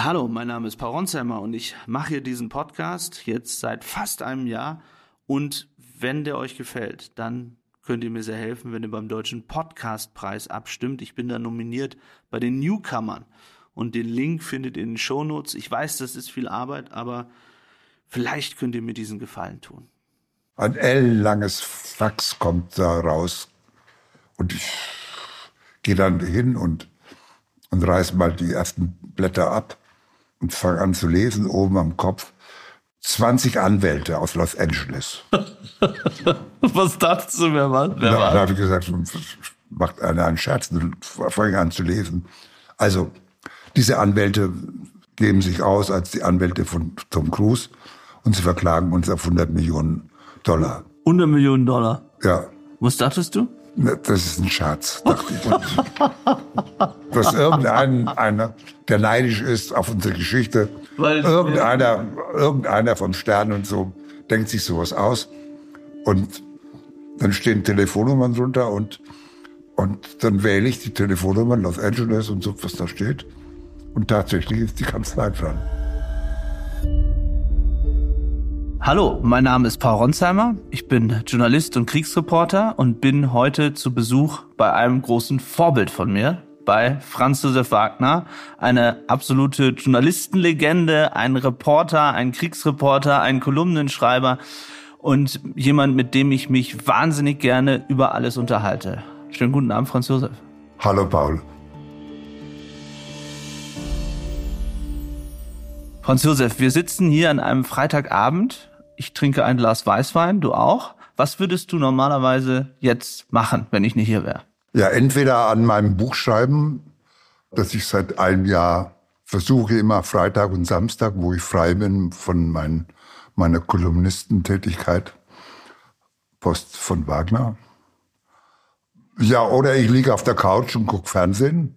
Hallo, mein Name ist Paul Ronsheimer und ich mache hier diesen Podcast jetzt seit fast einem Jahr. Und wenn der euch gefällt, dann könnt ihr mir sehr helfen, wenn ihr beim Deutschen Podcastpreis abstimmt. Ich bin da nominiert bei den Newcomern. Und den Link findet ihr in den Shownotes. Ich weiß, das ist viel Arbeit, aber vielleicht könnt ihr mir diesen Gefallen tun. Ein ellenlanges Fax kommt da raus. Und ich gehe dann hin und, und reiß mal die ersten Blätter ab und fange an zu lesen, oben am Kopf. 20 Anwälte aus Los Angeles. Was dachtest du, wer war? Wer da, da habe ich gesagt, macht einer einen Scherz und fange an zu lesen. Also, diese Anwälte geben sich aus als die Anwälte von Tom Cruise und sie verklagen uns auf 100 Millionen Dollar. 100 Millionen Dollar. Ja, Was dachtest du? Das ist ein Scherz, dachte ich. Dass irgendein, einer, der neidisch ist auf unsere Geschichte, Weil- irgendeiner, irgendeiner vom Stern und so, denkt sich sowas aus. Und dann stehen Telefonnummern drunter und, und dann wähle ich die Telefonnummer Los Angeles und so, was da steht. Und tatsächlich ist die Kanzlei dran. Hallo, mein Name ist Paul Ronsheimer. Ich bin Journalist und Kriegsreporter und bin heute zu Besuch bei einem großen Vorbild von mir, bei Franz Josef Wagner, eine absolute Journalistenlegende, ein Reporter, ein Kriegsreporter, ein Kolumnenschreiber und jemand, mit dem ich mich wahnsinnig gerne über alles unterhalte. Schönen guten Abend, Franz Josef. Hallo Paul. Franz Josef, wir sitzen hier an einem Freitagabend. Ich trinke ein Glas Weißwein, du auch. Was würdest du normalerweise jetzt machen, wenn ich nicht hier wäre? Ja, entweder an meinem Buch schreiben, das ich seit einem Jahr versuche, immer Freitag und Samstag, wo ich frei bin von mein, meiner Kolumnistentätigkeit, Post von Wagner. Ja, oder ich liege auf der Couch und gucke Fernsehen.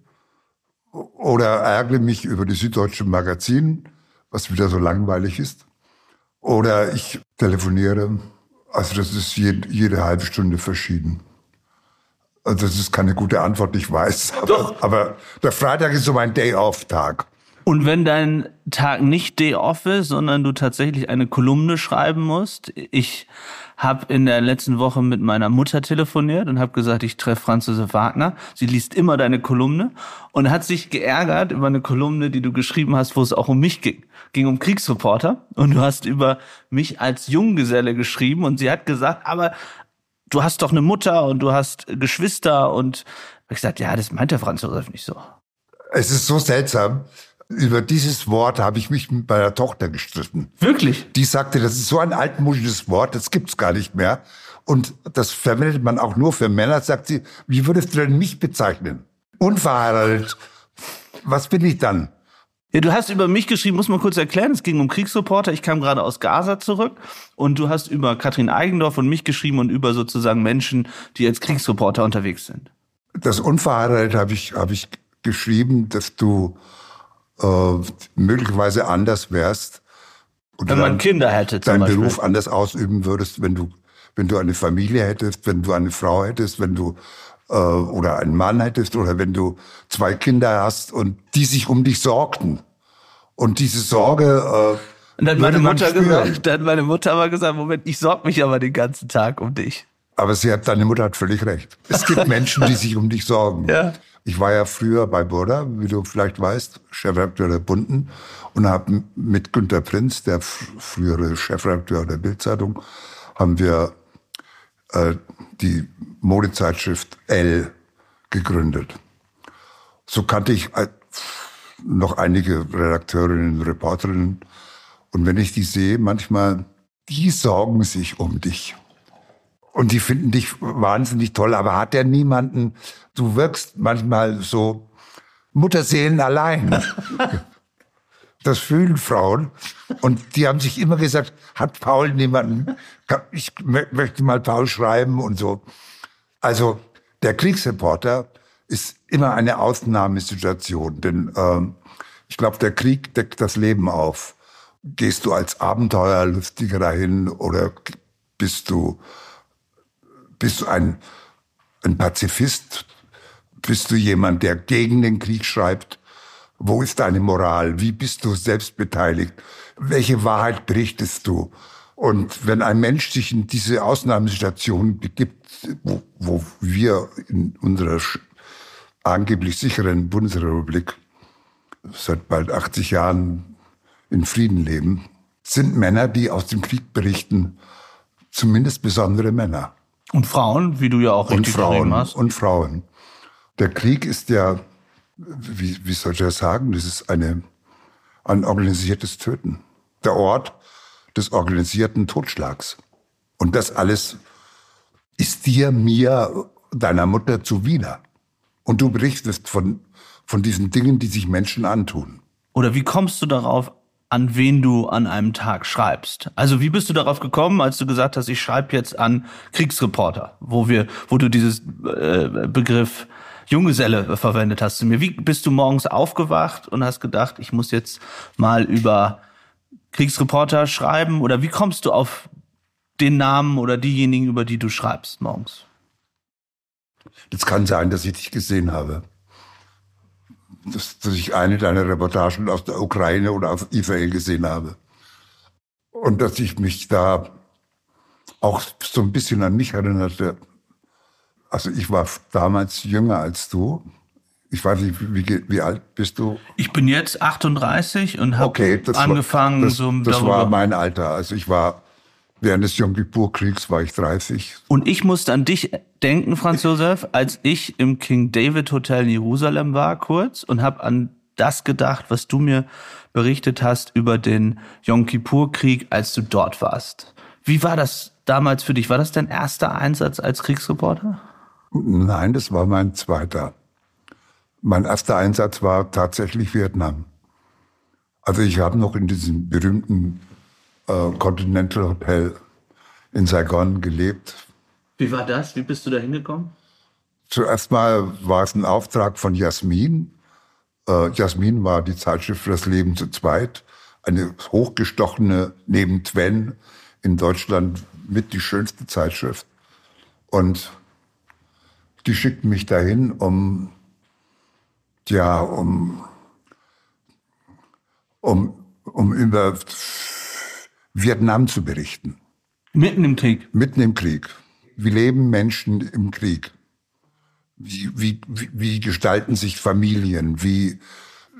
Oder ärgere mich über die Süddeutsche Magazin, was wieder so langweilig ist. Oder ich telefoniere. Also das ist jede, jede halbe Stunde verschieden. Also das ist keine gute Antwort, ich weiß. Aber, Doch. aber der Freitag ist so mein Day-Off-Tag. Und wenn dein Tag nicht Day Off ist, sondern du tatsächlich eine Kolumne schreiben musst, ich habe in der letzten Woche mit meiner Mutter telefoniert und habe gesagt, ich treffe Franz Josef Wagner. Sie liest immer deine Kolumne und hat sich geärgert über eine Kolumne, die du geschrieben hast, wo es auch um mich ging. Ging um Kriegsreporter und du hast über mich als Junggeselle geschrieben und sie hat gesagt, aber du hast doch eine Mutter und du hast Geschwister und ich gesagt, ja, das meint der Franz Josef nicht so. Es ist so seltsam. Über dieses Wort habe ich mich mit meiner Tochter gestritten. Wirklich? Die sagte, das ist so ein altmodisches Wort, das gibt's gar nicht mehr. Und das verwendet man auch nur für Männer, sagt sie. Wie würdest du denn mich bezeichnen? Unverheiratet. Was bin ich dann? Ja, du hast über mich geschrieben, muss man kurz erklären. Es ging um Kriegsreporter. Ich kam gerade aus Gaza zurück und du hast über Katrin Eigendorf und mich geschrieben und über sozusagen Menschen, die als Kriegsreporter unterwegs sind. Das Unverheiratet habe ich, habe ich geschrieben, dass du äh, möglicherweise anders wärst. Oder Wenn man dein- Kinder hätte zum deinen Beispiel. Beruf anders ausüben würdest, wenn du, wenn du eine Familie hättest, wenn du eine Frau hättest, wenn du äh, oder einen Mann hättest oder wenn du zwei Kinder hast und die sich um dich sorgten. Und diese Sorge äh, Und dann hat meine Mutter gesagt, dann meine Mutter aber gesagt, Moment, ich sorge mich aber den ganzen Tag um dich. Aber sie hat, deine Mutter hat völlig recht. Es gibt Menschen, die sich um dich sorgen. Ja. Ich war ja früher bei Burda, wie du vielleicht weißt, Chefredakteur der Bunden und habe mit Günter Prinz, der frühere Chefredakteur der Bildzeitung, haben wir äh, die Modezeitschrift L gegründet. So kannte ich äh, noch einige Redakteurinnen und Reporterinnen. Und wenn ich die sehe, manchmal, die sorgen sich um dich. Und die finden dich wahnsinnig toll, aber hat der niemanden, du wirkst manchmal so Mutterseelen allein. Das fühlen Frauen. Und die haben sich immer gesagt, hat Paul niemanden, ich mö- möchte mal Paul schreiben und so. Also der Kriegsreporter ist immer eine Ausnahmesituation, denn ähm, ich glaube, der Krieg deckt das Leben auf. Gehst du als Abenteuerlustiger dahin oder bist du bist du ein, ein Pazifist? Bist du jemand, der gegen den Krieg schreibt? Wo ist deine Moral? Wie bist du selbst beteiligt? Welche Wahrheit berichtest du? Und wenn ein Mensch sich in diese Ausnahmesituation begibt, wo, wo wir in unserer angeblich sicheren Bundesrepublik seit bald 80 Jahren in Frieden leben, sind Männer, die aus dem Krieg berichten, zumindest besondere Männer. Und Frauen, wie du ja auch richtig und Frauen, hast. Und Frauen. Der Krieg ist ja, wie, wie soll ich das sagen, das ist eine, ein organisiertes Töten. Der Ort des organisierten Totschlags. Und das alles ist dir, mir, deiner Mutter zuwider. Und du berichtest von, von diesen Dingen, die sich Menschen antun. Oder wie kommst du darauf, an wen du an einem Tag schreibst? Also wie bist du darauf gekommen, als du gesagt hast, ich schreibe jetzt an Kriegsreporter, wo wir, wo du dieses äh, Begriff Junggeselle verwendet hast zu mir. Wie bist du morgens aufgewacht und hast gedacht, ich muss jetzt mal über Kriegsreporter schreiben? Oder wie kommst du auf den Namen oder diejenigen, über die du schreibst morgens? Das kann sein, dass ich dich gesehen habe. Dass, dass ich eine deiner Reportagen aus der Ukraine oder aus Israel gesehen habe. Und dass ich mich da auch so ein bisschen an mich erinnerte. Also ich war damals jünger als du. Ich weiß nicht, wie, wie alt bist du? Ich bin jetzt 38 und habe okay, angefangen war, das, so Das war mein Alter. Also ich war während des Yom Kippur-Kriegs war ich 30. Und ich musste an dich denken, Franz Josef, als ich im King David Hotel in Jerusalem war kurz und habe an das gedacht, was du mir berichtet hast über den Yom Kippur-Krieg, als du dort warst. Wie war das damals für dich? War das dein erster Einsatz als Kriegsreporter? Nein, das war mein zweiter. Mein erster Einsatz war tatsächlich Vietnam. Also ich habe noch in diesem berühmten äh, Continental Hotel in Saigon gelebt. Wie war das? Wie bist du da hingekommen? Zuerst mal war es ein Auftrag von Jasmin. Äh, Jasmin war die Zeitschrift für das Leben zu zweit. Eine hochgestochene, neben Twen in Deutschland mit die schönste Zeitschrift. Und die schickten mich dahin, um ja, um, um, um über Vietnam zu berichten. Mitten im Krieg? Mitten im Krieg. Wie leben Menschen im Krieg? Wie, wie, wie, gestalten sich Familien? Wie,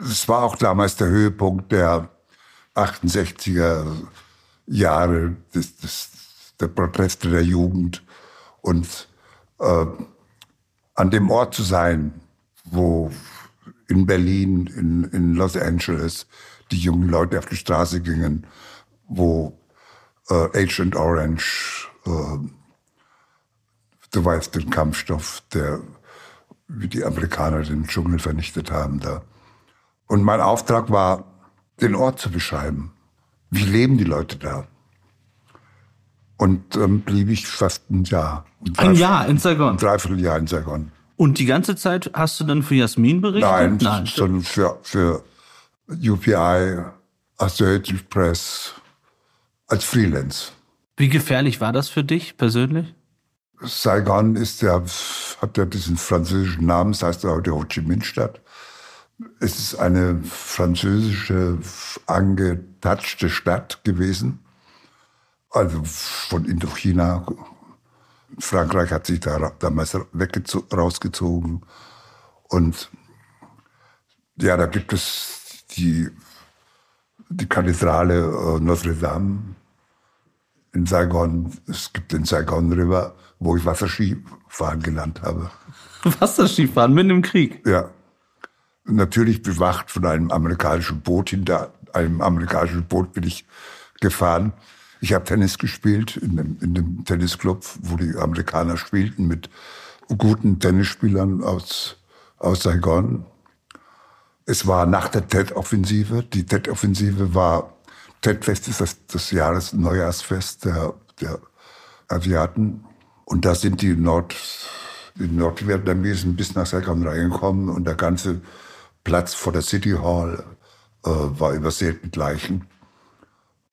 es war auch damals der Höhepunkt der 68er Jahre des, des, der Proteste der Jugend und äh, an dem Ort zu sein, wo in Berlin, in, in Los Angeles die jungen Leute auf die Straße gingen, wo äh, Agent Orange, äh, du weißt, den Kampfstoff, der, wie die Amerikaner den Dschungel vernichtet haben da. Und mein Auftrag war, den Ort zu beschreiben. Wie leben die Leute da? Und dann ähm, blieb ich fast ein Jahr. Ein Jahr in Saigon? Ein Dreivierteljahr in Saigon. Und die ganze Zeit hast du dann für Jasmin berichtet? Nein, Nein. sondern für, für UPI, Associated Press, als Freelance. Wie gefährlich war das für dich persönlich? Saigon ist ja, hat ja diesen französischen Namen, das heißt heute Ho Chi Minh Stadt. Es ist eine französische, angetatschte Stadt gewesen. Also von Indochina Frankreich hat sich da damals rausgezogen. Und ja, da gibt es die, die Kathedrale äh, Notre Dame in Saigon. Es gibt den Saigon River, wo ich Wasserskifahren gelernt habe. Wasserskifahren mitten im Krieg? Ja. Natürlich bewacht von einem amerikanischen Boot. Hinter einem amerikanischen Boot bin ich gefahren. Ich habe Tennis gespielt in dem, in dem Tennisclub, wo die Amerikaner spielten mit guten Tennisspielern aus, aus Saigon. Es war nach der TED-Offensive. Die TED-Offensive war, TED-Fest ist das, das Jahres Neujahrsfest der, der Asiaten. Und da sind die Nord, die Nordvietnamesen bis nach Saigon reingekommen und der ganze Platz vor der City Hall äh, war übersät mit Leichen.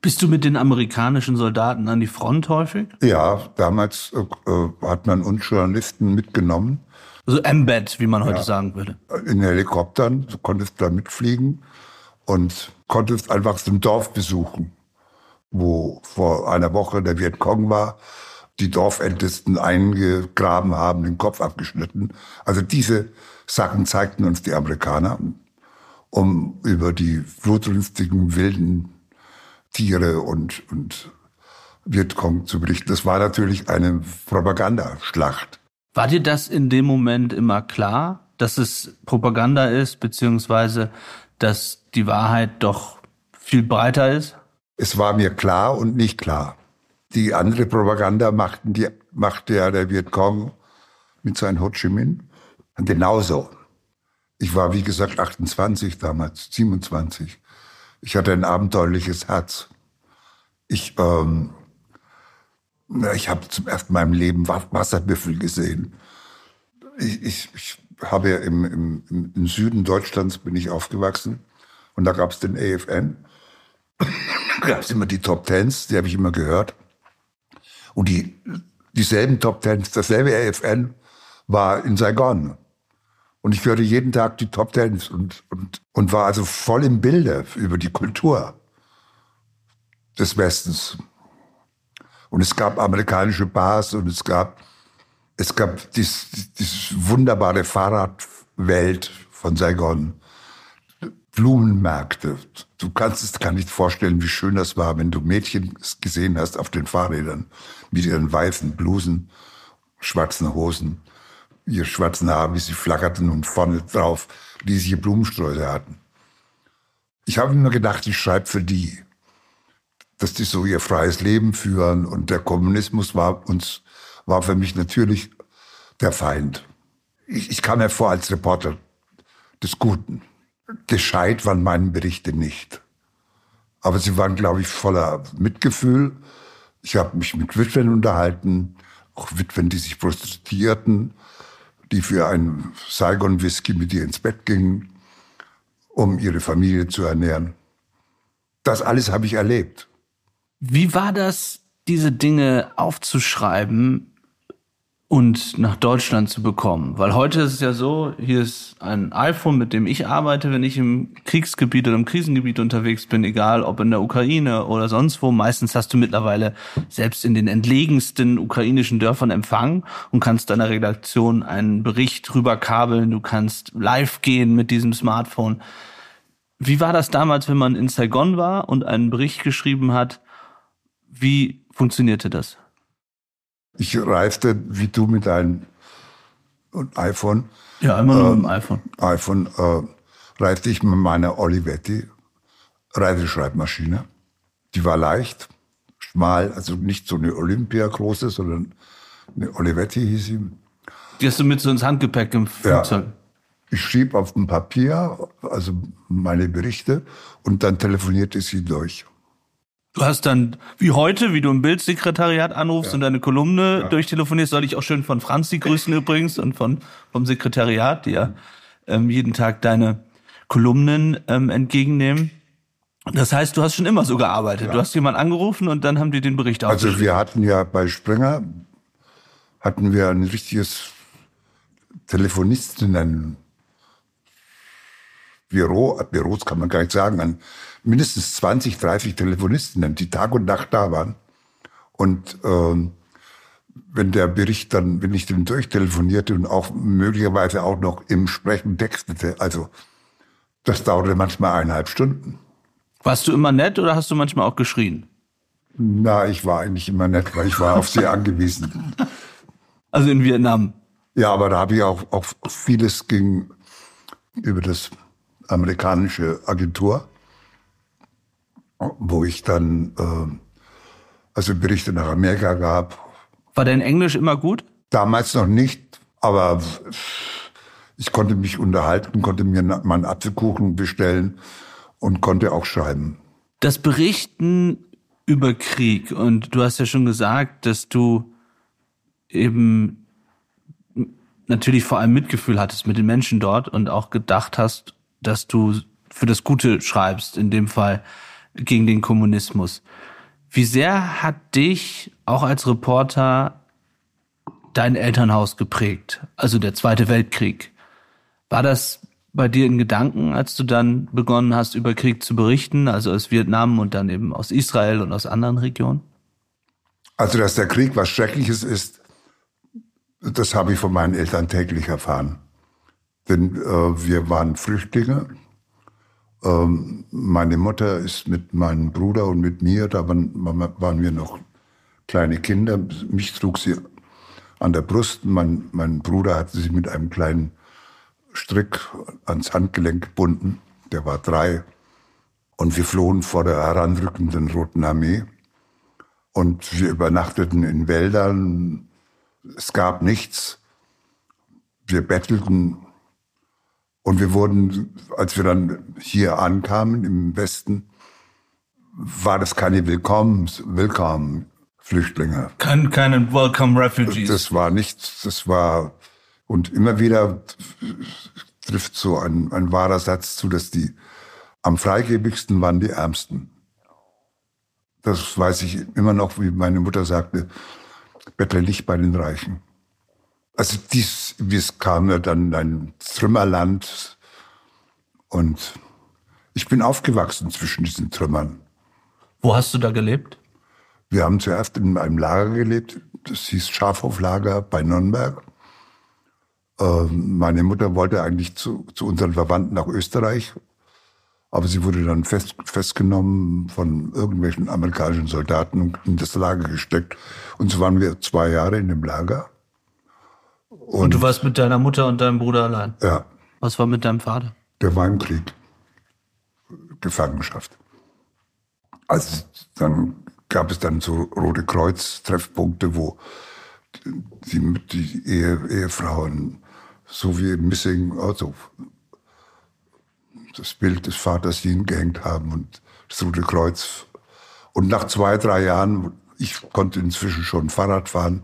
Bist du mit den amerikanischen Soldaten an die Front häufig? Ja, damals äh, hat man uns Journalisten mitgenommen. So Embed, wie man heute ja. sagen würde. In Helikoptern, du konntest da mitfliegen und konntest einfach so ein Dorf besuchen, wo vor einer Woche der Vietcong war, die Dorfältesten eingegraben haben, den Kopf abgeschnitten. Also diese Sachen zeigten uns die Amerikaner, um über die blutrünstigen, wilden Tiere und, und Vietcong zu berichten. Das war natürlich eine Propagandaschlacht. War dir das in dem Moment immer klar, dass es Propaganda ist, beziehungsweise dass die Wahrheit doch viel breiter ist? Es war mir klar und nicht klar. Die andere Propaganda machten die, machte ja der Vietcong mit seinem Ho Chi Minh genauso. Ich war, wie gesagt, 28 damals, 27. Ich hatte ein abenteuerliches Herz. Ich ähm, ich habe zum ersten Mal im Leben Wasserbüffel gesehen. Ich, ich, ich habe ja im, im, im Süden Deutschlands bin ich aufgewachsen und da gab es den AFN. da gab es immer die Top Tens, die habe ich immer gehört. Und die dieselben Top Tens, dasselbe AFN war in Saigon. Und ich hörte jeden Tag die Top Tens und, und, und war also voll im Bilde über die Kultur des Westens. Und es gab amerikanische Bars und es gab, es gab diese dies wunderbare Fahrradwelt von Saigon. Blumenmärkte. Du kannst es gar nicht vorstellen, wie schön das war, wenn du Mädchen gesehen hast auf den Fahrrädern mit ihren weißen Blusen, schwarzen Hosen, ihr schwarzen Haar, wie sie flackerten und vorne drauf riesige Blumensträuße hatten. Ich habe mir gedacht, ich schreibe für die dass die so ihr freies Leben führen. Und der Kommunismus war uns, war für mich natürlich der Feind. Ich, ich kam hervor als Reporter des Guten. Gescheit waren meine Berichte nicht. Aber sie waren, glaube ich, voller Mitgefühl. Ich habe mich mit Witwen unterhalten, auch Witwen, die sich prostituierten, die für einen Saigon-Whisky mit ihr ins Bett gingen, um ihre Familie zu ernähren. Das alles habe ich erlebt. Wie war das, diese Dinge aufzuschreiben und nach Deutschland zu bekommen? Weil heute ist es ja so, hier ist ein iPhone, mit dem ich arbeite, wenn ich im Kriegsgebiet oder im Krisengebiet unterwegs bin, egal ob in der Ukraine oder sonst wo. Meistens hast du mittlerweile selbst in den entlegensten ukrainischen Dörfern Empfang und kannst deiner Redaktion einen Bericht rüberkabeln. Du kannst live gehen mit diesem Smartphone. Wie war das damals, wenn man in Saigon war und einen Bericht geschrieben hat? Wie funktionierte das? Ich reiste wie du mit deinem iPhone. Ja, immer nur äh, mit dem iPhone. iPhone äh, reiste ich mit meiner Olivetti Reiseschreibmaschine. Die war leicht, schmal, also nicht so eine Olympia große, sondern eine Olivetti hieß sie. Die hast du mit so ins Handgepäck im Flugzeug? Ja. Ich schrieb auf dem Papier, also meine Berichte, und dann telefonierte sie durch. Du hast dann, wie heute, wie du im Bildsekretariat anrufst ja. und deine Kolumne ja. durchtelefonierst, soll ich auch schön von Franzi grüßen übrigens und von, vom Sekretariat, die ja ähm, jeden Tag deine Kolumnen ähm, entgegennehmen. Das heißt, du hast schon immer so gearbeitet. Ja. Du hast jemanden angerufen und dann haben die den Bericht Also wir hatten ja bei Springer, hatten wir ein richtiges Telefonistinnen Büro, Büros kann man gar nicht sagen, an mindestens 20, 30 Telefonisten, die Tag und Nacht da waren. Und ähm, wenn der Bericht dann, wenn ich den durchtelefonierte und auch möglicherweise auch noch im Sprechen textete, also das dauerte manchmal eineinhalb Stunden. Warst du immer nett oder hast du manchmal auch geschrien? Na, ich war eigentlich immer nett, weil ich war auf sie angewiesen. Also in Vietnam? Ja, aber da habe ich auch, auch vieles ging über das amerikanische Agentur wo ich dann äh, also Berichte nach Amerika gab. War dein Englisch immer gut? Damals noch nicht, aber ich konnte mich unterhalten, konnte mir meinen Apfelkuchen bestellen und konnte auch schreiben. Das Berichten über Krieg und du hast ja schon gesagt, dass du eben natürlich vor allem Mitgefühl hattest mit den Menschen dort und auch gedacht hast, dass du für das Gute schreibst, in dem Fall gegen den Kommunismus. Wie sehr hat dich auch als Reporter dein Elternhaus geprägt, also der Zweite Weltkrieg. War das bei dir in Gedanken, als du dann begonnen hast, über Krieg zu berichten, also aus Vietnam und dann eben aus Israel und aus anderen Regionen? Also, dass der Krieg was Schreckliches ist, das habe ich von meinen Eltern täglich erfahren. Denn äh, wir waren Flüchtlinge. Ähm, meine Mutter ist mit meinem Bruder und mit mir, da waren, waren wir noch kleine Kinder. Mich trug sie an der Brust. Mein, mein Bruder hatte sie mit einem kleinen Strick ans Handgelenk gebunden. Der war drei. Und wir flohen vor der heranrückenden Roten Armee. Und wir übernachteten in Wäldern. Es gab nichts. Wir bettelten. Und wir wurden, als wir dann hier ankamen im Westen, war das keine Willkommens, Willkommen Flüchtlinge. Kein, keine Welcome Refugees. Das war nichts, das war, und immer wieder trifft so ein, ein wahrer Satz zu, dass die am freigebigsten waren die Ärmsten. Das weiß ich immer noch, wie meine Mutter sagte, bettle nicht bei den Reichen. Also dies, es kam ja dann ein Trümmerland und ich bin aufgewachsen zwischen diesen Trümmern. Wo hast du da gelebt? Wir haben zuerst in einem Lager gelebt, das hieß Schafhoflager bei Nürnberg. Ähm, meine Mutter wollte eigentlich zu, zu unseren Verwandten nach Österreich, aber sie wurde dann fest, festgenommen von irgendwelchen amerikanischen Soldaten und in das Lager gesteckt. Und so waren wir zwei Jahre in dem Lager. Und, und du warst mit deiner Mutter und deinem Bruder allein? Ja. Was war mit deinem Vater? Der war im Krieg. Gefangenschaft. Also dann gab es dann so Rote Kreuz-Treffpunkte, wo die, die Ehe, Ehefrauen so wie Missing, also das Bild des Vaters hingehängt haben und das Rote Kreuz. Und nach zwei, drei Jahren, ich konnte inzwischen schon Fahrrad fahren,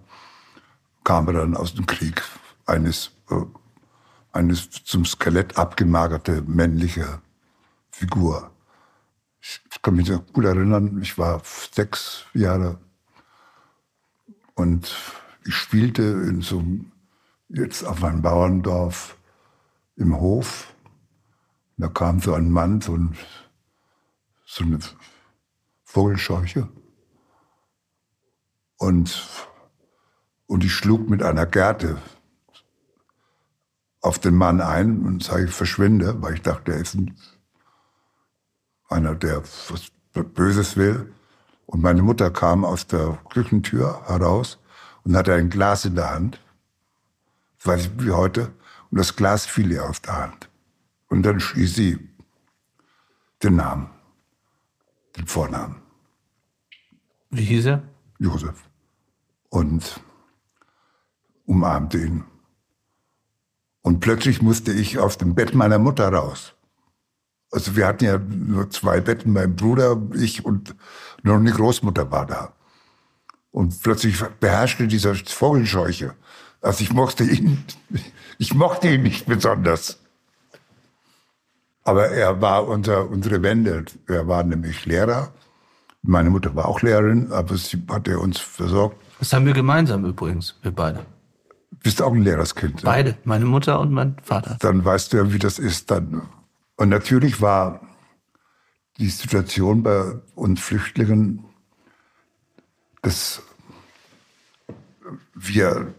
kam er dann aus dem Krieg eines, äh, eines zum Skelett abgemagerte männliche Figur ich kann mich noch gut erinnern, ich war sechs Jahre und ich spielte in so einem, jetzt auf einem Bauerndorf im Hof. Und da kam so ein Mann, so, ein, so eine Vogelscheuche. Und, und ich schlug mit einer Gerte auf den Mann ein und sage, ich verschwinde, weil ich dachte, er ist ein einer, der was Böses will. Und meine Mutter kam aus der Küchentür heraus und hatte ein Glas in der Hand. Das weiß ich wie heute. Und das Glas fiel ihr aus der Hand. Und dann schrie sie den Namen, den Vornamen. Wie hieß er? Josef. Und umarmte ihn. Und plötzlich musste ich aus dem Bett meiner Mutter raus. Also wir hatten ja nur zwei Betten, mein Bruder, ich und nur eine Großmutter war da. Und plötzlich beherrschte dieser Vogelscheuche. Also ich mochte ihn, ich mochte ihn nicht besonders. Aber er war unser, unsere Wende. Er war nämlich Lehrer. Meine Mutter war auch Lehrerin, aber sie hat uns versorgt. Das haben wir gemeinsam übrigens, wir beide. Bist auch ein Lehrerskind? Beide, meine Mutter und mein Vater. Dann weißt du ja, wie das ist. Dann und natürlich war die Situation bei uns Flüchtlingen, dass wir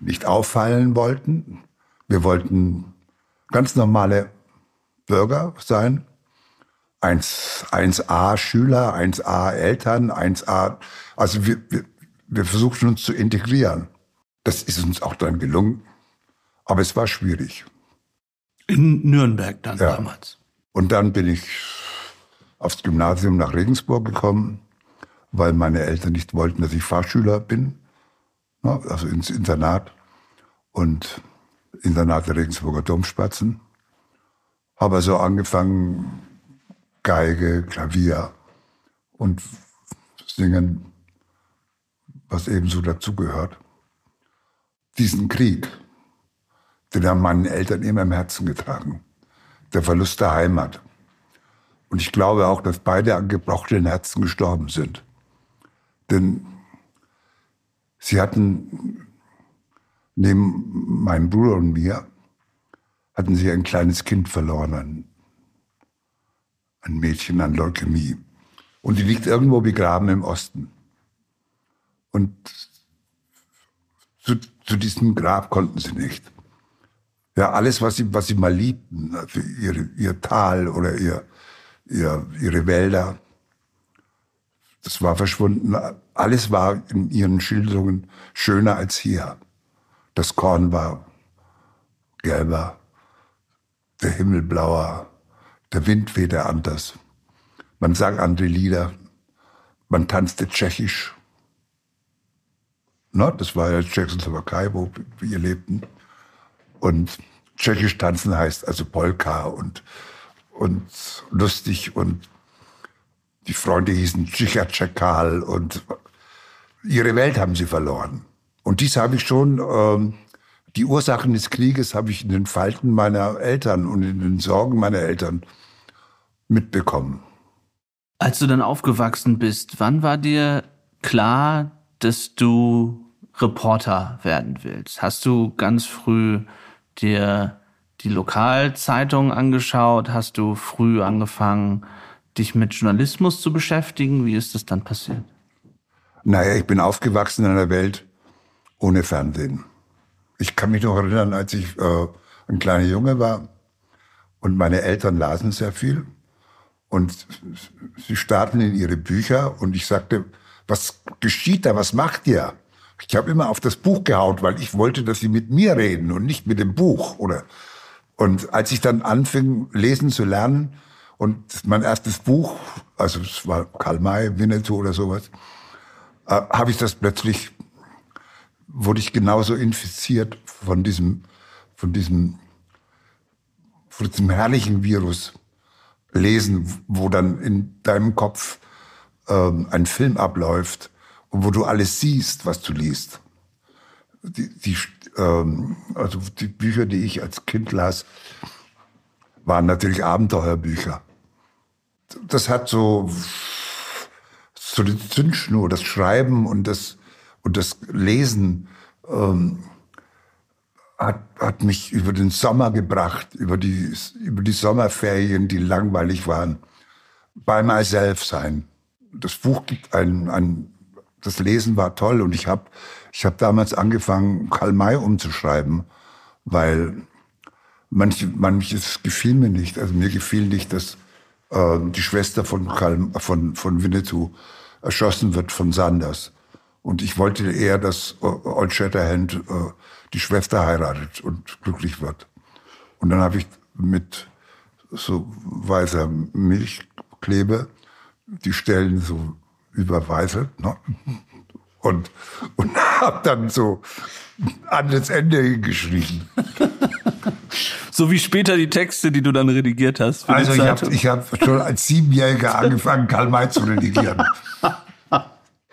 nicht auffallen wollten. Wir wollten ganz normale Bürger sein. 1, 1a Schüler, 1a Eltern, 1a. Also wir, wir, wir versuchten uns zu integrieren. Das ist uns auch dann gelungen. Aber es war schwierig. In Nürnberg dann ja. damals. Und dann bin ich aufs Gymnasium nach Regensburg gekommen, weil meine Eltern nicht wollten, dass ich Fahrschüler bin, ne, also ins Internat. Und Internat der Regensburger Domspatzen. Habe also angefangen, Geige, Klavier und Singen, was ebenso dazugehört. Diesen Krieg, den haben meine Eltern immer im Herzen getragen. Der Verlust der Heimat. Und ich glaube auch, dass beide an gebrochenen Herzen gestorben sind. Denn sie hatten neben meinem Bruder und mir hatten sie ein kleines Kind verloren, ein, ein Mädchen an Leukämie. Und die liegt irgendwo begraben im Osten. Und zu, zu diesem Grab konnten sie nicht. Ja, alles, was sie, was sie mal liebten, also ihre, ihr Tal oder ihr, ihr, ihre Wälder, das war verschwunden. Alles war in ihren Schilderungen schöner als hier. Das Korn war gelber, der Himmel blauer, der Wind wehte anders. Man sang andere Lieder, man tanzte tschechisch. No, das war ja Tschechoslowakei, wo wir lebten. Und tschechisch tanzen heißt also Polka und, und lustig und die Freunde hießen Tschechal und ihre Welt haben sie verloren. Und dies habe ich schon, ähm, die Ursachen des Krieges habe ich in den Falten meiner Eltern und in den Sorgen meiner Eltern mitbekommen. Als du dann aufgewachsen bist, wann war dir klar, dass du Reporter werden willst? Hast du ganz früh dir die Lokalzeitung angeschaut? Hast du früh angefangen, dich mit Journalismus zu beschäftigen? Wie ist das dann passiert? Naja, ich bin aufgewachsen in einer Welt ohne Fernsehen. Ich kann mich noch erinnern, als ich äh, ein kleiner Junge war und meine Eltern lasen sehr viel und sie starten in ihre Bücher und ich sagte, was geschieht da, was macht ihr? Ich habe immer auf das Buch gehaut, weil ich wollte, dass sie mit mir reden und nicht mit dem Buch. Oder und als ich dann anfing, lesen zu lernen, und mein erstes Buch, also es war Karl May, Winnetou oder sowas, äh, habe ich das plötzlich, wurde ich genauso infiziert von diesem, von diesem, von diesem herrlichen Virus lesen, wo dann in deinem Kopf ähm, ein Film abläuft wo du alles siehst, was du liest. Die, die, ähm, also die Bücher, die ich als Kind las, waren natürlich Abenteuerbücher. Das hat so, so die Zündschnur, das Schreiben und das, und das Lesen ähm, hat, hat mich über den Sommer gebracht, über die, über die Sommerferien, die langweilig waren. Bei myself sein. Das Buch gibt ein, ein das Lesen war toll und ich habe ich hab damals angefangen, Karl May umzuschreiben, weil manche, manches gefiel mir nicht. Also mir gefiel nicht, dass äh, die Schwester von, Karl, von, von Winnetou erschossen wird von Sanders. Und ich wollte eher, dass Old Shatterhand äh, die Schwester heiratet und glücklich wird. Und dann habe ich mit so weißer Milchklebe die Stellen so überweise ne? und, und habe dann so an das Ende geschrieben. So wie später die Texte, die du dann redigiert hast. also ich habe ich hab schon als Siebenjähriger angefangen, Karl May zu redigieren.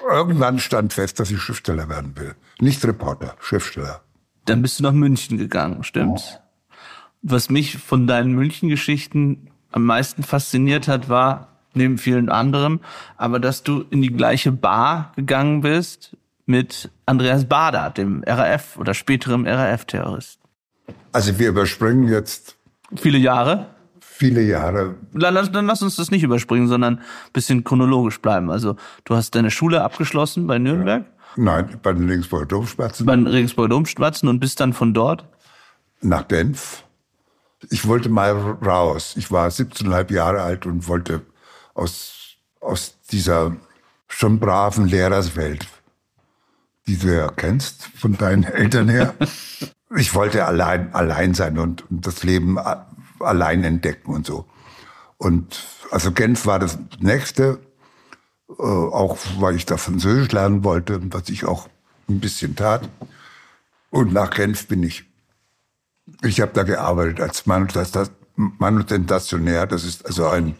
Irgendwann stand fest, dass ich Schriftsteller werden will. Nicht Reporter, Schriftsteller. Dann bist du nach München gegangen, stimmt's? Oh. Was mich von deinen München-Geschichten am meisten fasziniert hat, war, neben vielen anderen, aber dass du in die gleiche Bar gegangen bist mit Andreas Bader, dem RAF oder späterem RAF-Terrorist. Also wir überspringen jetzt viele Jahre. Viele Jahre. Dann, dann lass uns das nicht überspringen, sondern ein bisschen chronologisch bleiben. Also du hast deine Schule abgeschlossen bei Nürnberg. Ja. Nein, bei den Regensburger Domspatzen. Bei den Regensburger Domspatzen und bist dann von dort? Nach Genf. Ich wollte mal raus. Ich war 17,5 Jahre alt und wollte aus, aus dieser schon braven Lehrerswelt, die du ja kennst von deinen Eltern her, ich wollte allein, allein sein und, und das Leben allein entdecken und so. Und also Genf war das nächste, äh, auch weil ich da Französisch lernen wollte, was ich auch ein bisschen tat. Und nach Genf bin ich, ich habe da gearbeitet als Manutentationär, das ist also ein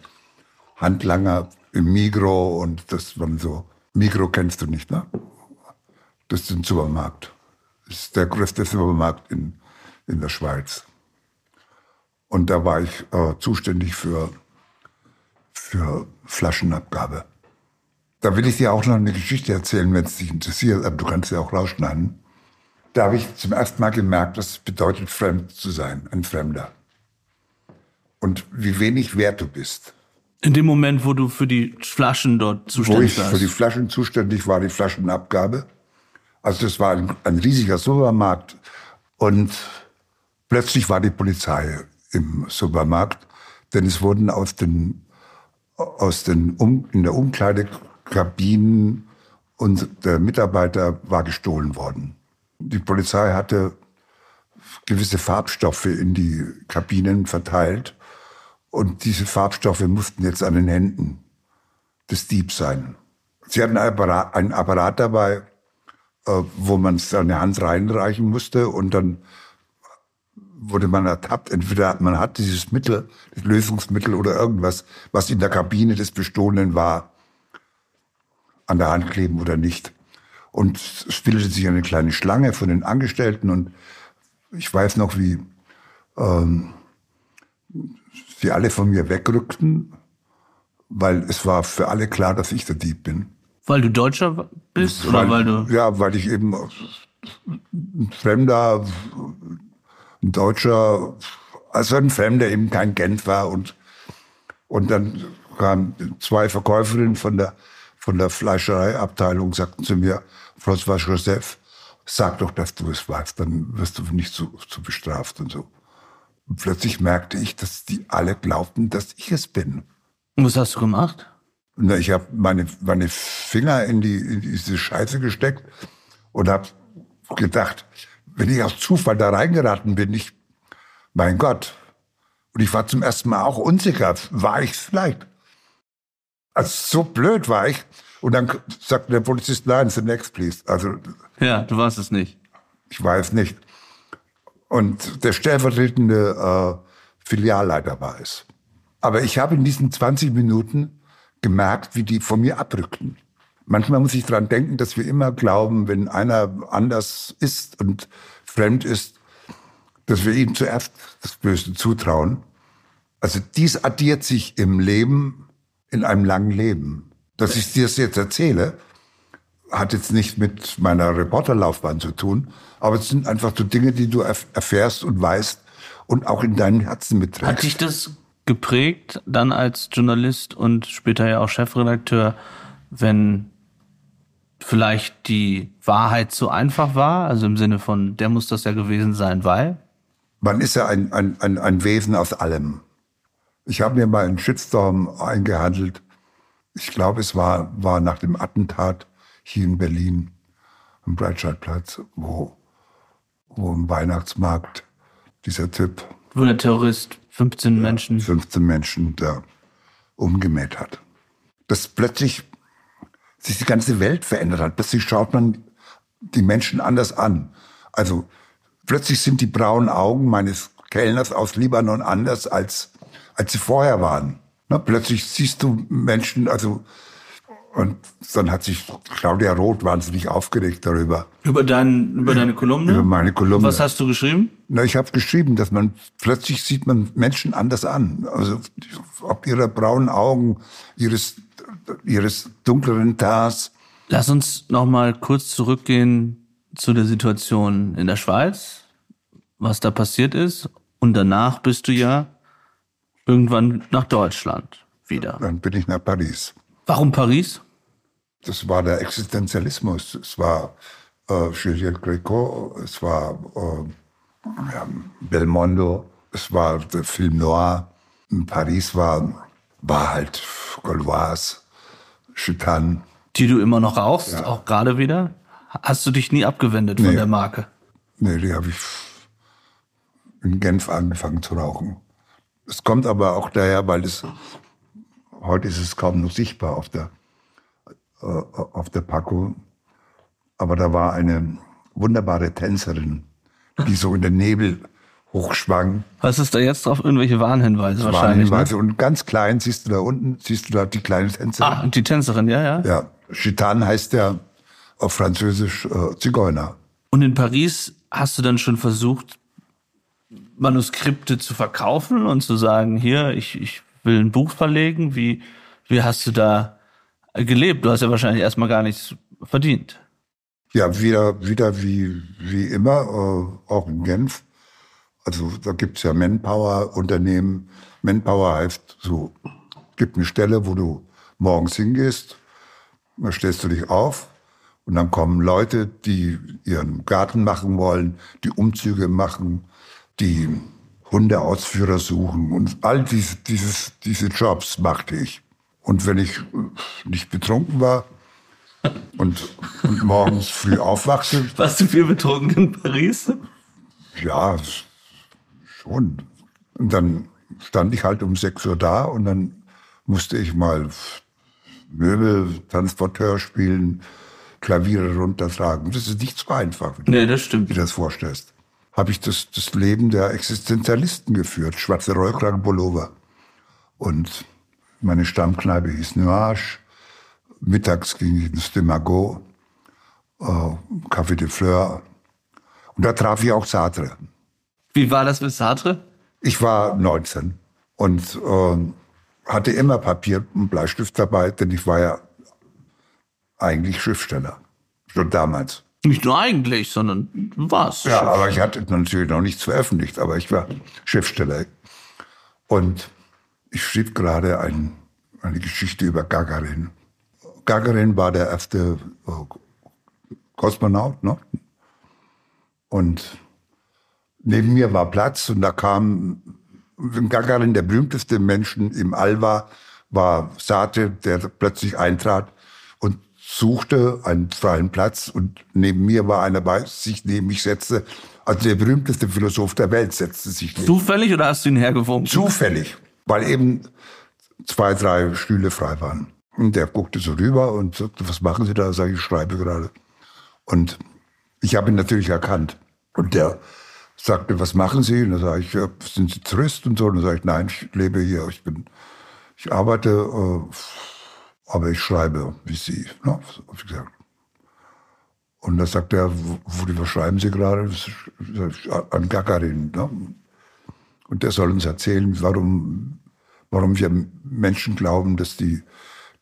Handlanger im Migro und das waren so, Migro kennst du nicht, ne? Das ist ein Supermarkt ist der größte Supermarkt in, in der Schweiz. Und da war ich äh, zuständig für, für Flaschenabgabe. Da will ich dir auch noch eine Geschichte erzählen, wenn es dich interessiert, aber du kannst ja auch rausschneiden. Da habe ich zum ersten Mal gemerkt, was es bedeutet, fremd zu sein, ein Fremder. Und wie wenig wert du bist. In dem Moment, wo du für die Flaschen dort zuständig warst? Wo ich für die Flaschen zuständig war, die Flaschenabgabe. Also das war ein, ein riesiger Supermarkt. Und plötzlich war die Polizei im Supermarkt, denn es wurden aus den, aus den um, in der Umkleidekabinen und der Mitarbeiter war gestohlen worden. Die Polizei hatte gewisse Farbstoffe in die Kabinen verteilt und diese Farbstoffe mussten jetzt an den Händen des Diebs sein. Sie hatten einen Apparat, einen Apparat dabei, äh, wo man seine Hand reinreichen musste und dann wurde man ertappt. Entweder man hat dieses Mittel, das Lösungsmittel oder irgendwas, was in der Kabine des Bestohlenen war, an der Hand kleben oder nicht. Und es bildete sich eine kleine Schlange von den Angestellten und ich weiß noch, wie ähm, sie alle von mir wegrückten, weil es war für alle klar, dass ich der Dieb bin. Weil du Deutscher bist weil, oder weil du? Ja, weil ich eben ein Fremder, ein Deutscher, also ein Fremder eben kein Gent war und und dann kamen zwei Verkäuferinnen von der von der Fleischereiabteilung sagten zu mir, François Joseph, sag doch, dass du es weißt, dann wirst du nicht zu, zu bestraft und so. Und plötzlich merkte ich, dass die alle glaubten, dass ich es bin. Und was hast du gemacht? Na, ich habe meine, meine Finger in, die, in diese Scheiße gesteckt und habe gedacht, wenn ich aus Zufall da reingeraten bin, ich, mein Gott. Und ich war zum ersten Mal auch unsicher, war ich es vielleicht? Also so blöd war ich. Und dann sagte der Polizist, nein, the next, please. Also, ja, du warst es nicht. Ich war es nicht. Und der stellvertretende äh, Filialleiter war es. Aber ich habe in diesen 20 Minuten gemerkt, wie die von mir abrückten. Manchmal muss ich dran denken, dass wir immer glauben, wenn einer anders ist und fremd ist, dass wir ihm zuerst das Böse zutrauen. Also dies addiert sich im Leben in einem langen Leben. Dass ich dir das jetzt erzähle, hat jetzt nicht mit meiner Reporterlaufbahn zu tun, aber es sind einfach so Dinge, die du erfährst und weißt und auch in deinem Herzen mitträgst. Hat dich das geprägt, dann als Journalist und später ja auch Chefredakteur, wenn vielleicht die Wahrheit zu einfach war? Also im Sinne von, der muss das ja gewesen sein, weil? Man ist ja ein, ein, ein, ein Wesen aus allem. Ich habe mir mal einen Shitstorm eingehandelt. Ich glaube, es war, war nach dem Attentat hier in Berlin am Breitscheidplatz, wo, wo im Weihnachtsmarkt dieser Typ. Wo der Terrorist 15 ja, Menschen. 15 Menschen da umgemäht hat. Dass plötzlich sich die ganze Welt verändert hat. Plötzlich schaut man die Menschen anders an. Also plötzlich sind die braunen Augen meines Kellners aus Libanon anders als als sie vorher waren. Na, plötzlich siehst du Menschen, also und dann hat sich Claudia Roth wahnsinnig aufgeregt darüber. Über, dein, über deine Kolumne? Über meine Kolumne. Was hast du geschrieben? Na, ich habe geschrieben, dass man plötzlich sieht man Menschen anders an. Also ob ihrer braunen Augen, ihres, ihres dunkleren Tars. Lass uns noch mal kurz zurückgehen zu der Situation in der Schweiz, was da passiert ist. Und danach bist du ja irgendwann nach Deutschland wieder. Dann bin ich nach Paris. Warum Paris? Das war der Existenzialismus. Es war äh, Juliette Gréco, es war äh, ja, Belmondo, es war der Film Noir. In Paris war, war halt Gauloise, Chitan. Die du immer noch rauchst, ja. auch gerade wieder? Hast du dich nie abgewendet nee. von der Marke? Nee, die habe ich in Genf angefangen zu rauchen. Es kommt aber auch daher, weil es heute ist es kaum noch sichtbar auf der äh, auf der Packung. Aber da war eine wunderbare Tänzerin, die so in den Nebel hochschwang. Was ist da jetzt drauf? Irgendwelche Warnhinweise wahrscheinlich. Ne? Warnhinweise. Ne? Und ganz klein siehst du da unten, siehst du da die kleine Tänzerin. Ah, die Tänzerin, ja, ja. Ja, Chitan heißt ja auf Französisch äh, Zigeuner. Und in Paris hast du dann schon versucht, Manuskripte zu verkaufen und zu sagen, hier, ich, ich will ein Buch verlegen? Wie, wie hast du da gelebt? Du hast ja wahrscheinlich erstmal gar nichts verdient. Ja, wieder, wieder wie, wie immer, äh, auch in Genf. Also da gibt's ja Manpower-Unternehmen. Manpower heißt so, gibt eine Stelle, wo du morgens hingehst, da stellst du dich auf und dann kommen Leute, die ihren Garten machen wollen, die Umzüge machen, die Hundeausführer suchen und all diese, dieses, diese Jobs machte ich. Und wenn ich nicht betrunken war und, und morgens früh aufwachte. Warst du viel betrunken in Paris? Ja, schon. Und dann stand ich halt um 6 Uhr da und dann musste ich mal Möbeltransporteur spielen, Klaviere runtertragen. Das ist nicht so einfach, wie, nee, das stimmt. wie du das vorstellst. Habe ich das, das Leben der Existenzialisten geführt, schwarze Rollkragenpullover. Und meine Stammkneipe hieß Nuage. Mittags ging ich ins Demago, äh, Café de Fleur. Und da traf ich auch Sartre. Wie war das mit Sartre? Ich war 19 und äh, hatte immer Papier und Bleistift dabei, denn ich war ja eigentlich Schriftsteller. Schon damals. Nicht nur eigentlich, sondern was? Ja, aber ich hatte natürlich noch nichts veröffentlicht, aber ich war Schriftsteller. Und ich schrieb gerade ein, eine Geschichte über Gagarin. Gagarin war der erste äh, Kosmonaut, ne? Und neben mir war Platz und da kam Gagarin, der berühmteste Menschen im All war, war Sate, der plötzlich eintrat suchte einen freien Platz und neben mir war einer bei sich neben mich setzte. Also der berühmteste Philosoph der Welt setzte sich neben. Zufällig oder hast du ihn hergewunken? Zufällig, weil eben zwei, drei Stühle frei waren. Und der guckte so rüber und sagte, was machen Sie da? Sag ich, ich schreibe gerade. Und ich habe ihn natürlich erkannt. Und der sagte, was machen Sie? Und dann sage ich, sind Sie Tourist und so? Und dann sage ich, nein, ich lebe hier, ich bin, ich arbeite, äh, aber ich schreibe wie Sie. Ne? Und dann sagt er, worüber schreiben Sie gerade? An Gagarin. Ne? Und der soll uns erzählen, warum, warum wir Menschen glauben, dass die,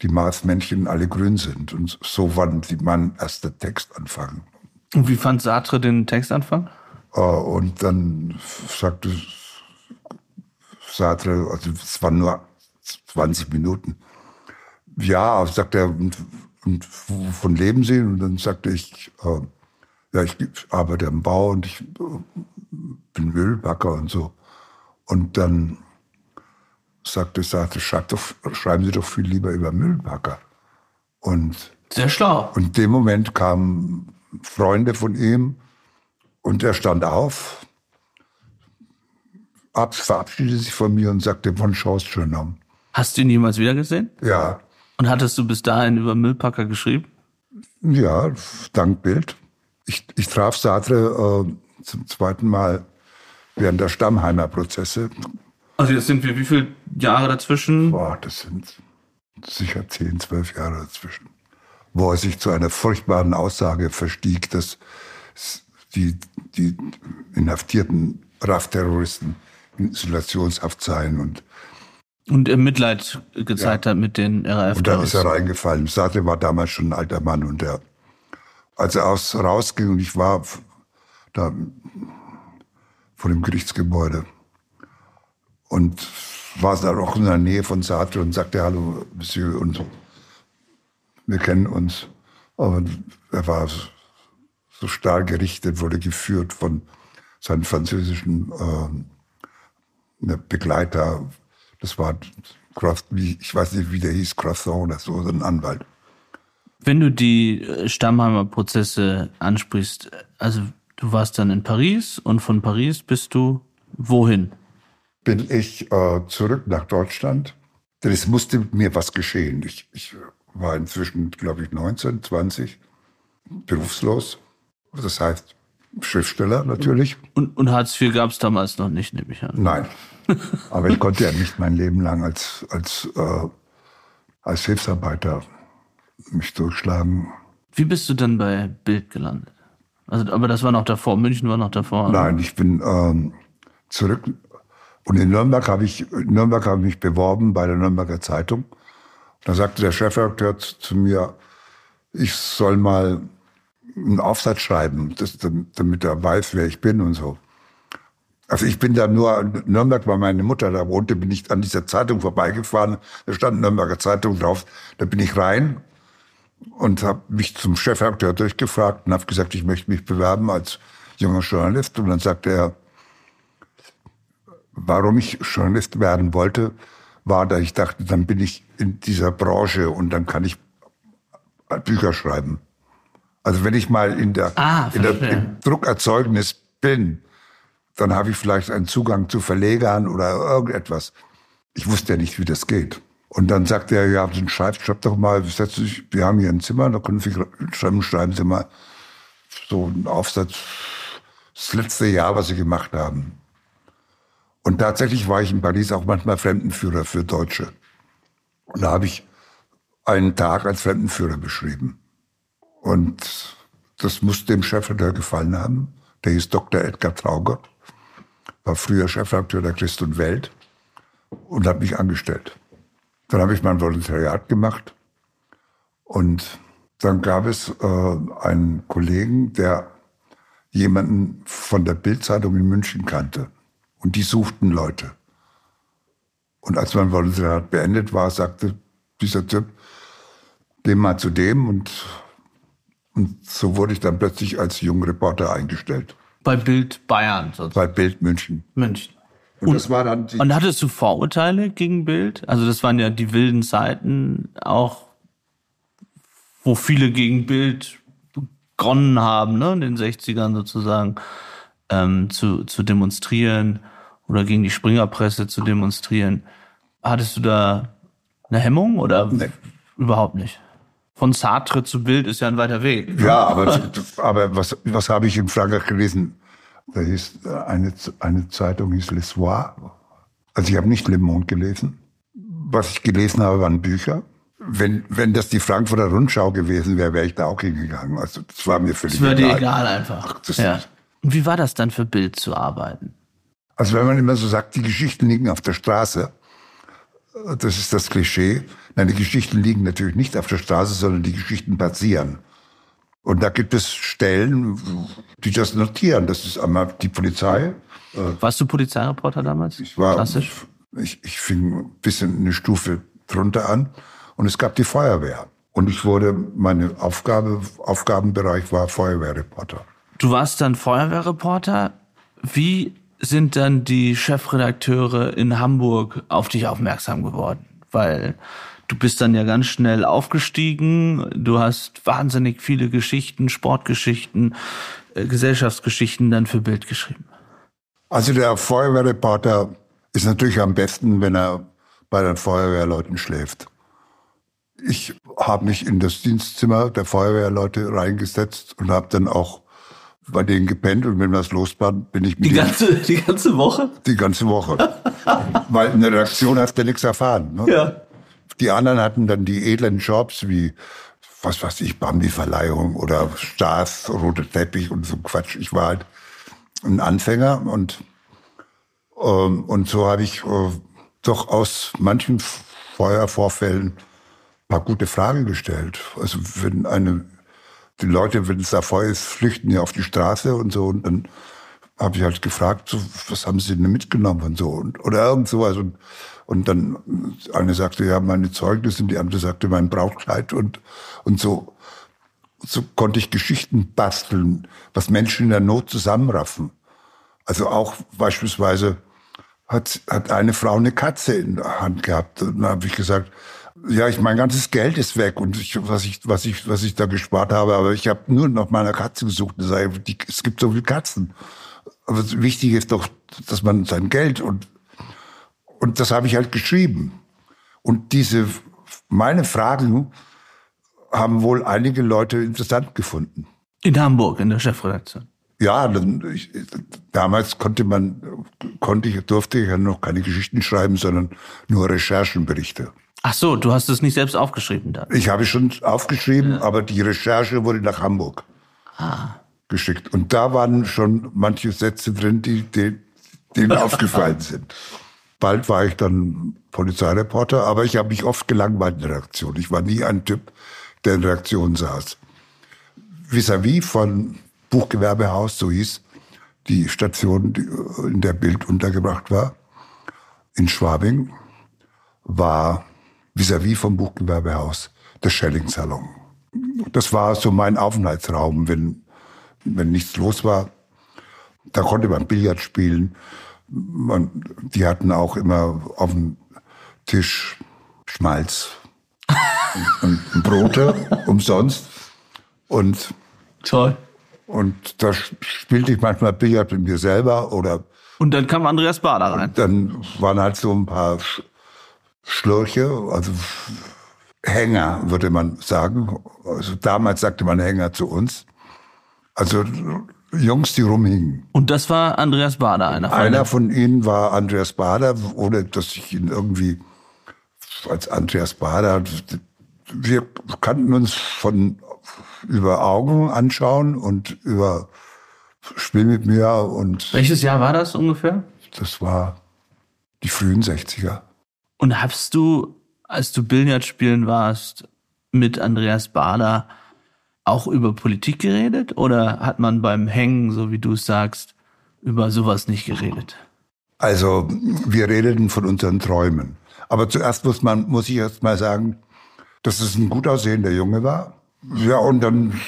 die Marsmännchen alle grün sind. Und so war die Mann erst der Textanfang. Und wie fand Sartre den Textanfang? Äh, und dann sagte Sartre, also es waren nur 20 Minuten. Ja, sagt er, und, und wovon leben Sie? Und dann sagte ich, äh, ja, ich arbeite am Bau und ich äh, bin Müllbacker und so. Und dann sagte schreib doch, schreiben Sie doch viel lieber über Müllbacker. Und sehr schlau. Und in dem Moment kamen Freunde von ihm und er stand auf, ab, verabschiedete sich von mir und sagte, Bonne chance, schön Abend. Hast du ihn jemals wieder gesehen? Ja. Und hattest du bis dahin über Müllpacker geschrieben? Ja, dank Bild. Ich, ich traf Sartre äh, zum zweiten Mal während der Stammheimer Prozesse. Also jetzt sind wir wie viele Jahre dazwischen? Boah, das sind sicher zehn, zwölf Jahre dazwischen. Wo er sich zu einer furchtbaren Aussage verstieg, dass die, die inhaftierten RAF-Terroristen in Isolationshaft seien und und er Mitleid gezeigt ja. hat mit den RAF. Und dann ist er reingefallen. Sartre war damals schon ein alter Mann und der, als er aus, rausging und ich war da vor dem Gerichtsgebäude und war da auch in der Nähe von Sartre und sagte Hallo, Monsieur, und wir kennen uns. Aber er war so stark gerichtet, wurde geführt von seinen französischen äh, Begleiter. Das war, ich weiß nicht, wie der hieß, Croissant oder so, so ein Anwalt. Wenn du die äh, Stammheimer Prozesse ansprichst, also du warst dann in Paris und von Paris bist du wohin? Bin ich äh, zurück nach Deutschland, denn es musste mir was geschehen. Ich, ich war inzwischen, glaube ich, 19, 20, berufslos das heißt, Schriftsteller natürlich. Und, und Hartz IV gab es damals noch nicht, nehme ich an. Nein. Aber ich konnte ja nicht mein Leben lang als, als, äh, als Hilfsarbeiter mich durchschlagen. Wie bist du denn bei Bild gelandet? Also, aber das war noch davor, München war noch davor. Nein, ich bin ähm, zurück. Und in Nürnberg habe ich, in Nürnberg habe ich mich beworben bei der Nürnberger Zeitung. Da sagte der Chefredakteur zu mir, ich soll mal einen Aufsatz schreiben, das, damit er weiß, wer ich bin und so. Also ich bin da nur, Nürnberg, weil meine Mutter da wohnte, bin ich an dieser Zeitung vorbeigefahren. Da stand Nürnberger Zeitung drauf. Da bin ich rein und habe mich zum Chefredakteur durchgefragt und habe gesagt, ich möchte mich bewerben als junger Journalist. Und dann sagte er, warum ich Journalist werden wollte, war, dass ich dachte, dann bin ich in dieser Branche und dann kann ich Bücher schreiben. Also wenn ich mal in der, ah, in der im Druckerzeugnis bin, dann habe ich vielleicht einen Zugang zu Verlegern oder irgendetwas. Ich wusste ja nicht, wie das geht. Und dann sagte er, ja, dann schreib, schreib doch mal, wir haben hier ein Zimmer, da können Sie schreiben, schreiben Sie mal so einen Aufsatz, das letzte Jahr, was Sie gemacht haben. Und tatsächlich war ich in Paris auch manchmal Fremdenführer für Deutsche. Und da habe ich einen Tag als Fremdenführer beschrieben. Und das muss dem Chefredakteur gefallen haben. Der hieß Dr. Edgar Trauger, war früher Chefredakteur der Christ und Welt und hat mich angestellt. Dann habe ich mein Volontariat gemacht und dann gab es äh, einen Kollegen, der jemanden von der Bildzeitung in München kannte. Und die suchten Leute. Und als mein Volontariat beendet war, sagte dieser Typ, geh mal zu dem und, und so wurde ich dann plötzlich als junger Reporter eingestellt. Bei Bild Bayern sozusagen. Bei Bild München. München. Und, und, das war dann und hattest du Vorurteile gegen Bild? Also das waren ja die wilden Zeiten auch, wo viele gegen Bild begonnen haben, ne, in den 60ern sozusagen, ähm, zu, zu demonstrieren oder gegen die Springerpresse zu demonstrieren. Hattest du da eine Hemmung oder nee. überhaupt nicht? Von Sartre zu Bild ist ja ein weiter Weg. Ja, aber, aber was, was habe ich in Frankreich gelesen? Da hieß eine, eine Zeitung hieß Le Soir. Also ich habe nicht Le Monde gelesen. Was ich gelesen habe, waren Bücher. Wenn, wenn das die Frankfurter Rundschau gewesen wäre, wäre ich da auch hingegangen. Also das war mir völlig egal. Das war dir egal einfach. Ach, ja. Und wie war das dann für Bild zu arbeiten? Also wenn man immer so sagt, die Geschichten liegen auf der Straße, das ist das Klischee. Nein, die Geschichten liegen natürlich nicht auf der Straße, sondern die Geschichten passieren. Und da gibt es Stellen, die das notieren. Das ist einmal die Polizei. Warst du Polizeireporter damals? Ich war, Klassisch? Ich, ich fing ein bisschen eine Stufe drunter an. Und es gab die Feuerwehr. Und ich wurde, meine Aufgabe, Aufgabenbereich war Feuerwehrreporter. Du warst dann Feuerwehrreporter. Wie sind dann die Chefredakteure in Hamburg auf dich aufmerksam geworden? Weil du bist dann ja ganz schnell aufgestiegen. Du hast wahnsinnig viele Geschichten, Sportgeschichten, äh, Gesellschaftsgeschichten dann für Bild geschrieben. Also der Feuerwehrreporter ist natürlich am besten, wenn er bei den Feuerwehrleuten schläft. Ich habe mich in das Dienstzimmer der Feuerwehrleute reingesetzt und habe dann auch bei denen gepennt und wenn was los war, bin ich mit die ganze die ganze Woche. Die ganze Woche, weil in der Redaktion hast du nichts erfahren. Ne? Ja. Die anderen hatten dann die edlen Jobs wie was weiß ich, Bambi-Verleihung oder Stars, rote Teppich und so Quatsch. Ich war halt ein Anfänger und ähm, und so habe ich äh, doch aus manchen Feuervorfällen paar gute Fragen gestellt. Also wenn eine die Leute, wenn es da Feuer ist, flüchten ja auf die Straße und so. Und dann habe ich halt gefragt, so, was haben sie denn mitgenommen und so. Und, oder irgend sowas. Und, und dann eine sagte, ja, meine Zeugnisse, und die andere sagte, mein Brautkleid. Und, und so, so konnte ich Geschichten basteln, was Menschen in der Not zusammenraffen. Also auch beispielsweise hat, hat eine Frau eine Katze in der Hand gehabt. Und dann habe ich gesagt, ja, ich mein ganzes Geld ist weg und ich, was ich was ich was ich da gespart habe, aber ich habe nur noch meiner Katze gesucht. Die, es gibt so viele Katzen. Aber wichtig ist doch, dass man sein Geld und und das habe ich halt geschrieben. Und diese meine Fragen haben wohl einige Leute interessant gefunden. In Hamburg in der Chefredaktion. Ja, dann, ich, damals konnte man, konnte ich, durfte ich ja noch keine Geschichten schreiben, sondern nur Recherchenberichte. Ach so, du hast es nicht selbst aufgeschrieben dann? Ich habe es schon aufgeschrieben, ja. aber die Recherche wurde nach Hamburg ah. geschickt. Und da waren schon manche Sätze drin, die, die denen aufgefallen sind. Bald war ich dann Polizeireporter, aber ich habe mich oft gelangweilt in der Reaktion. Ich war nie ein Typ, der in der Reaktion saß. vis-à-vis -vis von Buchgewerbehaus, so hieß die Station, die in der Bild untergebracht war, in Schwabing, war vis-à-vis -vis vom Buchgewerbehaus der Schelling-Salon. Das war so mein Aufenthaltsraum, wenn, wenn nichts los war. Da konnte man Billard spielen. Man, die hatten auch immer auf dem Tisch Schmalz und, und Brote umsonst. Und Toll. Und da spielte ich manchmal Billard mit mir selber oder. Und dann kam Andreas Bader rein. Dann waren halt so ein paar Sch Schlürche, also Hänger, würde man sagen. Also damals sagte man Hänger zu uns. Also Jungs, die rumhingen. Und das war Andreas Bader, einer von Einer von ihnen war Andreas Bader, ohne dass ich ihn irgendwie als Andreas Bader. Wir kannten uns von über Augen anschauen und über Spiel mit mir und. Welches Jahr war das ungefähr? Das war die frühen 60er. Und hast du, als du Billard spielen warst, mit Andreas Bader auch über Politik geredet? Oder hat man beim Hängen, so wie du es sagst, über sowas nicht geredet? Also, wir redeten von unseren Träumen. Aber zuerst muss man, muss ich erst mal sagen, dass es ein gut aussehender Junge war. Ja, und dann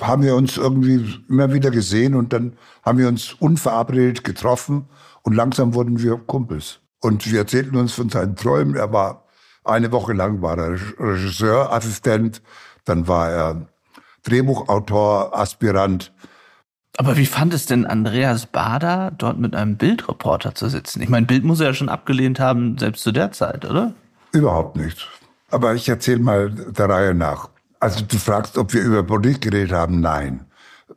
haben wir uns irgendwie immer wieder gesehen und dann haben wir uns unverabredet getroffen und langsam wurden wir Kumpels. Und wir erzählten uns von seinen Träumen. Er war eine Woche lang war er Regisseurassistent, dann war er Drehbuchautor, Aspirant. Aber wie fand es denn Andreas Bader, dort mit einem Bildreporter zu sitzen? Ich meine, Bild muss er ja schon abgelehnt haben, selbst zu der Zeit, oder? Überhaupt nicht. Aber ich erzähle mal der Reihe nach. Also du fragst, ob wir über Politik geredet haben. Nein.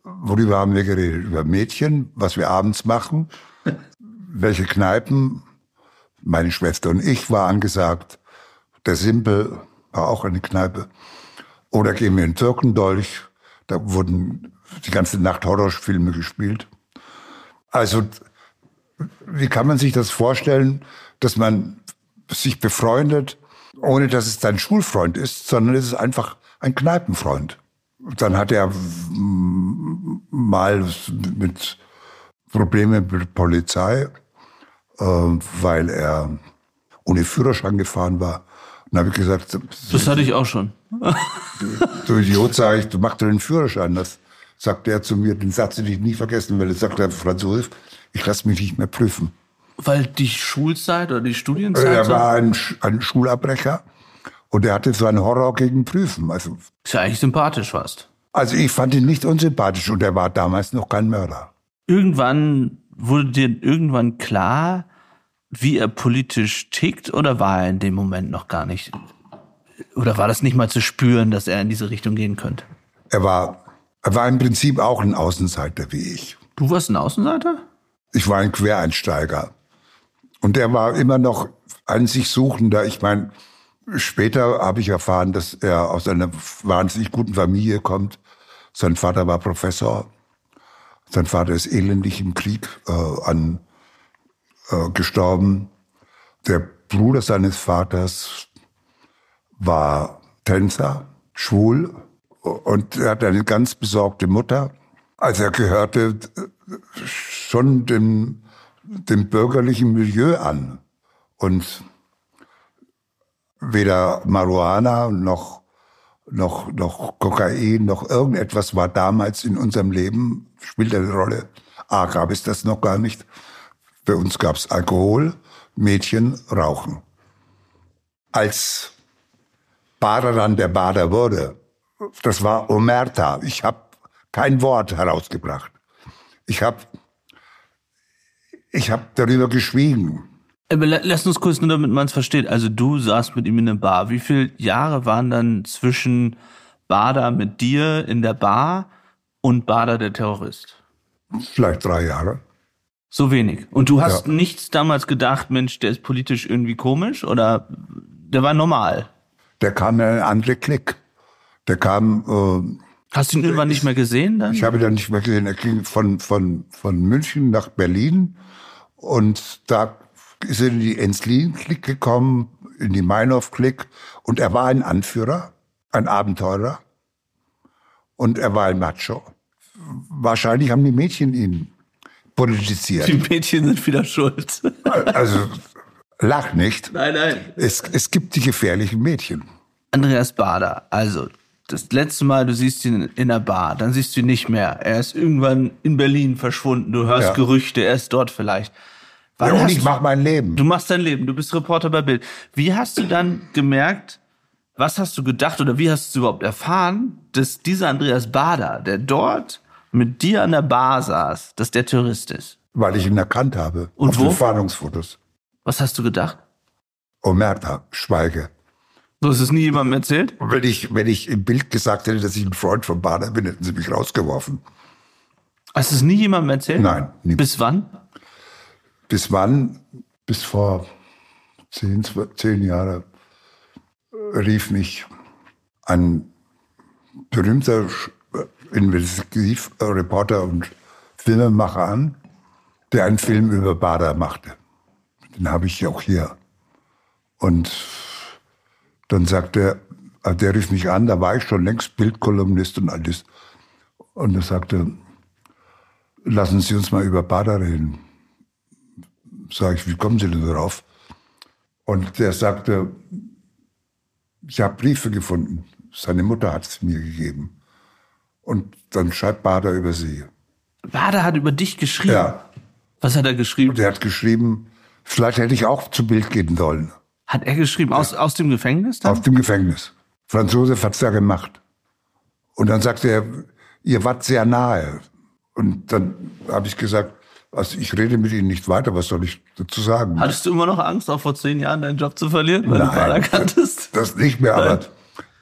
Worüber haben wir geredet? Über Mädchen, was wir abends machen, welche Kneipen. Meine Schwester und ich war angesagt. Der Simpel war auch eine Kneipe. Oder gehen wir in Türkendolch. Da wurden die ganze Nacht Horrorfilme gespielt. Also, wie kann man sich das vorstellen, dass man sich befreundet, ohne dass es dein Schulfreund ist, sondern es ist einfach ein Kneipenfreund. Dann hat er mal mit Problemen mit der Polizei, weil er ohne Führerschein gefahren war. Und habe ich gesagt, das hatte ich auch schon. du, Idiot, sage ich, du machst doch den Führerschein. Das sagte er zu mir, den Satz, den ich nie vergessen werde. Sagt er, Franz Josef, ich lasse mich nicht mehr prüfen. Weil die Schulzeit oder die Studienzeit? Er war ein, ein Schulabbrecher und er hatte so einen Horror gegen Prüfen. Also, ist ja eigentlich sympathisch fast. Also ich fand ihn nicht unsympathisch und er war damals noch kein Mörder. Irgendwann wurde dir irgendwann klar, wie er politisch tickt oder war er in dem Moment noch gar nicht? Oder war das nicht mal zu spüren, dass er in diese Richtung gehen könnte? Er war, er war im Prinzip auch ein Außenseiter wie ich. Du warst ein Außenseiter? Ich war ein Quereinsteiger. Und er war immer noch ein sich Suchender. Ich meine, Später habe ich erfahren, dass er aus einer wahnsinnig guten Familie kommt. Sein Vater war Professor. Sein Vater ist elendig im Krieg äh, an, äh, gestorben. Der Bruder seines Vaters war Tänzer, schwul und er hatte eine ganz besorgte Mutter. Also er gehörte äh, schon dem, dem bürgerlichen Milieu an. Und weder Marihuana noch, noch, noch Kokain noch irgendetwas war damals in unserem Leben, spielt eine Rolle. A, gab es das noch gar nicht. Bei uns gab es Alkohol, Mädchen, Rauchen. Als Bader dann der Bader wurde, das war Omerta. Ich habe kein Wort herausgebracht. Ich habe ich hab darüber geschwiegen. Aber lass uns kurz nur, damit man es versteht. Also du saßt mit ihm in der Bar. Wie viele Jahre waren dann zwischen Bader mit dir in der Bar und Bader der Terrorist? Vielleicht drei Jahre. So wenig. Und du hast ja. nichts damals gedacht, Mensch, der ist politisch irgendwie komisch oder der war normal? Der kam in eine andere Klick. Der kam. Äh, Hast du ihn irgendwann nicht mehr gesehen dann? Ich habe ihn dann nicht mehr gesehen. Er ging von, von, von München nach Berlin und da ist er in die Enslin-Klick gekommen, in die Meinhof-Klick und er war ein Anführer, ein Abenteurer. und er war ein Macho. Wahrscheinlich haben die Mädchen ihn politisiert. Die Mädchen sind wieder schuld. Also lach nicht. Nein, nein. Es, es gibt die gefährlichen Mädchen. Andreas Bader, also das letzte Mal, du siehst ihn in der Bar, dann siehst du ihn nicht mehr. Er ist irgendwann in Berlin verschwunden. Du hörst Ja. Gerüchte, er ist dort vielleicht. Wann Ja, und ich du- mache mein Leben. Du machst dein Leben, du bist Reporter bei Bild. Wie hast du dann gemerkt, was hast du gedacht oder wie hast du überhaupt erfahren, dass dieser Andreas Bader, der dort mit dir an der Bar saß, dass der Terrorist ist? weil ich ihn erkannt habe. Und auf wo? den Fahndungsfotos. Was hast du gedacht? Omerta, schweige. Du hast es nie jemandem erzählt? Wenn ich, wenn ich im Bild gesagt hätte, dass ich ein Freund von Bader bin, hätten sie mich rausgeworfen. Hast du es nie jemandem erzählt? Nein, nie. Bis wann? Bis wann? Bis vor zehn, zehn Jahren rief mich ein berühmter Sch- Investigativreporter und Filmemacher an, der einen Film über Bader machte. Den habe ich auch hier. Und dann sagte er, der rief mich an, da war ich schon längst Bildkolumnist und alles. Und er sagte, lassen Sie uns mal über Bader reden. Sag ich, wie kommen Sie denn darauf? Und der sagte, ich habe Briefe gefunden. Seine Mutter hat es mir gegeben. Und dann schreibt Bader über sie. Bader hat über dich geschrieben. Ja. Was hat er geschrieben? Und er hat geschrieben, vielleicht hätte ich auch zu Bild gehen sollen. Hat er geschrieben aus, aus dem Gefängnis dann? Aus dem Gefängnis. Franzose hat's ja gemacht. Und dann sagte er, ihr wart sehr nahe. Und dann habe ich gesagt, also ich rede mit Ihnen nicht weiter, was soll ich dazu sagen? Hattest du immer noch Angst, auch vor zehn Jahren deinen Job zu verlieren, weil du Nein. Bader kanntest? Das nicht mehr, aber,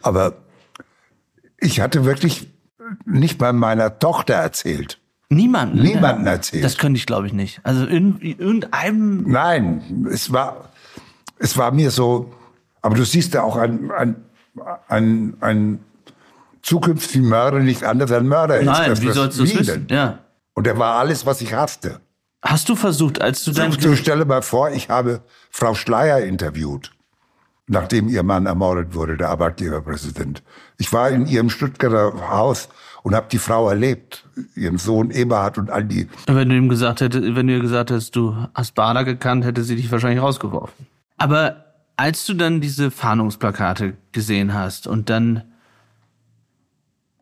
aber ich hatte wirklich nicht mal meiner Tochter erzählt. Niemanden. Niemanden erzählt. Das könnte ich, glaube ich, nicht. Also in, irgendeinem. Nein, es war, es war mir so, aber du siehst ja auch ein, ein, ein, ein zukünftigen Mörder nicht anders ein Mörder ist. Nein, wie das- sollst du es wissen? Ja. Und er war alles, was ich hasste. Hast du versucht, als du dein. Du stelle mal vor, ich habe Frau Schleier interviewt, nachdem ihr Mann ermordet wurde, der Arbeitgeberpräsident. Ich war in ihrem Stuttgarter Haus und habe die Frau erlebt, ihren Sohn Eberhard und all die. Wenn du ihm gesagt hättest, wenn du ihr gesagt hättest, du hast Bader gekannt, hätte sie dich wahrscheinlich rausgeworfen. Aber als du dann diese Fahndungsplakate gesehen hast und dann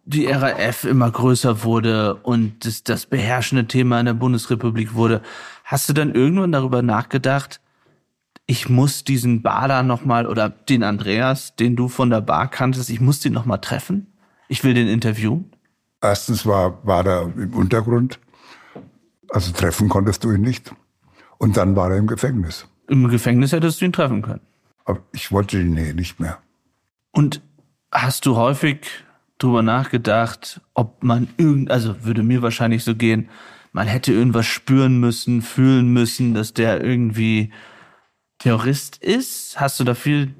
die RAF immer größer wurde und das, das beherrschende Thema in der Bundesrepublik wurde, hast du dann irgendwann darüber nachgedacht, ich muss diesen Bader nochmal oder den Andreas, den du von der Bar kanntest, ich muss den nochmal treffen? Ich will den interviewen? Erstens war, war er im Untergrund, also treffen konntest du ihn nicht. Und dann war er im Gefängnis. Im Gefängnis hättest du ihn treffen können. Aber ich wollte ihn nee, nicht mehr. Und hast du häufig drüber nachgedacht, ob man irgend, also würde mir wahrscheinlich so gehen, man hätte irgendwas spüren müssen, fühlen müssen, dass der irgendwie Terrorist ist? Hast du da viel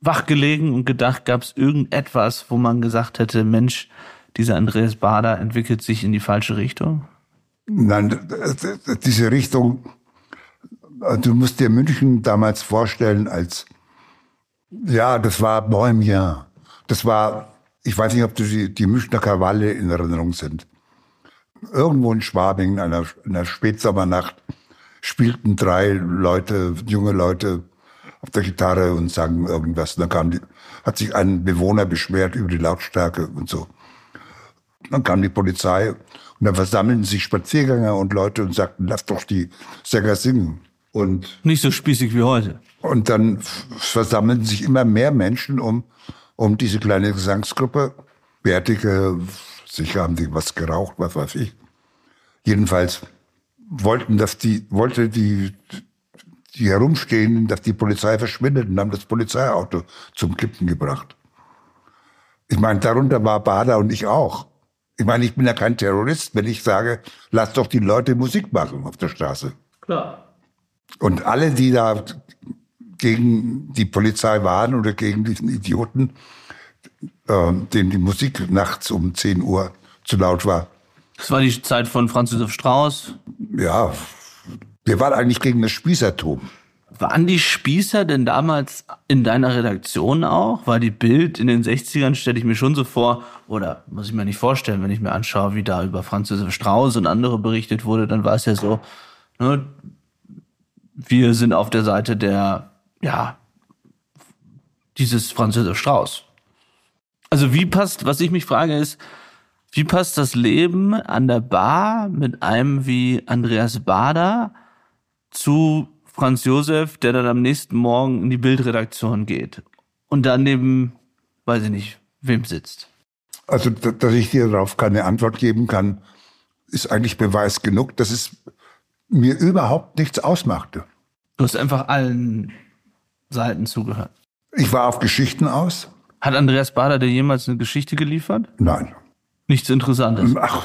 wach gelegen und gedacht, gab es irgendetwas, wo man gesagt hätte, Mensch, dieser Andreas Bader entwickelt sich in die falsche Richtung? Nein, diese Richtung, du musst dir München damals vorstellen als, ja, das war Bohemien. Das war, ich weiß nicht, ob du die, die Münchner Krawalle in Erinnerung sind. Irgendwo in Schwabing, in einer, in einer Spätsommernacht, spielten drei Leute, junge Leute auf der Gitarre und sangen irgendwas. Und dann kam die, hat sich ein Bewohner beschwert über die Lautstärke und so. Dann kam die Polizei und dann versammelten sich Spaziergänger und Leute und sagten, lass doch die Sänger singen. Und, Nicht so spießig wie heute. und dann versammelten sich immer mehr Menschen um, um diese kleine Gesangsgruppe. Bärtige, sicher haben die was geraucht, was weiß ich. Jedenfalls wollten, dass die, wollte die, die herumstehen, dass die Polizei verschwindet und haben das Polizeiauto zum Kippen gebracht. Ich meine, darunter war Bader und ich auch. Ich meine, ich bin ja kein Terrorist, wenn ich sage, lass doch die Leute Musik machen auf der Straße. Klar. Und alle, die da gegen die Polizei waren oder gegen diesen Idioten, äh, denen die Musik nachts um 10 Uhr zu laut war, Das war die Zeit von Franz Josef Strauß. ja, wir waren eigentlich gegen das Spießertum. Waren die Spießer denn damals in deiner Redaktion auch? War die Bild in den 60ern, stelle ich mir schon so vor, oder muss ich mir nicht vorstellen, wenn ich mir anschaue, wie da über Franz Josef Strauß und andere berichtet wurde, dann war es ja so, ne, wir sind auf der Seite der, ja, dieses Franz Josef Strauß. Also wie passt, was ich mich frage ist, wie passt das Leben an der Bar mit einem wie Andreas Bader zu Franz Josef, der dann am nächsten Morgen in die Bildredaktion geht und dann neben, weiß ich nicht, wem sitzt? Also, dass ich dir darauf keine Antwort geben kann, ist eigentlich Beweis genug, dass es mir überhaupt nichts ausmachte. Du hast einfach allen Seiten zugehört. Ich war auf Geschichten aus. Hat Andreas Bader dir jemals eine Geschichte geliefert? Nein. Nichts Interessantes. Ach,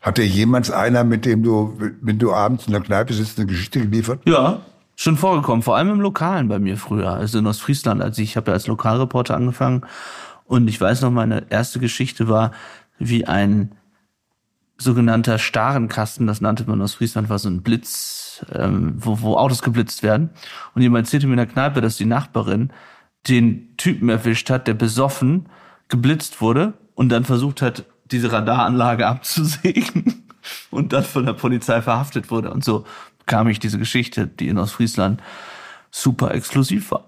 hat dir jemals einer, mit dem du, wenn du abends in der Kneipe sitzt, eine Geschichte geliefert? Ja, schon vorgekommen. Vor allem im Lokalen bei mir früher. Also in Ostfriesland, als ich, ich habe ja als Lokalreporter angefangen. Und ich weiß noch, meine erste Geschichte war, wie ein sogenannter Starenkasten, das nannte man aus Friesland, war so ein Blitz, ähm, wo, wo Autos geblitzt werden. Und jemand erzählte mir in der Kneipe, dass die Nachbarin den Typen erwischt hat, der besoffen geblitzt wurde und dann versucht hat, diese Radaranlage abzusägen und dann von der Polizei verhaftet wurde. Und so kam ich diese Geschichte, die in Ostfriesland super exklusiv war.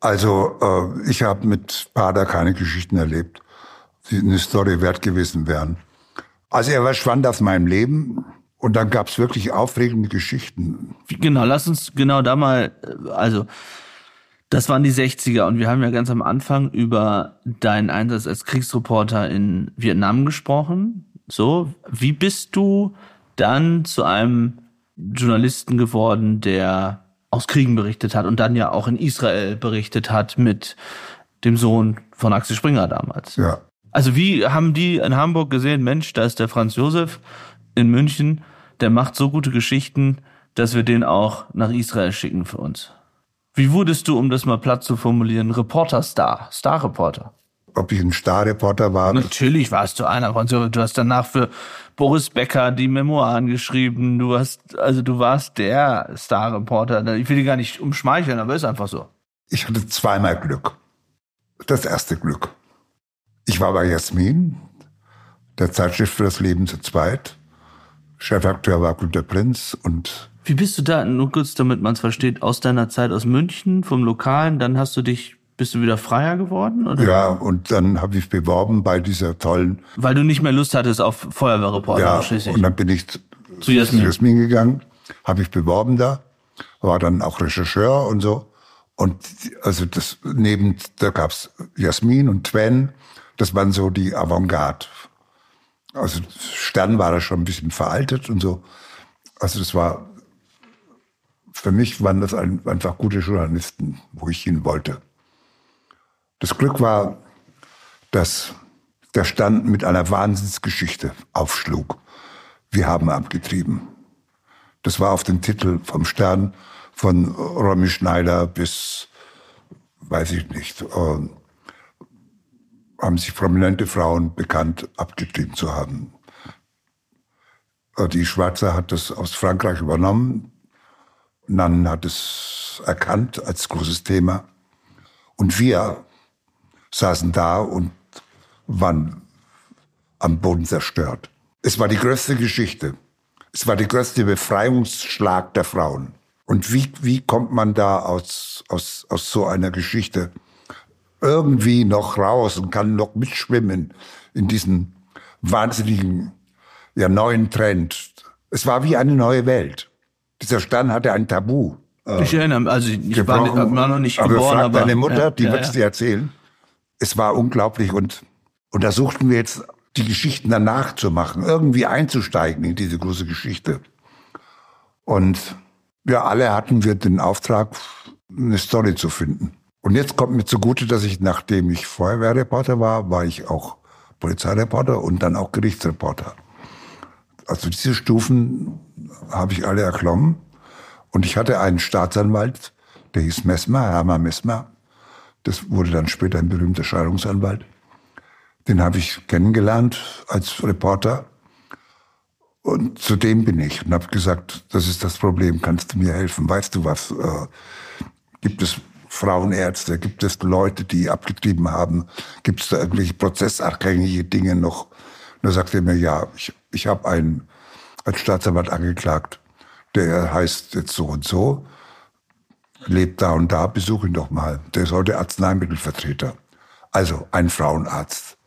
Also äh, ich habe mit Bader keine Geschichten erlebt, die eine Story wert gewesen wären. Also er verschwand aus meinem Leben und dann gab es wirklich aufregende Geschichten. Genau, lass uns genau da mal, äh, also das waren die 60er und wir haben ja ganz am Anfang über deinen Einsatz als Kriegsreporter in Vietnam gesprochen. So, wie bist du dann zu einem Journalisten geworden, der aus Kriegen berichtet hat und dann ja auch in Israel berichtet hat mit dem Sohn von Axel Springer damals? Ja. Also wie haben die in Hamburg gesehen, Mensch, da ist der Franz Josef in München, der macht so gute Geschichten, dass wir den auch nach Israel schicken für uns. Wie wurdest du, um das mal platt zu formulieren, Reporter-Star, Star-Reporter? Ob ich ein Star-Reporter war? Natürlich warst du einer von. Du hast danach für Boris Becker die Memoiren geschrieben. Du hast, also du warst der Star-Reporter. Ich will dich gar nicht umschmeicheln, aber ist einfach so. Ich hatte zweimal Glück. Das erste Glück. Ich war bei Jasmin, der Zeitschrift für das Leben zu zweit. Chefakteur war Günter Prinz und wie bist du da, nur kurz damit man es versteht, aus deiner Zeit aus München, vom Lokalen, dann hast du dich, bist du wieder freier geworden? Oder? Ja, und dann habe ich beworben bei dieser tollen... Weil du nicht mehr Lust hattest auf Feuerwehrreporter ja, schließlich. und dann bin ich zu Jasmin, Jasmin gegangen, habe ich beworben da, war dann auch Rechercheur und so. Und also das neben, da gab's Jasmin und Twen, das waren so die Avantgarde. Also Stern war da schon ein bisschen veraltet und so. Also das war für mich waren das einfach gute Journalisten, wo ich hin wollte. Das Glück war, dass der Stand mit einer Wahnsinnsgeschichte aufschlug. Wir haben abgetrieben. Das war auf dem Titel vom Stern von Romy Schneider bis, weiß ich nicht, äh, haben sich prominente Frauen bekannt, abgetrieben zu haben. Äh, die Schwarze hat das aus Frankreich übernommen. Nannen hat es erkannt als großes Thema. Und wir saßen da und waren am Boden zerstört. Es war die größte Geschichte. Es war der größte Befreiungsschlag der Frauen. Und wie, wie kommt man da aus, aus, aus so einer Geschichte irgendwie noch raus und kann noch mitschwimmen in diesen wahnsinnigen, ja, neuen Trend? Es war wie eine neue Welt. Dieser Stern hatte ein Tabu. Äh, ich erinnere also ich war, war, noch nicht aber geboren. aber deine Mutter, ja, die ja, wird es dir erzählen. Es war unglaublich und, und da suchten wir jetzt die Geschichten danach zu machen, irgendwie einzusteigen in diese große Geschichte. Und wir alle hatten wir den Auftrag, eine Story zu finden. Und jetzt kommt mir zugute, dass ich, nachdem ich Feuerwehrreporter war, war ich auch Polizeireporter und dann auch Gerichtsreporter. Also diese Stufen habe ich alle erklommen. Und ich hatte einen Staatsanwalt, der hieß Messmer, Hermann Messmer. Das wurde dann später ein berühmter Scheidungsanwalt. Den habe ich kennengelernt als Reporter. Und zu dem bin ich und habe gesagt, das ist das Problem, kannst du mir helfen? Weißt du was? Äh, gibt es Frauenärzte? Gibt es Leute, die abgetrieben haben? Gibt es da irgendwelche prozessabhängige Dinge noch? Und da sagte er mir, ja, ich, ich habe einen als Staatsanwalt angeklagt, der heißt jetzt so und so, lebt da und da, besuch ihn doch mal. Der ist heute Arzneimittelvertreter. Also ein Frauenarzt,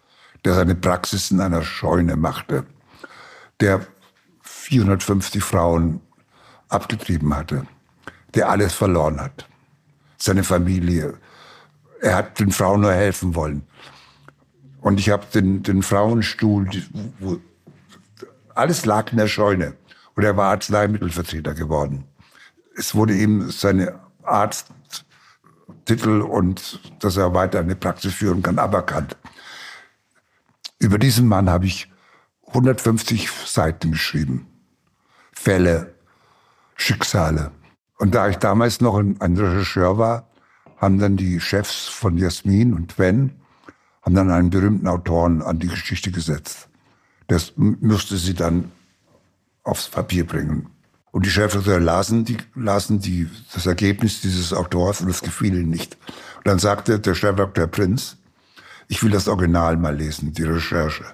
der seine Praxis in einer Scheune machte, der 450 Frauen abgetrieben hatte, der alles verloren hat. Seine Familie. Er hat den Frauen nur helfen wollen. Und ich habe den, den Frauenstuhl, wo, alles lag in der Scheune. Und er war Arzneimittelvertreter geworden. Es wurde ihm seine Arzttitel und dass er weiter eine Praxis führen kann, aberkannt. Über diesen Mann habe ich 150 Seiten geschrieben. Fälle, Schicksale. Und da ich damals noch ein, ein Regisseur war, haben dann die Chefs von Jasmin und Wen haben dann einen berühmten Autoren an die Geschichte gesetzt. Das müsste sie dann aufs Papier bringen. Und die Chefredakteure lasen, die, lasen die, das Ergebnis dieses Autors und das gefiel ihnen nicht. Und dann sagte der Chefredakteur Prinz, ich will das Original mal lesen, die Recherche.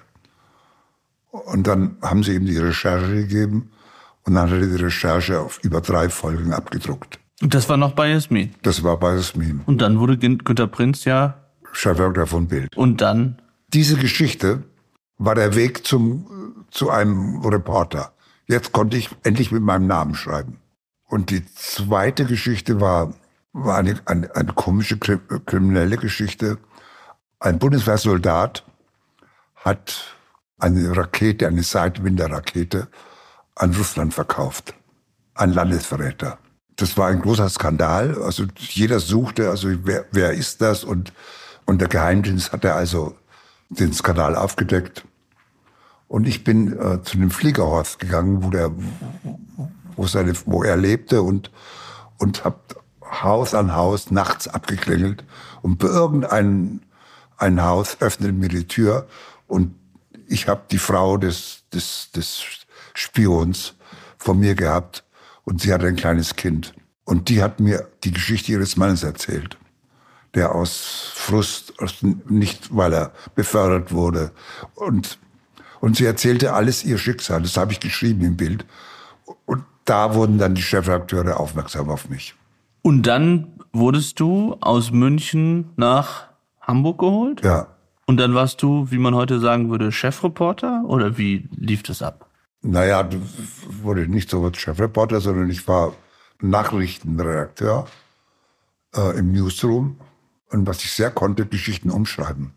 Und dann haben sie ihm die Recherche gegeben und dann hat er die Recherche auf über drei Folgen abgedruckt. Und das war noch bei Jasmin? Das war bei Jasmin. Und dann wurde Günter Prinz ja... Chefredakteur von Bild. Und dann? Diese Geschichte war der Weg zum, zu einem Reporter. Jetzt konnte ich endlich mit meinem Namen schreiben. Und die zweite Geschichte war, war eine, eine, eine komische kriminelle Geschichte. Ein Bundeswehrsoldat hat eine Rakete, eine Seitenwinderrakete an Russland verkauft. Ein Landesverräter. Das war ein großer Skandal. Also jeder suchte, also wer, wer ist das? Und, und der Geheimdienst hatte also den Skandal aufgedeckt. Und ich bin äh, zu dem Fliegerhorst gegangen, wo der, wo, seine, wo er lebte und, und habe Haus an Haus nachts abgeklingelt. Und bei irgendeinem ein Haus öffnete mir die Tür und ich habe die Frau des, des, des Spions von mir gehabt und sie hatte ein kleines Kind. Und die hat mir die Geschichte ihres Mannes erzählt, der aus Frust, aus, nicht weil er befördert wurde. Und, und sie erzählte alles ihr Schicksal. Das habe ich geschrieben im Bild. Und da wurden dann die Chefredakteure aufmerksam auf mich. Und dann wurdest du aus München nach Hamburg geholt? Ja. Und dann warst du, wie man heute sagen würde, Chefreporter oder wie lief das ab? Naja, wurde nicht so Chefreporter, sondern ich war Nachrichtenredakteur äh, im Newsroom. Und was ich sehr konnte, Geschichten umschreiben.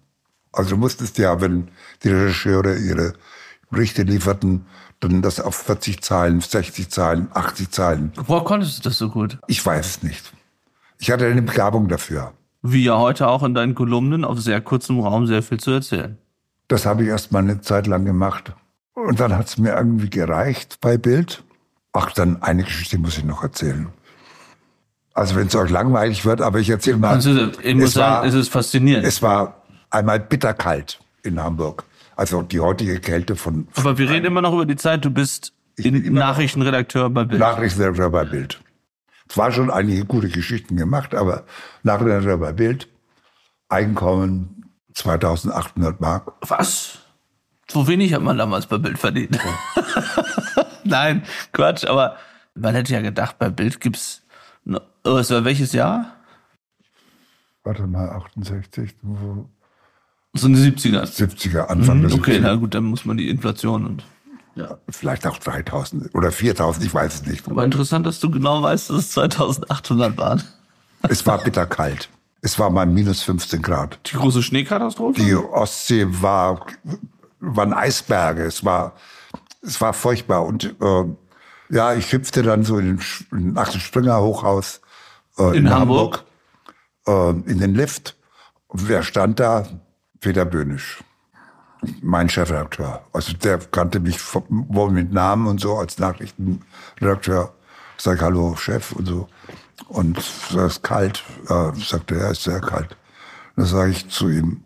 Also du musstest ja, wenn die Regisseure ihre Berichte lieferten, dann das auf 40 Zeilen, 60 Zeilen, 80 Zeilen. Woher konntest du das so gut? Ich weiß es nicht. Ich hatte eine Begabung dafür. Wie ja heute auch in deinen Kolumnen auf sehr kurzem Raum sehr viel zu erzählen. Das habe ich erst mal eine Zeit lang gemacht. Und dann hat es mir irgendwie gereicht bei Bild. Ach, dann eine Geschichte muss ich noch erzählen. Also wenn es euch langweilig wird, aber ich erzähle mal. Also, ich muss sagen, war, es ist faszinierend. Es war einmal bitterkalt in Hamburg. Also die heutige Kälte von. Aber wir reden immer noch über die Zeit, du bist Nachrichtenredakteur bei Bild. Nachrichtenredakteur bei Bild. Es war schon einige gute Geschichten gemacht, aber Nachredakteur bei Bild, Einkommen 2800 Mark. Was? So wenig hat man damals bei Bild verdient. Nein, Quatsch, aber man hätte ja gedacht, bei Bild gibt's, oh, es war welches Jahr? Warte mal, 68. So eine 70er. 70er, Anfang mhm, Okay, 70er. na gut, dann muss man die Inflation und ja. Vielleicht auch 3000 oder 4000, ich weiß es nicht. Aber interessant, dass du genau weißt, dass es 2800 waren. Es war bitterkalt. Es war mal minus 15 Grad. Die große Schneekatastrophe? Die Ostsee war, waren Eisberge. Es war, es war furchtbar. Und äh, ja, ich hüpfte dann so in den Axel Springer Hochhaus äh, in, in, Hamburg, Hamburg äh, in den Lift. Und wer stand da? Peter Böhnisch mein Chefredakteur. Also der kannte mich wohl mit Namen und so als Nachrichtenredakteur. Ich sage Hallo Chef und so. Und es ist kalt. Ja, sagte er, ist sehr kalt. Da sage ich zu ihm,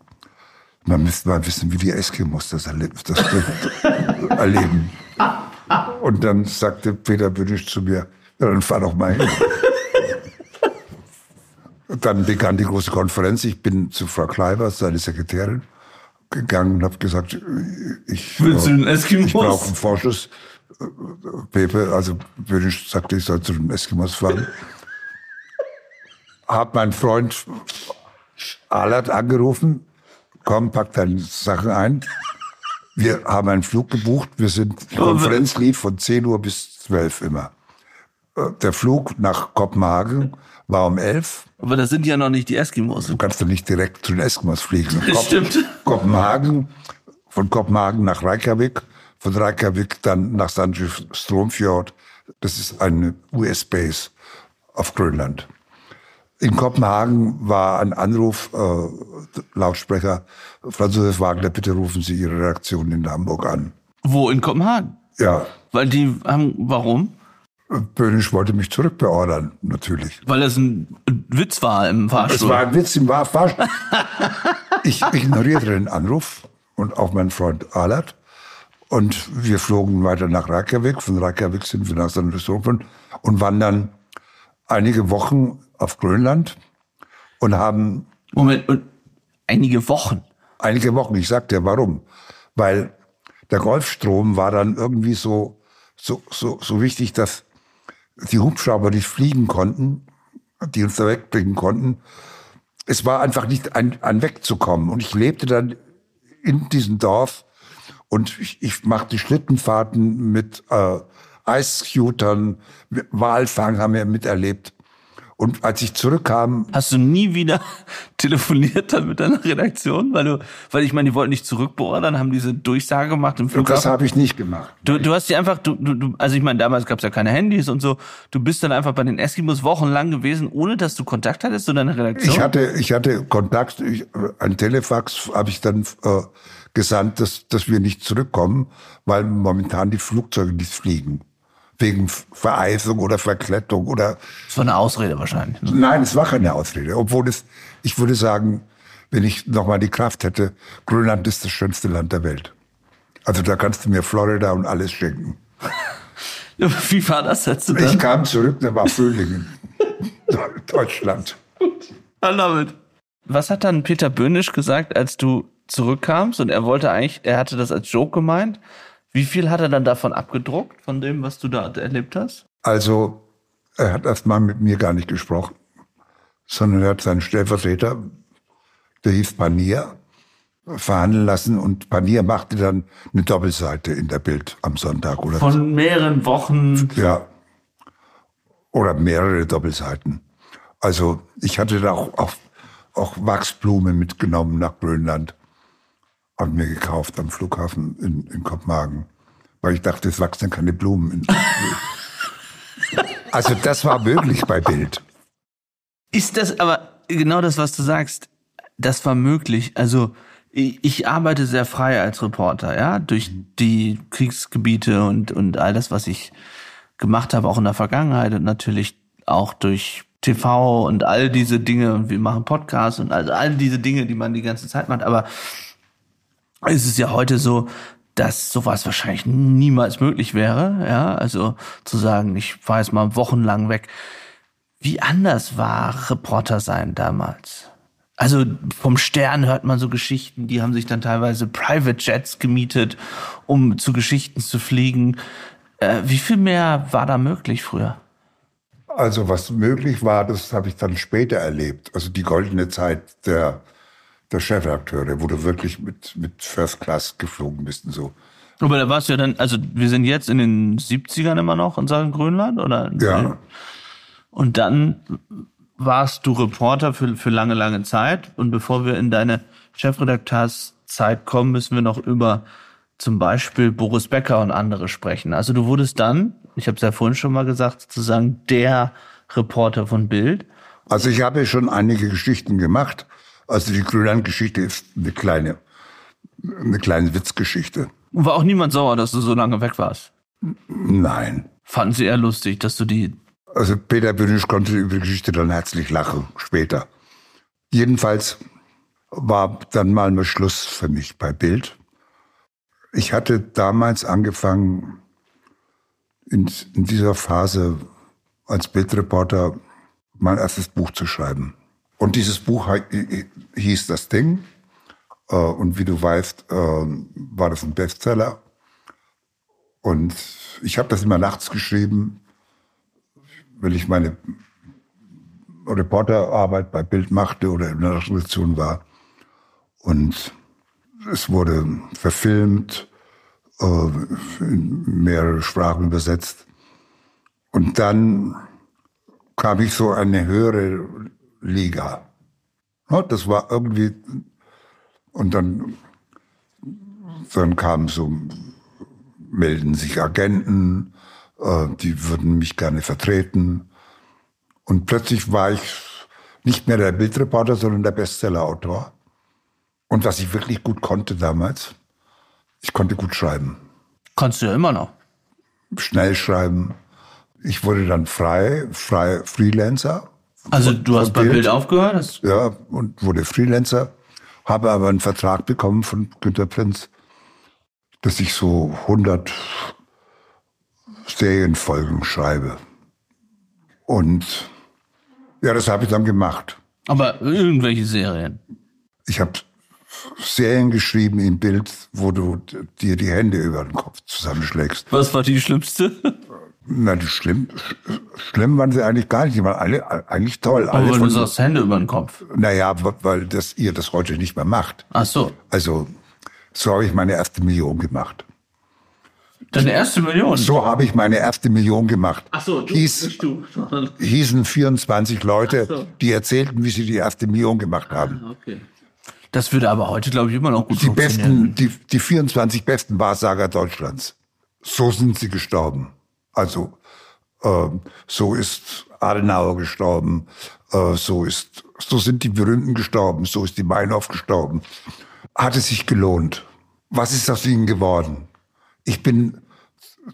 man müsste mal wissen, wie die Eskimos das, erleben. Das erleben. Und dann sagte Peter Bünisch zu mir, ja, dann fahr doch mal hin. Und dann begann die große Konferenz. Ich bin zu Frau Kleiber, seine Sekretärin, gegangen und habe gesagt, ich, ich brauche einen Vorschuss. Pepe, also Bünisch sagte, ich soll zu den Eskimos fahren. Hab meinen Freund Alert angerufen, komm, pack deine Sachen ein. Wir haben einen Flug gebucht. Wir sind, die Konferenz lief von 10 Uhr bis 12 immer. Äh, Der Flug nach Kopenhagen war um 11. Aber das sind ja noch nicht die Eskimos. Du kannst doch nicht direkt zu den Eskimos fliegen. Das stimmt. Kopenhagen, von Kopenhagen nach Reykjavik, von Reykjavik dann nach Sandwich Stromfjord. Das ist eine US-Base auf Grönland. In Kopenhagen war ein Anruf, äh, Lautsprecher, Franz Josef Wagner, bitte rufen Sie Ihre Redaktion in Hamburg an. Wo? In Kopenhagen? Ja, Weil die haben, warum? Böhnisch wollte mich zurückbeordern, natürlich. Weil das ein Witz war im Es Fahrstuhl. war ein Witz im Fahrstuhl. Ich ignorierte den Anruf und auch meinen Freund Alert. Und wir flogen weiter nach Reykjavik. Von Reykjavik sind wir nach San Francisco und waren dann einige Wochen auf Grönland und haben Moment, und einige Wochen. einige Wochen, ich sag dir warum, weil der Golfstrom war dann irgendwie so, so, so, so wichtig, dass die Hubschrauber nicht fliegen konnten, die uns da wegbringen konnten. Es war einfach nicht ein, ein wegzukommen. Und ich lebte dann in diesem Dorf und ich, ich machte Schlittenfahrten mit äh, Eisscootern, Walfang haben wir miterlebt. Und als ich zurückkam, Hast du nie wieder telefoniert dann mit deiner Redaktion? Weil du, weil ich meine, die wollten dich zurückbeordern, haben diese Durchsage gemacht im das Flughafen. habe ich nicht gemacht. Du, du hast die einfach, du, du, du- also ich meine, damals gab es ja keine Handys und so. Du bist dann einfach bei den Eskimos wochenlang gewesen, ohne dass du Kontakt hattest zu deiner Redaktion. Ich hatte, ich hatte Kontakt, ich, ein Telefax habe ich dann äh, gesandt, dass, dass wir nicht zurückkommen, weil momentan die Flugzeuge nicht fliegen. Wegen Vereisung oder Verklettung oder das war eine Ausrede wahrscheinlich. ne? Nein, es war keine Ausrede. Obwohl es, ich würde sagen, wenn ich nochmal die Kraft hätte, Grönland ist das schönste Land der Welt. Also da kannst du mir Florida und alles schenken. Wie war das jetzt? Ich kam zurück, da war Frühlingen. Deutschland. I love it. Was hat dann Peter Böhnisch gesagt, als du zurückkamst und er wollte eigentlich, er hatte das als Joke gemeint. Wie viel hat er dann davon abgedruckt, von dem, was du da erlebt hast? Also, er hat erstmal mit mir gar nicht gesprochen, sondern er hat seinen Stellvertreter, der hieß Panier, verhandeln lassen und Panier machte dann eine Doppelseite in der Bild am Sonntag oder Von mehreren Wochen. ja oder mehrere Doppelseiten. Also ich hatte da auch, auch, auch Wachsblumen mitgenommen nach Grönland und mir gekauft am Flughafen in, in Kopenhagen, weil ich dachte, es wachsen keine Blumen. Also das war möglich bei Bild. Ist das aber genau das, was du sagst? Das war möglich. Also ich, arbeite sehr frei als Reporter, ja, durch die Kriegsgebiete und und all das, was ich gemacht habe, auch in der Vergangenheit und natürlich auch durch TV und all diese Dinge und wir machen Podcasts und also all diese Dinge, die man die ganze Zeit macht. Aber es ist ja heute so, dass sowas wahrscheinlich niemals möglich wäre, ja, also zu sagen, ich fahre jetzt mal wochenlang weg. Wie anders war Reporter sein damals? Also vom Stern hört man so Geschichten, die haben sich dann teilweise Private Jets gemietet, um zu Geschichten zu fliegen. Äh, wie viel mehr war da möglich früher? Also was möglich war, das habe ich dann später erlebt. Also die goldene Zeit der, der Chefredakteure, wo du wirklich mit, mit First Class geflogen bist und so. Aber da warst du ja dann, also wir sind jetzt in den 70ern immer noch in Sachen Grönland, oder? Ja. Und dann warst du Reporter für, für lange, lange Zeit. Und bevor wir in deine Chefredakteurszeit kommen, müssen wir noch über zum Beispiel Boris Becker und andere sprechen. Also du wurdest dann, ich habe es ja vorhin schon mal gesagt, sozusagen der Reporter von Bild. Also ich habe schon einige Geschichten gemacht. Also die Grönland-Geschichte ist eine kleine, eine kleine Witzgeschichte. Und war auch niemand sauer, dass du so lange weg warst. Nein. Fanden sie eher lustig, dass du die. Also Peter Bünisch konnte über die Geschichte dann herzlich lachen, später. Jedenfalls war dann mal mal Schluss für mich bei Bild. Ich hatte damals angefangen, in, in dieser Phase als Bildreporter mein erstes Buch zu schreiben. Und dieses Buch hieß Das Ding. Äh, und wie du weißt, äh, war das ein Bestseller. Und ich habe das immer nachts geschrieben, wenn ich meine Reporterarbeit bei Bild machte oder in der Redaktion war. Und es wurde verfilmt, äh, in mehrere Sprachen übersetzt. Und dann kam ich so eine höhere Liga. Das war irgendwie, und dann, dann kam so, melden sich Agenten, äh, die würden mich gerne vertreten. Und plötzlich war ich nicht mehr der Bildreporter, sondern der Bestsellerautor. Und was ich wirklich gut konnte damals, ich konnte gut schreiben. Kannst du ja immer noch. Schnell schreiben. Ich wurde dann frei, frei Freelancer. Also du hast bei Bild, Bild aufgehört? Hast ja, und wurde Freelancer. Habe aber einen Vertrag bekommen von Günter Prinz, dass ich so 100 Serienfolgen schreibe. Und ja, das habe ich dann gemacht. Aber irgendwelche Serien? Ich habe Serien geschrieben im Bild, wo du dir die Hände über den Kopf zusammenschlägst. Was war die schlimmste? Na, die schlimm, schlimm waren sie eigentlich gar nicht. Die waren alle eigentlich toll. Aber alle du sagst Hände über den Kopf. Naja, weil das, ihr das heute nicht mehr macht. Ach so. Also, so habe ich meine erste Million gemacht. Deine erste Million? So habe ich meine erste Million gemacht. Ach so, du, Hieß, du. hießen 24 Leute, so. die erzählten, wie sie die erste Million gemacht haben. Ah, okay. Das würde aber heute, glaube ich, immer noch gut die Besten, die, die 24 besten Wahrsager Deutschlands. So sind sie gestorben. Also äh, so ist Adenauer gestorben, äh, so ist, so sind die Berühmten gestorben, so ist die Meinhof gestorben. Hat es sich gelohnt? Was ist aus ihnen geworden? Ich bin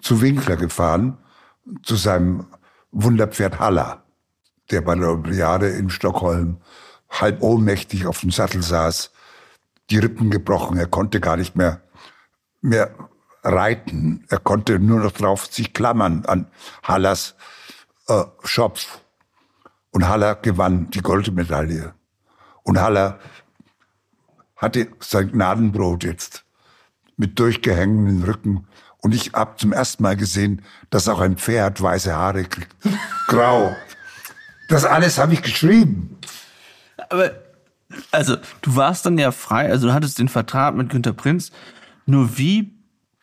zu Winkler gefahren, zu seinem Wunderpferd Haller, der bei der Olympiade in Stockholm halb ohnmächtig auf dem Sattel saß, die Rippen gebrochen, er konnte gar nicht mehr, mehr reiten. Er konnte nur noch drauf sich klammern an Hallers äh, Schopf. Und Haller gewann die Goldmedaille. Und Haller hatte sein Gnadenbrot jetzt mit durchgehängenden Rücken. Und ich habe zum ersten Mal gesehen, dass auch ein Pferd weiße Haare kriegt. Grau. Das alles habe ich geschrieben. Aber, also, du warst dann ja frei, also du hattest den Vertrag mit Günter Prinz. Nur wie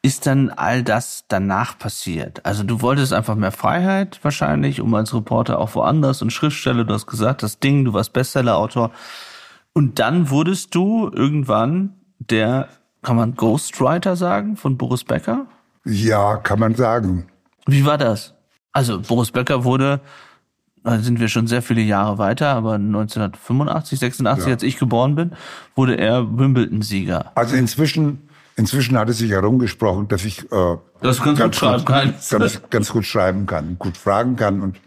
ist dann all das danach passiert? Also du wolltest einfach mehr Freiheit wahrscheinlich, um als Reporter auch woanders und Schriftsteller, du hast gesagt, das Ding, du warst Bestsellerautor. Und dann wurdest du irgendwann der, kann man Ghostwriter sagen, von Boris Becker? Ja, kann man sagen. Wie war das? Also Boris Becker wurde, da sind wir schon sehr viele Jahre weiter, aber 1985, 86, ja. als ich geboren bin, wurde er Wimbledon-Sieger. Also inzwischen Inzwischen hat es sich herumgesprochen, dass ich äh, das ganz, gut schreiben kann. Ganz, ganz gut schreiben kann, gut fragen kann und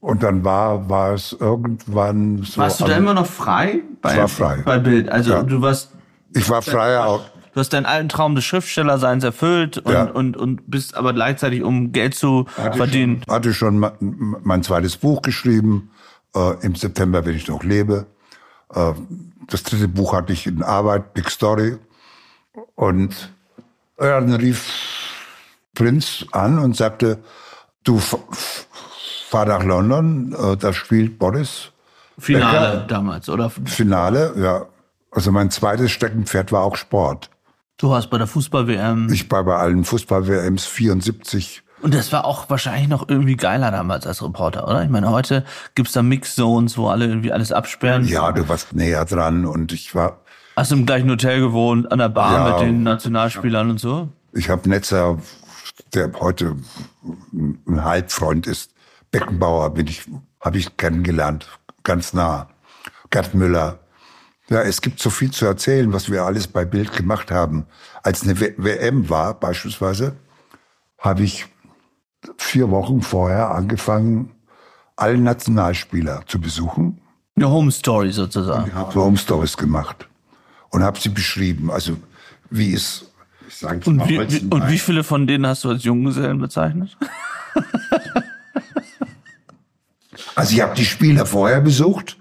und dann war war es irgendwann so. Warst du da immer noch frei? Bei, war frei. Bei Bild. Also ja. du warst. Ich war freier auch. Du hast deinen alten Traum des Schriftstellerseins erfüllt und, ja. und, und bist aber gleichzeitig, um Geld zu hatte verdienen. Schon, hatte schon mein, mein zweites Buch geschrieben, äh, im September, wenn ich noch lebe. Äh, das dritte Buch hatte ich in Arbeit, Big Story. Und dann rief Prinz an und sagte, du fahr nach London, äh, da spielt Boris. Finale Becker. damals, oder? Finale, ja. Also mein zweites Steckenpferd war auch Sport. Du hast bei der Fußball-WM. Ich war bei allen Fußball-WMs 74. Und das war auch wahrscheinlich noch irgendwie geiler damals als Reporter, oder? Ich meine, heute gibt's da Mix-Zones, wo alle irgendwie alles absperren. Ja, du warst näher dran und ich war Hast du im gleichen Hotel gewohnt, an der Bar ja, mit den Nationalspielern und so? Ich habe Netzer, der heute ein Halbfreund ist, Beckenbauer bin ich, habe ich kennengelernt, ganz nah. Gerd Müller. Ja, es gibt so viel zu erzählen, was wir alles bei Bild gemacht haben. Als eine WM war, beispielsweise, habe ich vier Wochen vorher angefangen, alle Nationalspieler zu besuchen. Eine Home Story sozusagen. ich habe Home Stories gemacht und habe sie beschrieben. Also wie es Ich sage Und wie, wie, und wie viele von denen hast du als Junggesellen bezeichnet? Also ich habe die Spieler vorher besucht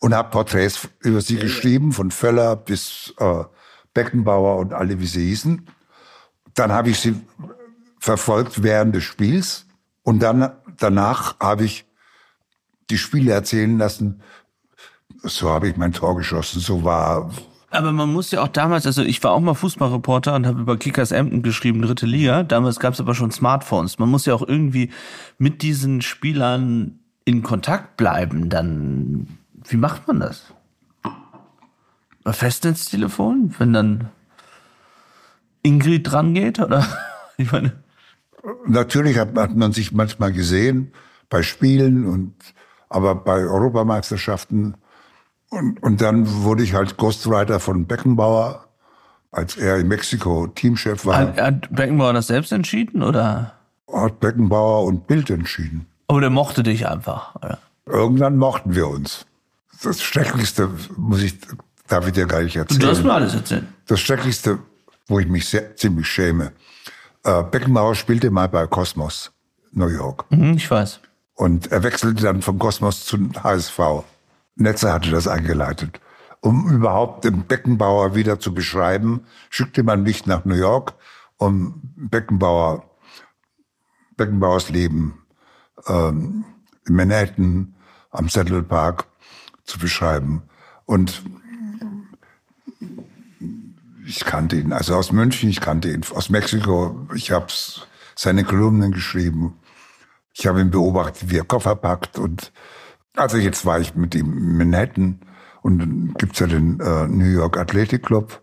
und habe Porträts über sie geschrieben, von Völler bis äh, Beckenbauer und alle, wie sie hießen. Dann habe ich sie verfolgt während des Spiels und dann danach habe ich die Spiele erzählen lassen. So habe ich mein Tor geschossen, so war. Aber man muss ja auch damals, also ich war auch mal Fußballreporter und habe über Kickers Emden geschrieben, dritte Liga. Damals gab es aber schon Smartphones. Man muss ja auch irgendwie mit diesen Spielern in Kontakt bleiben. Dann, wie macht man das? Festnetztelefon, wenn dann Ingrid dran geht, oder? Ich meine. Natürlich hat, hat man sich manchmal gesehen bei Spielen und aber bei Europameisterschaften und, und dann wurde ich halt Ghostwriter von Beckenbauer, als er in Mexiko Teamchef war. Hat, hat Beckenbauer das selbst entschieden, oder? Hat Beckenbauer und Bild entschieden. Aber der mochte dich einfach, oder? Irgendwann mochten wir uns. Das Schrecklichste muss ich, darf ich dir gar nicht erzählen. Du hast mir alles erzählt. Das Schrecklichste, wo ich mich sehr, ziemlich schäme. Äh, Beckenbauer spielte mal bei Cosmos, New York. Mhm, ich weiß. Und er wechselte dann von Cosmos zu HSV. Netzer hatte das eingeleitet. Um überhaupt den Beckenbauer wieder zu beschreiben, schickte man mich nach New York, um Beckenbauer, Beckenbauers Leben ähm, in Manhattan am Central Park zu beschreiben. Und ich kannte ihn, also aus München, ich kannte ihn, aus Mexiko, ich habe seine Kolumnen geschrieben. Ich habe ihn beobachtet, wie er Koffer packt. Und also jetzt war ich mit ihm in Manhattan und dann gibt's ja den äh, New York Athletic Club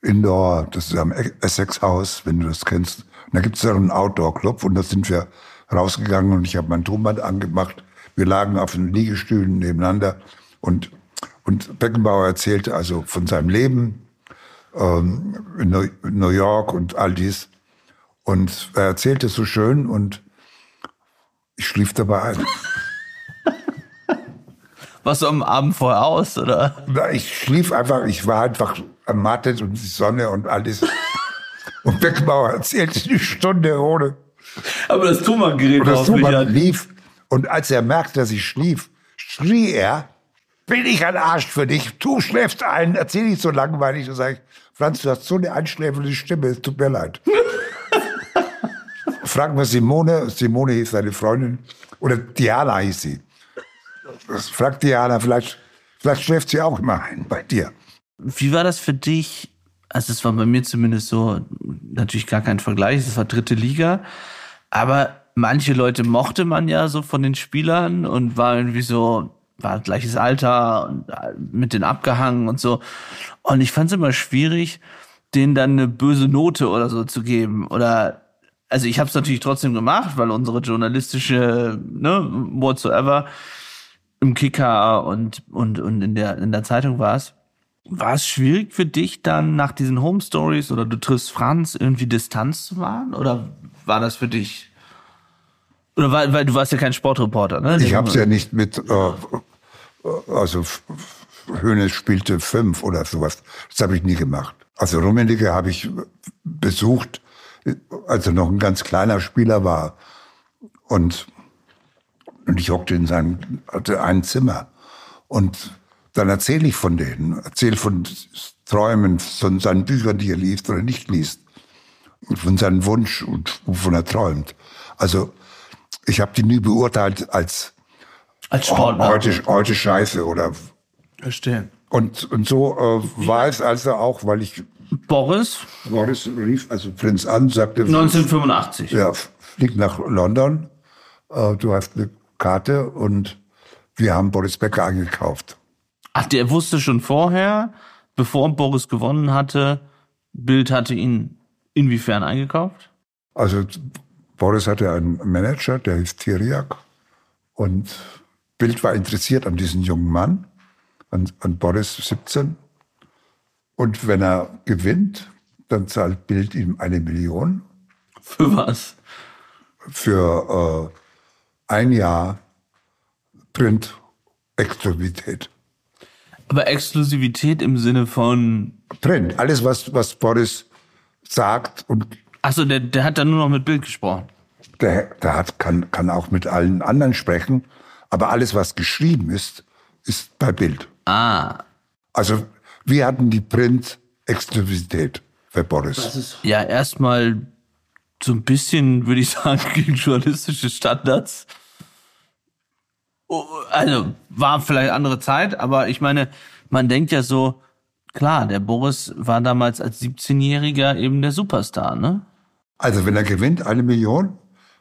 Indoor, das ist am Essex House, wenn du das kennst. Und da gibt's ja einen Outdoor Club und da sind wir rausgegangen und ich habe mein Tonband angemacht. Wir lagen auf den Liegestühlen nebeneinander und, und Beckenbauer erzählte also von seinem Leben ähm, in New York und all dies. Und er erzählte so schön und ich schlief dabei ein. Warst du am Abend vorher aus, oder? Ich schlief einfach, ich war einfach ermattet und die Sonne und alles. Und Beckenbauer erzählte eine Stunde ohne. Aber das Thomann-Gerät Und das Thomann lief. Und als er merkte, dass ich schlief, schrie er, bin ich ein Arsch für dich, du schläfst ein, erzähl nicht so langweilig. Da sage ich, Franz, du hast so eine einschläfernde Stimme, es tut mir leid. Fragen wir Simone, Simone hieß seine Freundin, oder Diana hieß sie. Fragt Diana, vielleicht, vielleicht schläft sie auch immer ein bei dir. Wie war das für dich? Also es war bei mir zumindest so, natürlich gar kein Vergleich, es war dritte Liga, aber manche Leute mochte man ja so von den Spielern und war irgendwie so, war gleiches Alter und äh, mit den abgehangen und so. Und ich fand es immer schwierig, denen dann eine böse Note oder so zu geben. Oder also ich habe es natürlich trotzdem gemacht, weil unsere journalistische, ne, whatsoever, im Kicker und, und, und in der, in der Zeitung war es. War es schwierig für dich dann nach diesen Home Stories oder du triffst Franz irgendwie Distanz zu wahren? Oder war das für dich? Oder weil, weil du warst ja kein Sportreporter, ne? Ich habe es ja nicht mit, äh, also Hönes spielte fünf oder sowas. Das habe ich nie gemacht. Also Rummenigge habe ich besucht, als er noch ein ganz kleiner Spieler war. Und, und ich hockte in seinem, hatte ein Zimmer. Und dann erzähle ich von denen, erzähle von Träumen, von seinen Büchern, die er liest oder nicht liest. Von seinem Wunsch und wovon er träumt. Also ich habe die nie beurteilt als, als Sportler. heute, heute scheiße oder Verstehe. und, und so äh, war es also auch, weil ich Boris? Boris rief also Prinz an, sagte 1985. Ja, flieg nach London, äh, du hast eine Karte und wir haben Boris Becker angekauft. Ach, der wusste schon vorher, bevor Boris gewonnen hatte, Bild hatte ihn inwiefern eingekauft? Also Boris hatte einen Manager, der hieß Tiriak und Bild war interessiert an diesem jungen Mann, an, an Boris 17. Und wenn er gewinnt, dann zahlt Bild ihm eine Million Für was? für äh, ein Jahr Print-Exklusivität. Aber Exklusivität im Sinne von, Print, alles, was, was Boris sagt und Achso, der, der hat dann nur noch mit Bild gesprochen. der, der hat, kann, kann auch mit allen anderen sprechen, aber alles, was geschrieben ist, ist bei Bild. Ah. Also wir hatten die Print-Exklusivität für Boris. Ja, erstmal so ein bisschen, würde ich sagen, gegen journalistische Standards. Oh, Also, war vielleicht andere Zeit, aber ich meine, man denkt ja so, klar, der Boris war damals als 17-Jähriger eben der Superstar, ne? Also wenn er gewinnt, eine Million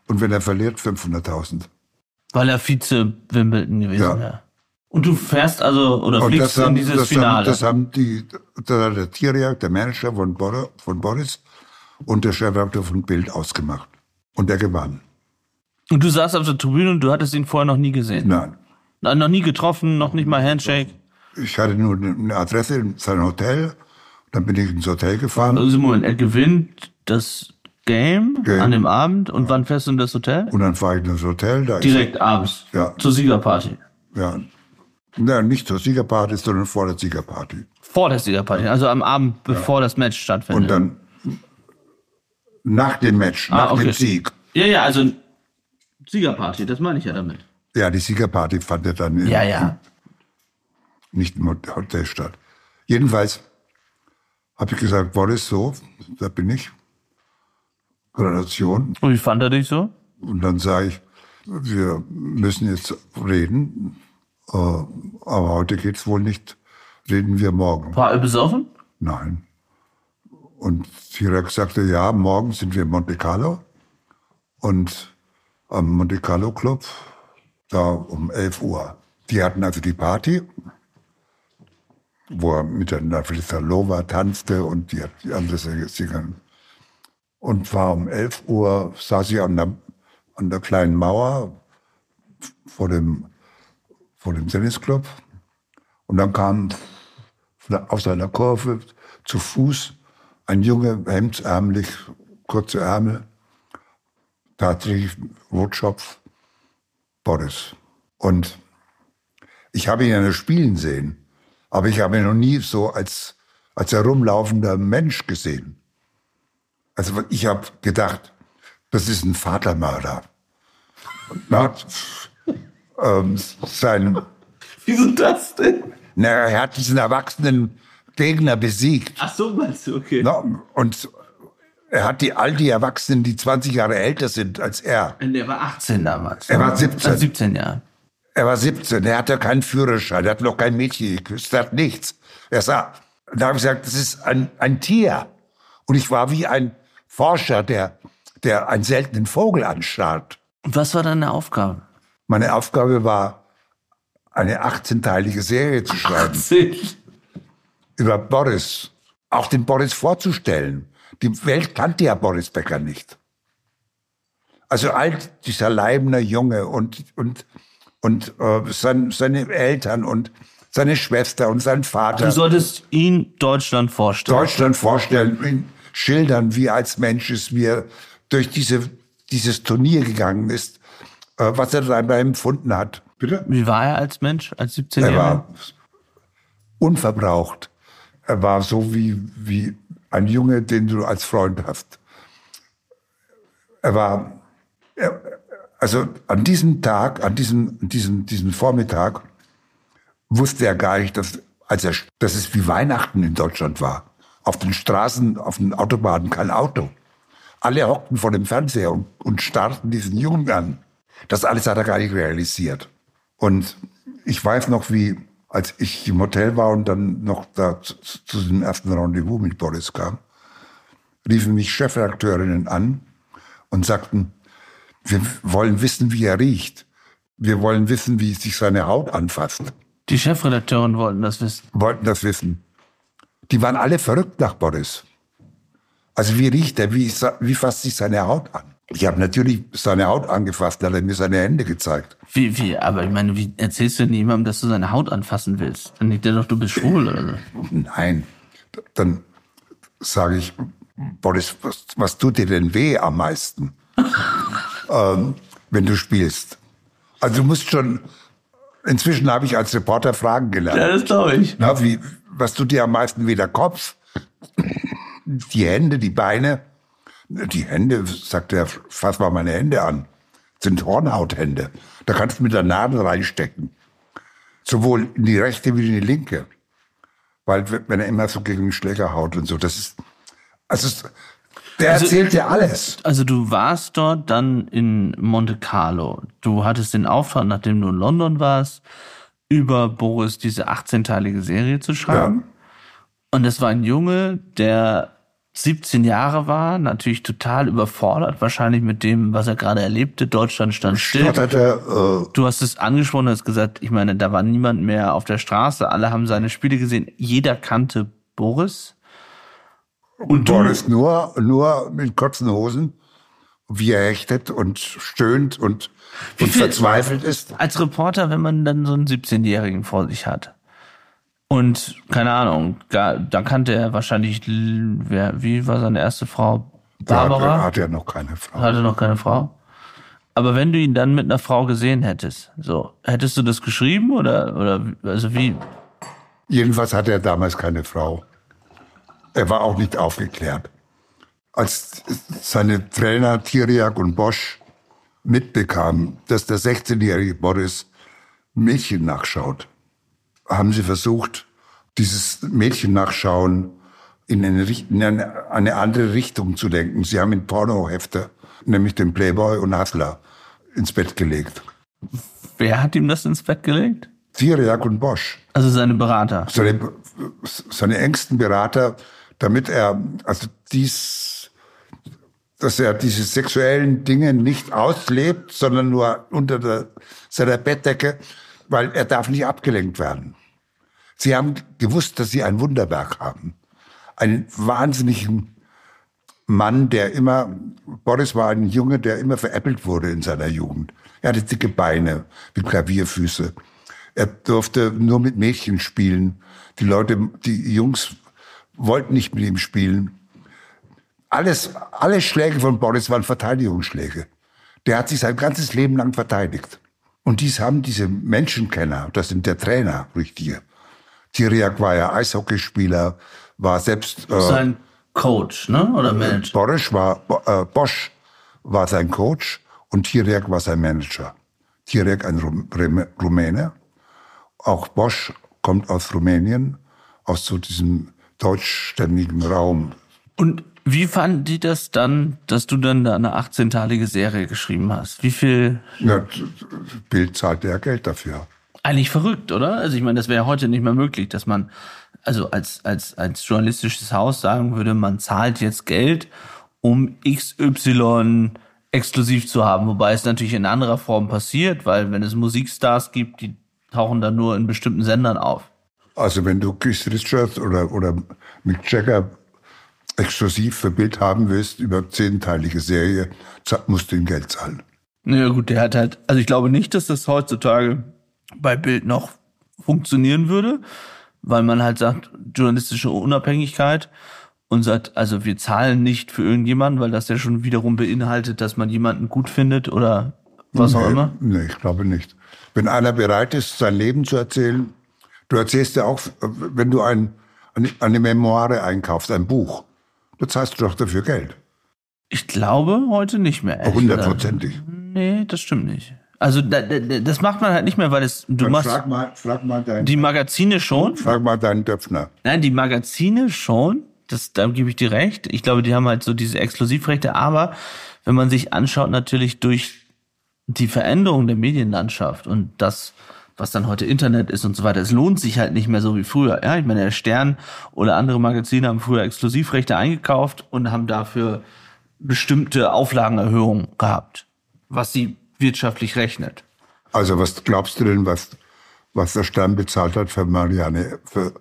und wenn er verliert, 500.000. Weil er Vize Wimbledon gewesen Ja. wäre. Und du fährst also, oder Und fliegst haben, in dieses das, Finale. haben, das haben die, der, der Tiriak, der Manager von Boris und der Chefredakteur von Bild ausgemacht. Und er gewann. und du saßt auf der Tribüne und du hattest ihn vorher noch nie gesehen. Nein. Na, Noch nie getroffen, noch nicht mal Handshake. Ich hatte nur eine Adresse in sein Hotel. Dann bin ich ins Hotel gefahren Also Moment, er gewinnt das Game, Game. an dem Abend und wann fährst du in das Hotel? und dann fahre ich in das Hotel. Da Direkt abends. Ja. Zur Siegerparty. Ja, ja, nicht zur Siegerparty, sondern vor der Siegerparty. Vor der Siegerparty, also am Abend, bevor das Match stattfindet. Und dann nach dem Match, nach Ah, okay. dem Sieg. Ja, ja, also Siegerparty, das meine ich ja damit. Ja, die Siegerparty fand ja dann in, Ja, ja. nicht im Hotel statt. Jedenfalls habe ich gesagt, Boris, so, da bin ich. Gradation. Und wie fand er dich so? Und dann sage ich, wir müssen jetzt reden, äh, aber heute geht's wohl nicht. Reden wir morgen. War er besoffen? Nein. Und Chirac sagte, ja, morgen sind wir in Monte Carlo. Und am Monte Carlo Club, da um 11 Uhr. Die hatten also die Party, wo er mit der Nafisa Lova tanzte und die, hat die andere Sängerin. Und war um 11 Uhr, saß ich an der, an der kleinen Mauer vor dem, vor dem Tennisclub. Und dann kam aus einer Kurve zu Fuß ein Junge, hemdsärmlich, kurze Ärmel, tatsächlich Rotschopf, Boris. Und ich habe ihn ja nur spielen sehen, aber ich habe ihn noch nie so als, als herumlaufender Mensch gesehen. Also ich habe gedacht, das ist ein Vatermörder. Und nach, ähm, sein, Wieso das denn? na, er hat diesen erwachsenen Gegner besiegt. Ach so, meinst du, okay. Na, und er hat die, all die Erwachsenen, die 20 Jahre älter sind als er. Und der war 18 damals. Er war 17. Also 17 Jahre. Er war 17, er hatte keinen Führerschein, er hat noch kein Mädchen geküsst, er hat nichts. Er sah, da habe ich gesagt, das ist ein, ein Tier. Und ich war wie ein Forscher, der, der einen seltenen Vogel anstarrt. Und was war deine Aufgabe? Meine Aufgabe war, eine 18-teilige Serie zu schreiben 18. über Boris, auch den Boris vorzustellen. Die Welt kannte ja Boris Becker nicht. Also all dieser Leibner Junge und, und, und äh, sein, seine Eltern und seine Schwester und sein Vater. Du solltest ihn Deutschland vorstellen. Deutschland vorstellen, ihn schildern, wie er als Mensch wie er durch diese, dieses Turnier gegangen ist, äh, was er dabei empfunden hat. Bitte? Wie war er als Mensch, als Er 17-Jähriger? war unverbraucht. Er war so wie, wie ein Junge, den du als Freund hast. Er war, er, also an diesem Tag, an diesem, diesem, diesem Vormittag, wusste er gar nicht, dass, als er, dass es wie Weihnachten in Deutschland war. Auf den Straßen, auf den Autobahnen kein Auto. Alle hockten vor dem Fernseher und, und starrten diesen Jungen an. Das alles hat er gar nicht realisiert. Und ich weiß noch, wie, als ich im Hotel war und dann noch da zu, zu dem ersten Rendezvous mit Boris kam, riefen mich Chefredakteurinnen an und sagten, wir wollen wissen, wie er riecht. Wir wollen wissen, wie sich seine Haut anfasst. Die Chefredakteurin wollten das wissen. Wollten das wissen. Die waren alle verrückt nach Boris. Also wie riecht er? Wie, wie fasst sich seine Haut an? Ich habe natürlich seine Haut angefasst, da hat er mir seine Hände gezeigt. Wie, wie, aber ich meine, wie erzählst du denn jemandem, dass du seine Haut anfassen willst? Dann denkt der doch, du bist schwul oder so. Nein. Dann sage ich, Boris, was, was tut dir denn weh am meisten, ähm, wenn du spielst? Also du musst schon, inzwischen habe ich als Reporter Fragen gelernt. das glaube ich. Na, wie, was tut dir am meisten weh, der Kopf die Hände, die Beine, die Hände, sagt er, fass mal meine Hände an, sind Hornhauthände. Da kannst du mit der Nadel reinstecken. Sowohl in die rechte wie in die linke. Weil wenn er immer so gegen den Schläger haut und so, das ist, also der also, erzählt ja alles. Also du warst dort dann in Monte Carlo. Du hattest den Auftrag, nachdem du in London warst, über Boris diese 18-teilige Serie zu schreiben. Ja. Und es war ein Junge, der 17 Jahre war, natürlich total überfordert, wahrscheinlich mit dem, was er gerade erlebte. Deutschland stand still. Stotterte, äh du hast es angesprochen, hast gesagt, ich meine, da war niemand mehr auf der Straße, alle haben seine Spiele gesehen, jeder kannte Boris. Und, und Boris nur, nur mit kurzen Hosen, wie er hechtet und stöhnt und, und verzweifelt ist. Als Reporter, wenn man dann so einen 17-Jährigen vor sich hat, und keine Ahnung, da, da kannte er wahrscheinlich, wer, wie war seine erste Frau? Barbara? Da hatte er noch keine Frau. Hatte noch keine Frau. Aber wenn du ihn dann mit einer Frau gesehen hättest, so, hättest du das geschrieben oder, oder, also wie? Jedenfalls hatte er damals keine Frau. Er war auch nicht aufgeklärt. Als seine Trainer Tiriak und Bosch mitbekamen, dass der 16-jährige Boris Mädchen nachschaut, haben sie versucht, dieses Mädchen nachschauen in eine, in eine andere Richtung zu denken. Sie haben in Pornohefte, nämlich den Playboy und Hustler, ins Bett gelegt. Wer hat ihm das ins Bett gelegt? Thiriak und Bosch. Also seine Berater. Seine, seine engsten Berater, damit er, also dies, dass er diese sexuellen Dinge nicht auslebt, sondern nur unter der, seiner Bettdecke, weil er darf nicht abgelenkt werden. Sie haben gewusst, dass Sie ein Wunderwerk haben. Einen wahnsinnigen Mann, der immer, Boris war ein Junge, der immer veräppelt wurde in seiner Jugend. Er hatte dicke Beine wie Klavierfüße. Er durfte nur mit Mädchen spielen. Die Leute, die Jungs wollten nicht mit ihm spielen. Alles, alle Schläge von Boris waren Verteidigungsschläge. Der hat sich sein ganzes Leben lang verteidigt. Und dies haben diese Menschenkenner, das sind der Trainer, richtige, Tiriak war ja Eishockeyspieler, war selbst äh, sein Coach, ne? Oder Manager? Boris war äh, Bosch war sein Coach und Tiriak war sein Manager. Tiriak ein Rumäne. Auch Bosch kommt aus Rumänien, aus so diesem deutschstämmigen Raum. Und wie fanden die das dann, dass du dann da eine 18-teilige Serie geschrieben hast? Wie viel? Ja, Bild zahlt ja Geld dafür. Eigentlich verrückt, oder? Also ich meine, das wäre heute nicht mehr möglich, dass man also als, als, als journalistisches Haus sagen würde, man zahlt jetzt Geld, um XY exklusiv zu haben. Wobei es natürlich in anderer Form passiert, weil wenn es Musikstars gibt, die tauchen dann nur in bestimmten Sendern auf. Also wenn du Keith Richards oder, oder Mick Jagger exklusiv für Bild haben willst, über zehnteilige Serie, musst du ihm Geld zahlen. Ja gut, der hat halt, also ich glaube nicht, dass das heutzutage bei Bild noch funktionieren würde, weil man halt sagt, journalistische Unabhängigkeit und sagt, also wir zahlen nicht für irgendjemanden, weil das ja schon wiederum beinhaltet, dass man jemanden gut findet oder was nee, auch immer? Nee, ich glaube nicht. Wenn einer bereit ist, sein Leben zu erzählen, du erzählst ja auch, wenn du ein, eine, Memoire einkaufst, ein Buch, du doch dafür Geld. Ich glaube heute nicht mehr. Hundertprozentig. Nee, das stimmt nicht. Also da, da, das macht man halt nicht mehr, weil es du Dann machst frag mal, frag mal deinen, die Magazine schon. Frag mal deinen Döpfner. Nein, die Magazine schon. Das, da gebe ich dir recht. Ich glaube, die haben halt so diese Exklusivrechte. Aber wenn man sich anschaut, natürlich durch die Veränderung der Medienlandschaft und das, was dann heute Internet ist und so weiter, es lohnt sich halt nicht mehr so wie früher. Ja, ich meine, der Stern oder andere Magazine haben früher Exklusivrechte eingekauft und haben dafür bestimmte Auflagenerhöhungen gehabt, was sie wirtschaftlich rechnet. Also was glaubst du denn, was, was der Stern bezahlt hat für Marianne, für,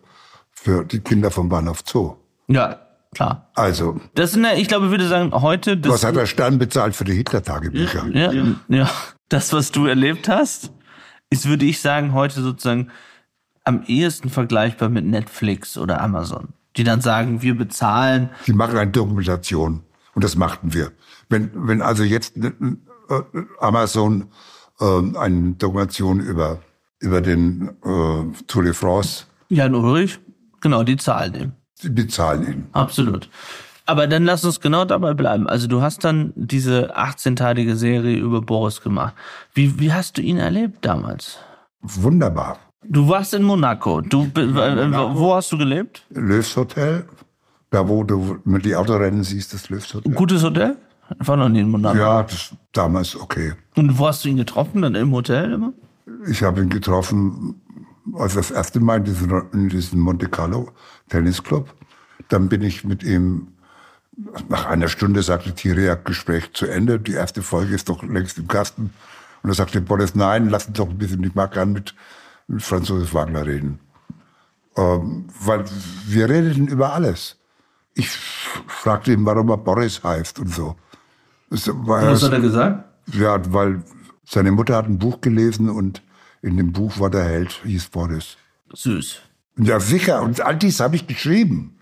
für die Kinder vom Bahnhof Zoo? Ja, klar. Also. Das sind, ich glaube, ich würde sagen, heute. was hat der Stern bezahlt für die Hitler-Tagebücher? Ja, ja, ja. Das, was du erlebt hast, ist, würde ich sagen, heute sozusagen am ehesten vergleichbar mit Netflix oder Amazon. Die dann sagen, wir bezahlen. Die machen eine Dokumentation. Und das machten wir. Wenn, wenn also jetzt Amazon äh, eine Dokumentation über, über den äh, Tour de France. Jan Ulrich, genau, die zahlen dem. Sie bezahlen ihn. Absolut. Aber dann lass uns genau dabei bleiben. Also du hast dann diese 18-teilige Serie über Boris gemacht. Wie, wie hast du ihn erlebt damals? Wunderbar. Du warst in Monaco. Du, äh, Monaco. Wo hast du gelebt? Löws Hotel. Da, wo du mit die Autorennen siehst, das Löws Hotel. Gutes Hotel? Ich war noch nie in Monaco. Ja, das damals okay. Und wo hast du ihn getroffen? Dann im Hotel immer? Ich habe ihn getroffen, also das erste Mal in diesem, in diesem Monte Carlo Tennisclub. Dann bin ich mit ihm nach einer Stunde sagte Thierry, Gespräch zu Ende. Die erste Folge ist doch längst im Kasten. Und da sagte Boris, nein, lass uns doch ein bisschen, ich mag gern mit, mit Franz Josef Wagner reden. Ähm, weil wir redeten über alles. Ich fragte ihn, warum er Boris heißt und so. Was hat er gesagt? Ja, weil seine Mutter hat ein Buch gelesen und in dem Buch war der Held, hieß Boris. Süß. Ja, sicher. Und all dies habe ich geschrieben.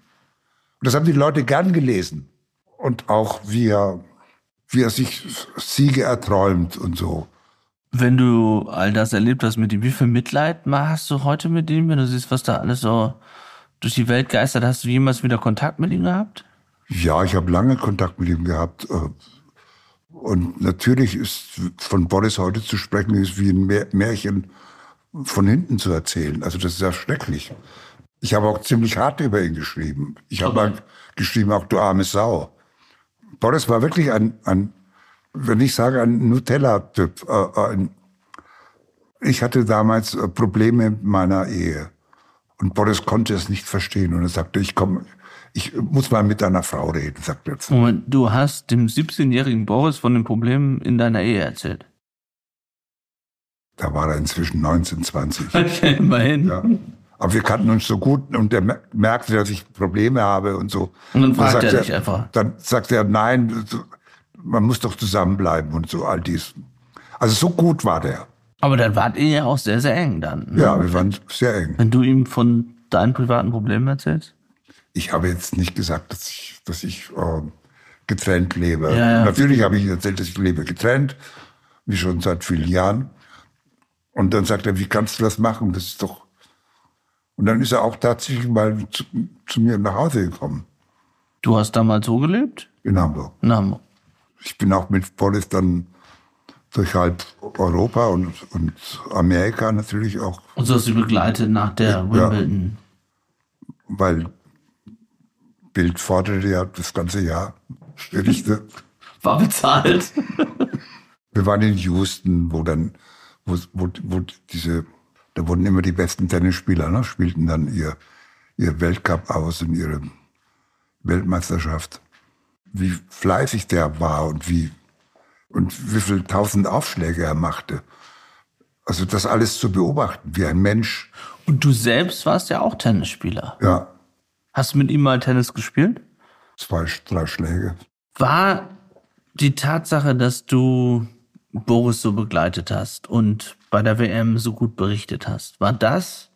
Und das haben die Leute gern gelesen. Und auch wie er, wie er sich Siege erträumt und so. Wenn du all das erlebt hast mit ihm, wie viel Mitleid hast du heute mit ihm, wenn du siehst, was da alles so durch die Welt geistert? Hast du jemals wieder Kontakt mit ihm gehabt? Ja, ich habe lange Kontakt mit ihm gehabt. Äh, und natürlich ist von Boris heute zu sprechen, ist wie ein Märchen von hinten zu erzählen. Also das ist ja schrecklich. Ich habe auch ziemlich hart über ihn geschrieben. Ich habe okay. geschrieben, auch du arme Sau. Boris war wirklich ein, ein wenn ich sage, ein Nutella-Typ. Äh, ich hatte damals äh, Probleme mit meiner Ehe. Und Boris konnte es nicht verstehen. Und er sagte, ich komme, ich muss mal mit deiner Frau reden, sagt er. Moment, du hast dem 17-jährigen Boris von den Problemen in deiner Ehe erzählt? Da war er inzwischen 19, 20. Okay, immerhin. Ja. Aber wir kannten uns so gut und der merkte, dass ich Probleme habe und so. Und dann fragt er dich einfach. Dann sagt er, nein, man muss doch zusammenbleiben und so all dies. Also so gut war der. Aber dann wart ihr ja auch sehr, sehr eng dann. Ne? Ja, wir waren sehr eng. Wenn du ihm von deinen privaten Problemen erzählst? Ich habe jetzt nicht gesagt, dass ich, dass ich äh, getrennt lebe. Ja, ja. Natürlich habe ich erzählt, dass ich lebe getrennt, wie schon seit vielen Jahren. Und dann sagt er, wie kannst du das machen? Das ist doch und dann ist er auch tatsächlich mal zu, zu mir nach Hause gekommen. Du hast damals so gelebt? In Hamburg. In Hamburg. Ich bin auch mit Boris dann durch halb Europa und, und Amerika natürlich auch. Und so hast du begleitet nach der ja, Wimbledon. Weil Bild forderte ja das ganze Jahr Berichte. War bezahlt. Wir waren in Houston, wo dann, wo, wo, wo diese da wurden immer die besten Tennisspieler, ne, spielten dann ihr, ihr Weltcup aus in ihre Weltmeisterschaft. Wie fleißig der war und wie, und wie viel tausend Aufschläge er machte. Also das alles zu beobachten, wie ein Mensch. Und du selbst warst ja auch Tennisspieler. Ja. Hast du mit ihm mal Tennis gespielt? Zwei, drei Schläge. War die Tatsache, dass du Boris so begleitet hast und bei der WM so gut berichtet hast. War das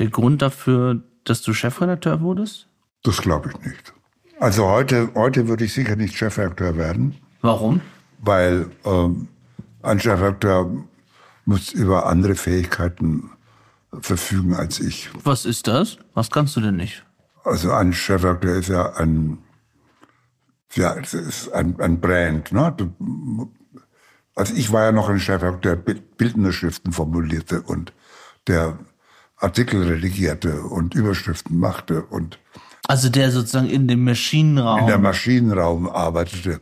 der Grund dafür, dass du Chefredakteur wurdest? Das glaube ich nicht. Also heute, heute würde ich sicher nicht Chefredakteur werden. Warum? Weil ähm, ein Chefredakteur muss über andere Fähigkeiten verfügen als ich. Was ist das? Was kannst du denn nicht? Also ein Chefredakteur ist ja ein, ja, es ist ein, ein Brand. Ne? Also ich war ja noch ein Chefredakteur, der bildende Schriften formulierte und der Artikel redigierte und Überschriften machte und also der sozusagen in dem Maschinenraum in der Maschinenraum arbeitete.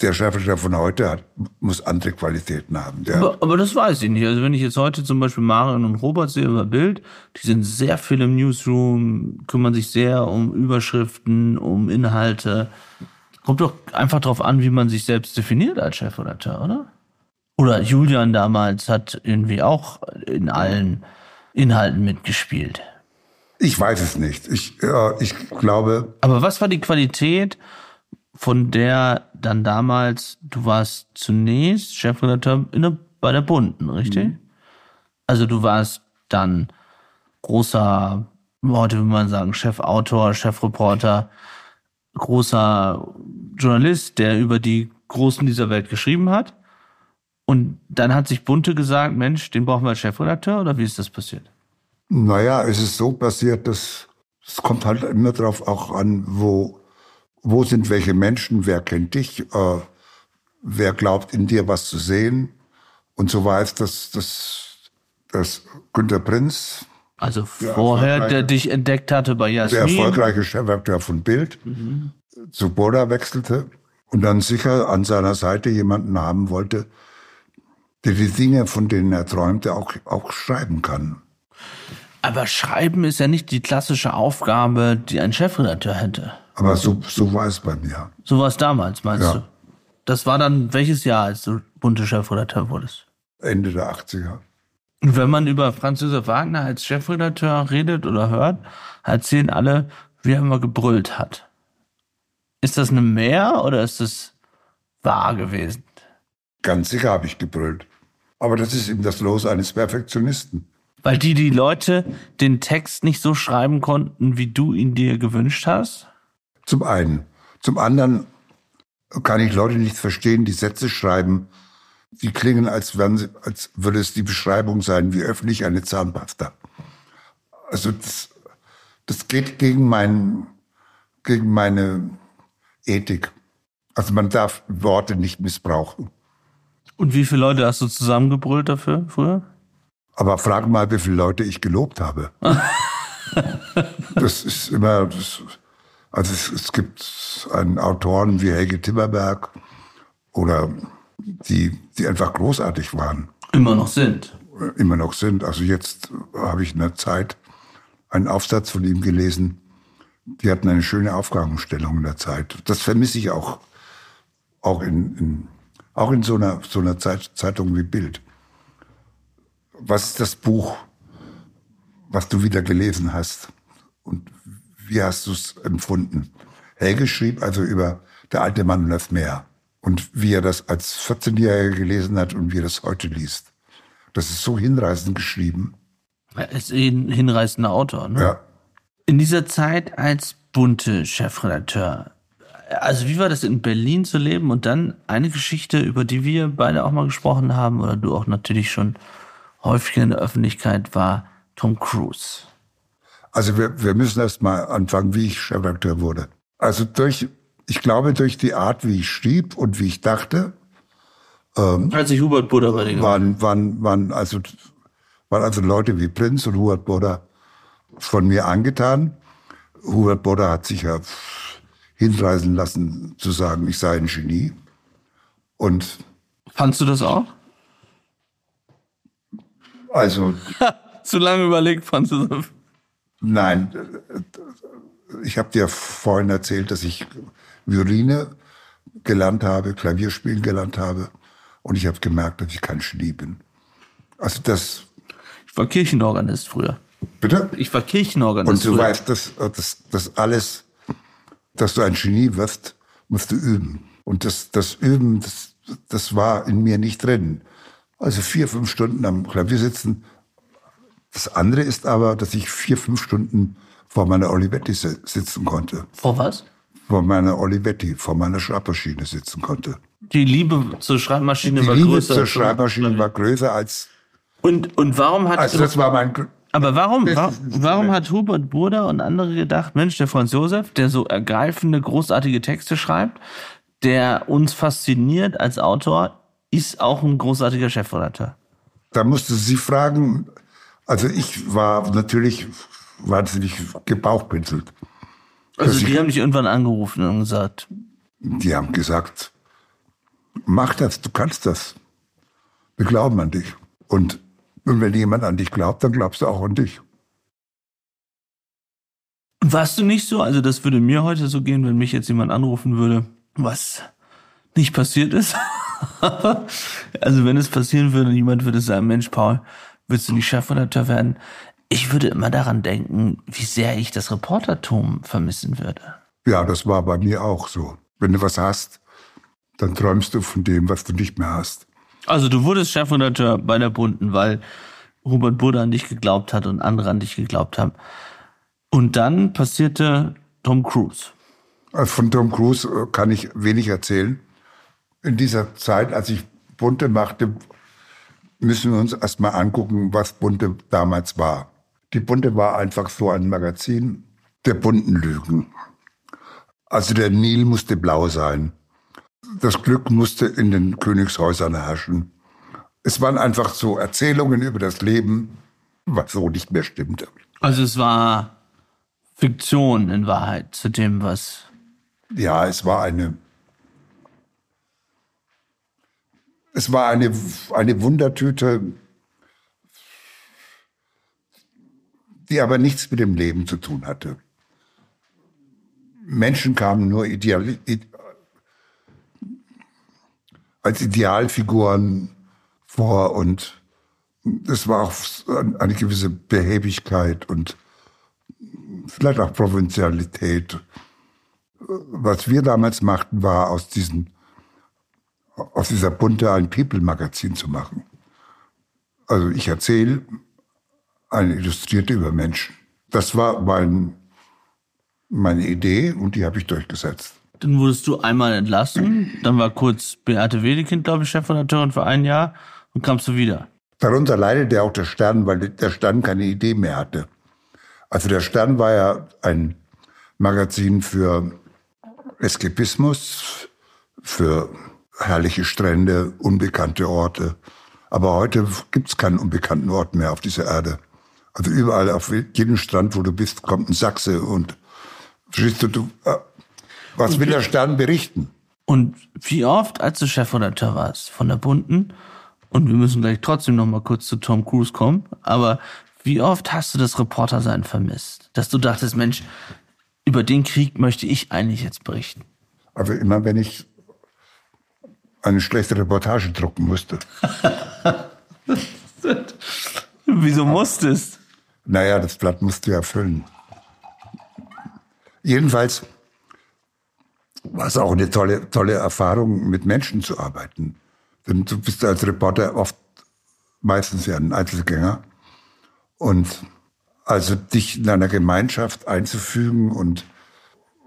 Der Chefredakteur von heute hat, muss andere Qualitäten haben. Aber, aber, das weiß ich nicht. Also wenn ich jetzt heute zum Beispiel Marion und Robert sehe über Bild, die sind sehr viel im Newsroom, kümmern sich sehr um Überschriften, um Inhalte. Kommt doch einfach darauf an, wie man sich selbst definiert als Chefredakteur, oder? Oder Julian damals hat irgendwie auch in allen Inhalten mitgespielt. Ich weiß es nicht. Ich, äh, ich glaube. Aber was war die Qualität, von der dann damals, du warst zunächst Chefredakteur in der, bei der Bunden, richtig? Mhm. Also du warst dann großer, heute würde man sagen, Chefautor, Chefreporter, großer Journalist, der über die Großen dieser Welt geschrieben hat. Und dann hat sich Bunte gesagt, Mensch, den brauchen wir als Chefredakteur oder wie ist das passiert? Naja, es ist so passiert, dass es kommt halt immer darauf auch an, wo, wo sind welche Menschen, wer kennt dich, äh, wer glaubt in dir was zu sehen. Und so war es, dass, dass, dass Günter Prinz, Also vorher, der dich entdeckt hatte bei der Jasmin. erfolgreiche Chefredakteur von Bild, zu Boda wechselte und dann sicher an seiner Seite jemanden haben wollte, der die Dinge, von denen er träumte, auch, auch schreiben kann. Aber Schreiben ist ja nicht die klassische Aufgabe, die ein Chefredakteur hätte. Aber so, so war es bei mir. So war es damals, meinst Ja. du? Das war dann welches Jahr, als du bunte Chefredakteur wurdest? Ende der 80er. Und wenn man über Franz Josef Wagner als Chefredakteur redet oder hört, erzählen alle, wie er immer gebrüllt hat. Ist das eine Mehr oder ist das wahr gewesen? Ganz sicher habe ich gebrüllt. Aber das ist eben das Los eines Perfektionisten. Weil die, die Leute den Text nicht so schreiben konnten, wie du ihn dir gewünscht hast? Zum einen. Zum anderen kann ich Leute nicht verstehen, die Sätze schreiben, die klingen, als, wären sie, als würde es die Beschreibung sein, wie öffne ich eine Zahnpasta. Also das, das geht gegen, mein, gegen meine Ethik. Also man darf Worte nicht missbrauchen. Und wie viele Leute hast du zusammengebrüllt dafür früher? Aber frag mal, wie viele Leute ich gelobt habe. das ist immer, das, also es, es gibt einen Autoren wie Helge Timmerberg oder die, die einfach großartig waren, Immer noch sind. immer noch sind. Also jetzt habe ich in der Zeit einen Aufsatz von ihm gelesen. Die hatten eine schöne Aufgabenstellung in der Zeit. Das vermisse ich auch, auch in, in, auch in so einer, so einer Zeit, Zeitung wie Bild. Was ist das Buch, was du wieder gelesen hast? Und wie hast du es empfunden? Helge schrieb also über der alte Mann und das Meer. Und wie er das als 14-Jähriger gelesen hat und wie er das heute liest. Das ist so hinreißend geschrieben. Er ist eh ein hinreißender Autor. Ne? Ja. In dieser Zeit als bunte Chefredakteur, also wie war das in Berlin zu leben und dann eine Geschichte, über die wir beide auch mal gesprochen haben oder du auch natürlich schon häufig in der Öffentlichkeit war Tom Cruise. Also wir, wir müssen erst mal anfangen, wie ich Chefredakteur wurde. Also durch, ich glaube, durch die Art, wie ich schrieb und wie ich dachte, Als ich Hubert Buddha dir waren, waren, waren, also, waren also Leute wie Prinz und Hubert Boda von mir angetan. Hubert Boda hat sich ja hinreißen lassen, zu sagen, ich sei ein Genie. Und Fandst du das auch? also, Zu lange überlegt, fandst du das? Nein, ich habe dir vorhin erzählt, dass ich Violine gelernt habe, Klavierspielen gelernt habe. Und ich habe gemerkt, dass ich kein Genie bin. Also das, Ich war Kirchenorganist früher. bitte? Ich war Kirchenorganist Und du früher. weißt, dass, dass, dass alles, dass du ein Genie wirst, musst du üben. Und das, das Üben, das, das war in mir nicht drin. Also vier, fünf Stunden am Klavier sitzen. Das andere ist aber, dass ich vier, fünf Stunden vor meiner Olivetti si- sitzen konnte. Vor was? Vor meiner Olivetti, vor meiner Schreibmaschine sitzen konnte. Die Liebe zur Schreibmaschine Die war Liebe größer. zur als- Schreibmaschine war größer als, Und, und warum hat also das war mein, Aber warum, warum korrekt. hat Hubert Burda und andere gedacht, Mensch, der Franz Josef, der so ergreifende, großartige Texte schreibt, der uns fasziniert als Autor, ist auch ein großartiger Chefredakteur. Da musste sie fragen, also ich war natürlich wahnsinnig gebauchpinselt. Also die haben dich irgendwann angerufen und gesagt, Die haben gesagt, mach das, du kannst das. Wir glauben an dich. Und, und wenn jemand an dich glaubt, dann glaubst du auch an dich. warst du nicht so? Also das würde mir heute so gehen, wenn mich jetzt jemand anrufen würde, was nicht passiert ist. also wenn es passieren würde, jemand würde sagen, Mensch, Paul, willst du nicht Chefredakteur werden? Ich würde immer daran denken, wie sehr ich das Reportertum vermissen würde. Ja, das war bei mir auch so. Wenn du was hast, dann träumst du von dem, was du nicht mehr hast. Also du wurdest Chefredakteur bei der Bunten, weil Robert Buddha an dich geglaubt hat und andere an dich geglaubt haben. Und dann passierte Tom Cruise. Also Von Tom Cruise äh, kann ich wenig erzählen. In dieser Zeit, als ich Bunte machte, müssen wir uns erstmal angucken, was Bunte damals war. Die Bunte war einfach so ein Magazin, der bunten Lügen. Also der Nil musste blau sein. Das Glück musste in den Königshäusern herrschen. Es waren einfach so Erzählungen über das Leben, was so nicht mehr stimmte. Also es war Fiktion in Wahrheit zu dem, was. Ja, es war eine. Es war eine, eine Wundertüte, die aber nichts mit dem Leben zu tun hatte. Menschen kamen nur ideal, als Idealfiguren vor und es war auch eine gewisse Behäbigkeit und vielleicht auch Provinzialität. Was wir damals machten, war aus diesen aus dieser Bunte ein People-Magazin zu machen. Also ich erzähle eine Illustrierte über Menschen. Das war mein, meine Idee und die habe ich durchgesetzt. Dann wurdest du einmal entlassen, dann war kurz Beate Wedekind, glaube ich, Chefredakteurin für ein Jahr und kamst du wieder. Darunter leidete auch der Stern, weil der Stern keine Idee mehr hatte. Also der Stern war ja ein Magazin für Eskapismus, für herrliche Strände, unbekannte Orte. Aber heute gibt es keinen unbekannten Ort mehr auf dieser Erde. Also überall, auf jedem Strand, wo du bist, kommt ein Sachse und verstehst du, äh, was will der Stern berichten? Und wie oft, als du Chefredakteur warst von der Bunten, und wir müssen gleich trotzdem noch mal kurz zu Tom Cruise kommen, aber wie oft hast du das Reportersein vermisst? Dass du dachtest, Mensch, über den Krieg möchte ich eigentlich jetzt berichten. Also immer, wenn ich eine schlechte Reportage drucken musste. Wieso musstest? Naja, das Blatt musst du ja füllen. Jedenfalls war es auch eine tolle, tolle Erfahrung, mit Menschen zu arbeiten. Denn du bist als Reporter oft meistens ja ein Einzelgänger. Und also dich in einer Gemeinschaft einzufügen und,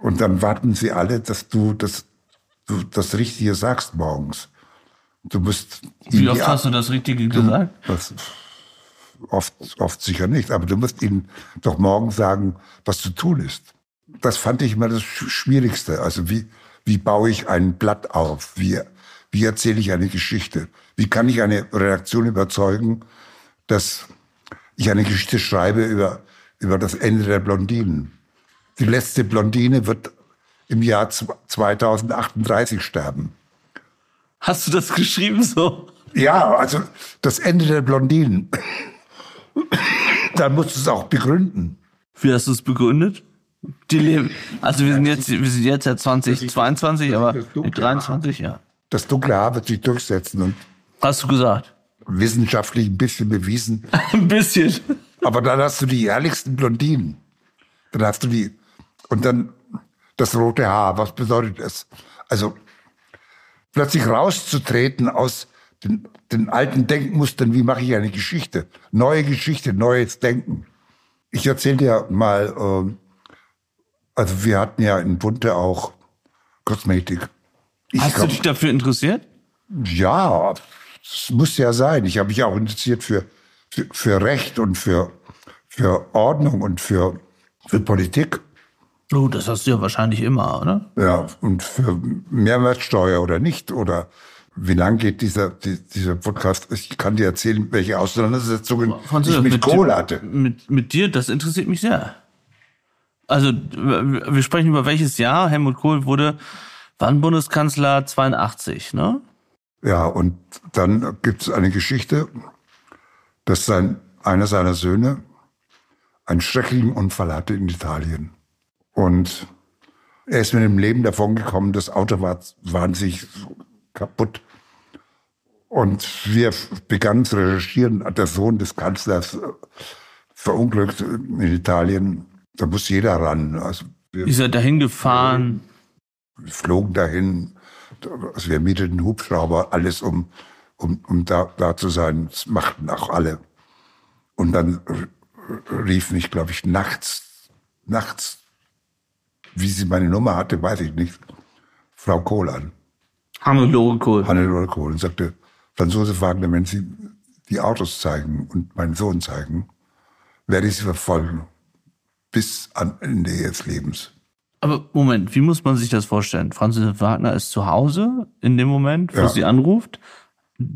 und dann warten sie alle, dass du das, du das Richtige sagst morgens. Du musst. Wie oft hast du das Richtige gesagt? Das, oft, oft sicher nicht, aber du musst ihnen doch morgen sagen, was zu tun ist. Das fand ich immer das Schwierigste. Also wie, wie baue ich ein Blatt auf? Wie, wie erzähle ich eine Geschichte? Wie kann ich eine Redaktion überzeugen, dass ich eine Geschichte schreibe über, über das Ende der Blondinen? Die letzte Blondine wird im Jahr 2038 sterben. Hast du das geschrieben so? Ja, also das Ende der Blondinen. Dann musst du es auch begründen. Wie hast du es begründet? Die leben, also wir sind jetzt, wir sind jetzt ja 2022, aber 23, ja. Das dunkle Haar wird sich durchsetzen und. Hast du gesagt? Wissenschaftlich ein bisschen bewiesen. ein bisschen. Aber dann hast du die ehrlichsten Blondinen. Dann hast du die, und dann das rote Haar. Was bedeutet das? Also, plötzlich rauszutreten aus den, den alten Denkmustern, wie mache ich eine Geschichte? Neue Geschichte, neues Denken. Ich erzähle dir mal, äh, also wir hatten ja in Bunte auch Kosmetik. Ich Hast glaub, du dich dafür interessiert? Ja, es muss ja sein. Ich habe mich auch interessiert für, für, für Recht und für, für Ordnung und für, für Politik. Oh, das hast du ja wahrscheinlich immer, oder? Ja, und für Mehrwertsteuer oder nicht. Oder wie lang geht dieser, dieser Podcast? Ich kann dir erzählen, welche Auseinandersetzungen Französ, ich mit, mit Kohl hatte. Mit, mit dir, das interessiert mich sehr. Also, wir sprechen über welches Jahr? Helmut Kohl wurde wann Bundeskanzler? 82, ne? Ja, und dann gibt es eine Geschichte, dass sein, einer seiner Söhne einen schrecklichen Unfall hatte in Italien. Und er ist mit dem Leben davongekommen, das Auto war wahnsinnig kaputt. Und wir begannen zu recherchieren, der Sohn des Kanzlers verunglückt in Italien da muss jeder ran. Also wir, Ihr seid dahin gefahren? Wir flogen dahin. Also wir mieteten Hubschrauber, alles um, um, um da, da zu sein. Das machten auch alle. Und dann rief mich, glaube ich, nachts, nachts, wie sie meine Nummer hatte, weiß ich nicht, Frau Kohl an. Hannelore Kohl. Hannelore Kohl. Und sagte, Franzose Wagner, wenn Sie die Autos zeigen und meinen Sohn zeigen, werde ich Sie verfolgen bis an Ende ihres Lebens. Aber Moment, wie muss man sich das vorstellen? Franz Josef Wagner ist zu Hause in dem Moment, wo Ja. sie anruft.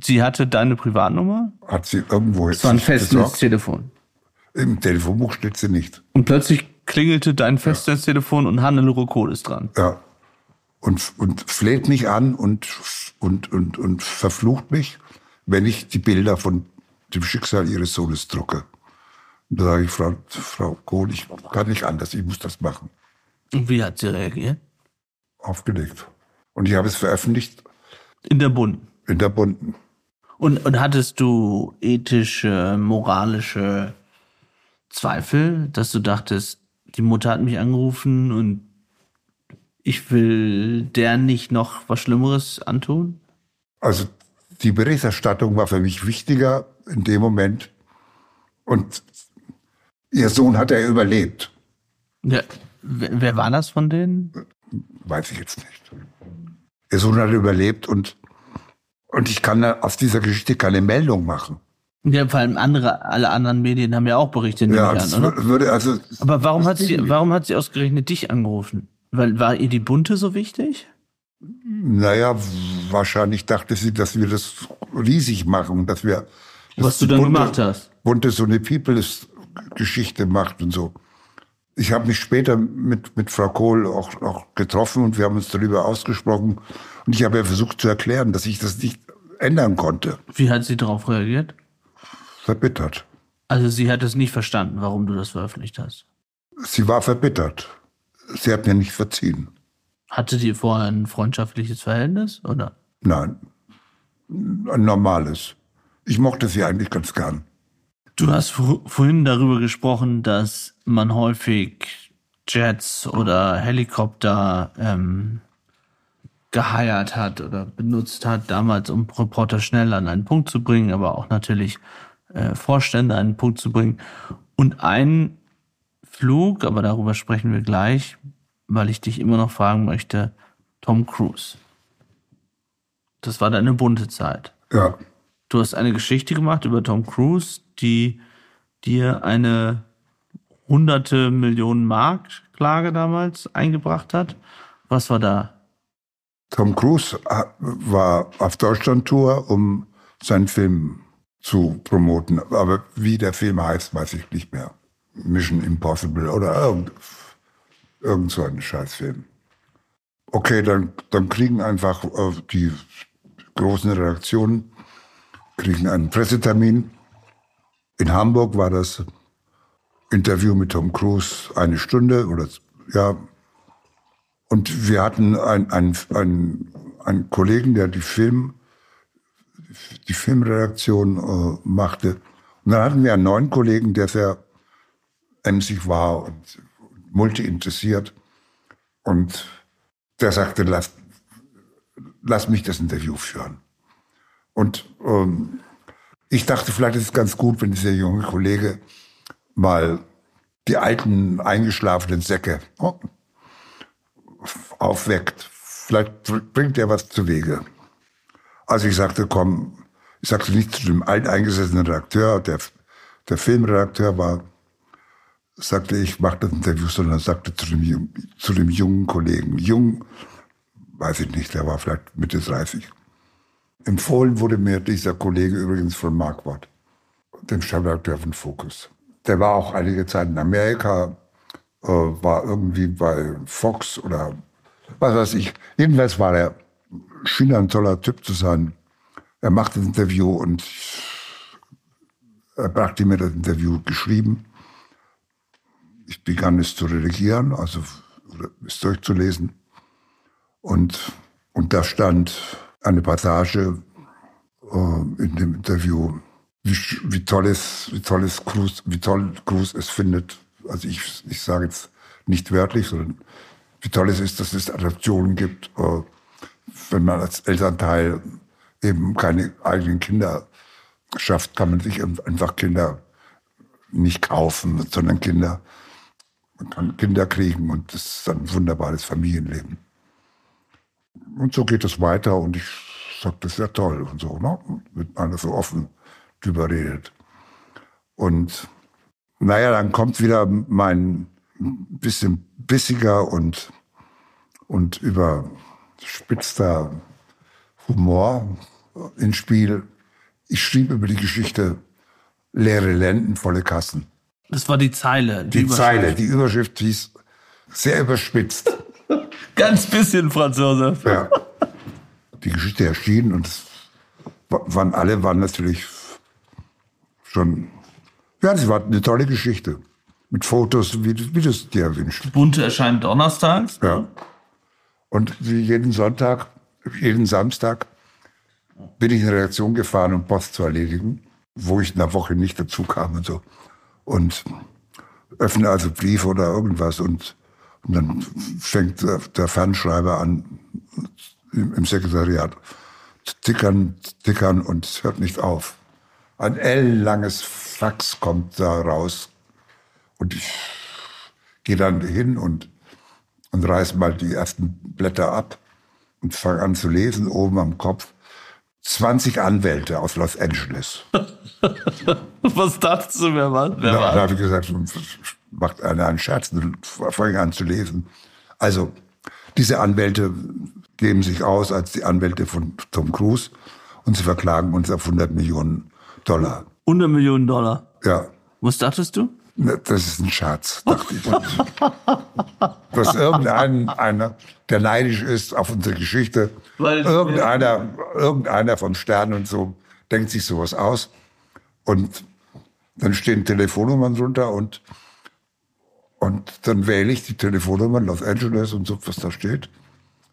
Sie hatte deine Privatnummer. Hat sie irgendwo Es war ein besorgt. Festnetztelefon. Im Telefonbuch steht sie nicht. Und plötzlich klingelte dein Festnetztelefon und Hannelore Kohl ist dran. Ja. Und, und fleht mich an und, und, und, und verflucht mich, wenn ich die Bilder von dem Schicksal ihres Sohnes drucke. Und da sage ich, Frau, Frau Kohl, ich kann nicht anders, ich muss das machen. Und wie hat sie reagiert? Aufgelegt. Und ich habe es veröffentlicht In der Bund. in der Bunten. Und, und hattest du ethische, moralische Zweifel, dass du dachtest, die Mutter hat mich angerufen und ich will der nicht noch was Schlimmeres antun? Also die Berichterstattung war für mich wichtiger in dem Moment. Und ihr Sohn hat er überlebt. Ja, wer, wer war das von denen? Weiß ich jetzt nicht. Ihr Sohn hat überlebt und, und ich kann aus dieser Geschichte keine Meldung machen. Ja, vor allem andere, alle anderen Medien haben ja auch berichtet, nehme Ja, an, oder? wür- würde also. Aber warum hat sie, warum hat sie ausgerechnet dich angerufen? Weil, war ihr die Bunte so wichtig? Naja, wahrscheinlich dachte sie, dass wir das riesig machen, dass wir. dass Was du dann Bunte- gemacht hast. Bunte so eine Peoples-Geschichte macht und so. Ich habe mich später mit, mit Frau Kohl auch, auch getroffen und wir haben uns darüber ausgesprochen. Und ich habe ja versucht zu erklären, dass ich das nicht ändern konnte. Wie hat sie darauf reagiert? Verbittert. Also sie hat es nicht verstanden, warum du das veröffentlicht hast. Sie war verbittert. Sie hat mir nicht verziehen. Hattet ihr vorher ein freundschaftliches Verhältnis, oder? Nein. Ein normales. Ich mochte sie eigentlich ganz gern. Du hast vor- vorhin darüber gesprochen, dass man häufig Jets oder Helikopter ähm, geheiert hat oder benutzt hat, damals um Reporter schnell an einen Punkt zu bringen, aber auch natürlich äh, Vorstände an einen Punkt zu bringen. Und ein Flug, aber darüber sprechen wir gleich, weil ich dich immer noch fragen möchte, Tom Cruise. Das war deine bunte Zeit. Ja. Du hast eine Geschichte gemacht über Tom Cruise, die dir eine hunderte Millionen Mark Klage damals eingebracht hat. Was war da? Tom Cruise ha- war auf Deutschland-Tour, um seinen Film zu promoten. Aber wie der Film heißt, weiß ich nicht mehr. Mission Impossible oder irgend, irgend so ein Scheißfilm. Okay, dann, dann kriegen einfach äh, die großen Redaktionen kriegen einen Pressetermin. In Hamburg war das Interview mit Tom Cruise eine Stunde oder ja, und wir hatten einen, einen, einen, einen Kollegen, der die Film, die Filmredaktion äh, machte. Und dann hatten wir einen neuen Kollegen, der sehr emsig war und multi interessiert. Und der sagte, lass, lass mich das Interview führen. Und ähm, ich dachte, vielleicht ist es ganz gut, wenn dieser junge Kollege mal die alten eingeschlafenen Säcke oh, aufweckt. Vielleicht bringt er was zu Wege. Also ich sagte, komm, ich sagte nicht zu dem alteingesessenen Redakteur, der, der Filmredakteur war, sagte ich, mach das Interview, sondern sagte zu dem, zu dem jungen Kollegen, jung, weiß ich nicht, der war vielleicht Mitte 30. Empfohlen wurde mir dieser Kollege übrigens von Marquardt, dem Chefredakteur von Focus. Der war auch einige Zeit in Amerika, äh, war irgendwie bei Fox oder was weiß ich. Jedenfalls war er, schien ein toller Typ zu sein. Er machte das Interview und er brachte mir das Interview geschrieben. Ich begann es zu redigieren, also es durchzulesen. Und, und da stand eine Passage äh, in dem Interview, wie, wie toll es, wie toll es Cruz, wie toll Cruz es findet. Also ich, ich sage jetzt nicht wörtlich, sondern wie toll es ist, dass es Adoptionen gibt, äh, wenn man als Elternteil eben keine eigenen Kinder schafft, kann man sich einfach Kinder nicht kaufen, sondern Kinder, man kann Kinder kriegen und das ist ein wunderbares Familienleben. Und so geht es weiter und ich sage, das ist ja toll und so, ne? Mit einer so offen drüber redet. Und naja, dann kommt wieder mein, ein bisschen bissiger und, und überspitzter Humor ins Spiel. Ich schrieb über die Geschichte leere Lenden, volle Kassen. Das war die Zeile. Die, die Zeile, die Überschrift hieß sehr überspitzt. Ganz bisschen Franzose. Ja. Die Geschichte erschien und es waren alle waren natürlich schon, ja, sie war eine tolle Geschichte. Mit Fotos, wie, wie du es dir wünschst. Bunte erscheint donnerstags. Ja. Und jeden Sonntag, jeden Samstag bin ich in eine Redaktion gefahren, um Post zu erledigen, wo ich in der Woche nicht dazu kam und so. Und öffne also Briefe oder irgendwas und, und dann fängt der, der Fernschreiber an, im, im Sekretariat zu tickern, tickern und es hört nicht auf. Ein ellenlanges Fax kommt da raus und ich gehe dann hin und, und reiß mal die ersten Blätter ab und fange an zu lesen, oben am Kopf. 20 Anwälte aus Los Angeles. Was dachtest du, wer war? Wer da, da habe ich gesagt, macht einer einen Scherz, dann fange ich an zu lesen. Also, diese Anwälte geben sich aus als die Anwälte von Tom Cruise und sie verklagen uns auf 100 Millionen Dollar. 100 Millionen Dollar. Ja. Was dachtest du? Das ist ein Scherz, dachte ich. Dass irgendein, einer, der neidisch ist auf unsere Geschichte, Weil- irgendeiner, irgendeiner vom Stern und so, denkt sich sowas aus. Und dann stehen Telefonnummern drunter und, und dann wähle ich die Telefonnummer Los Angeles und so, was da steht.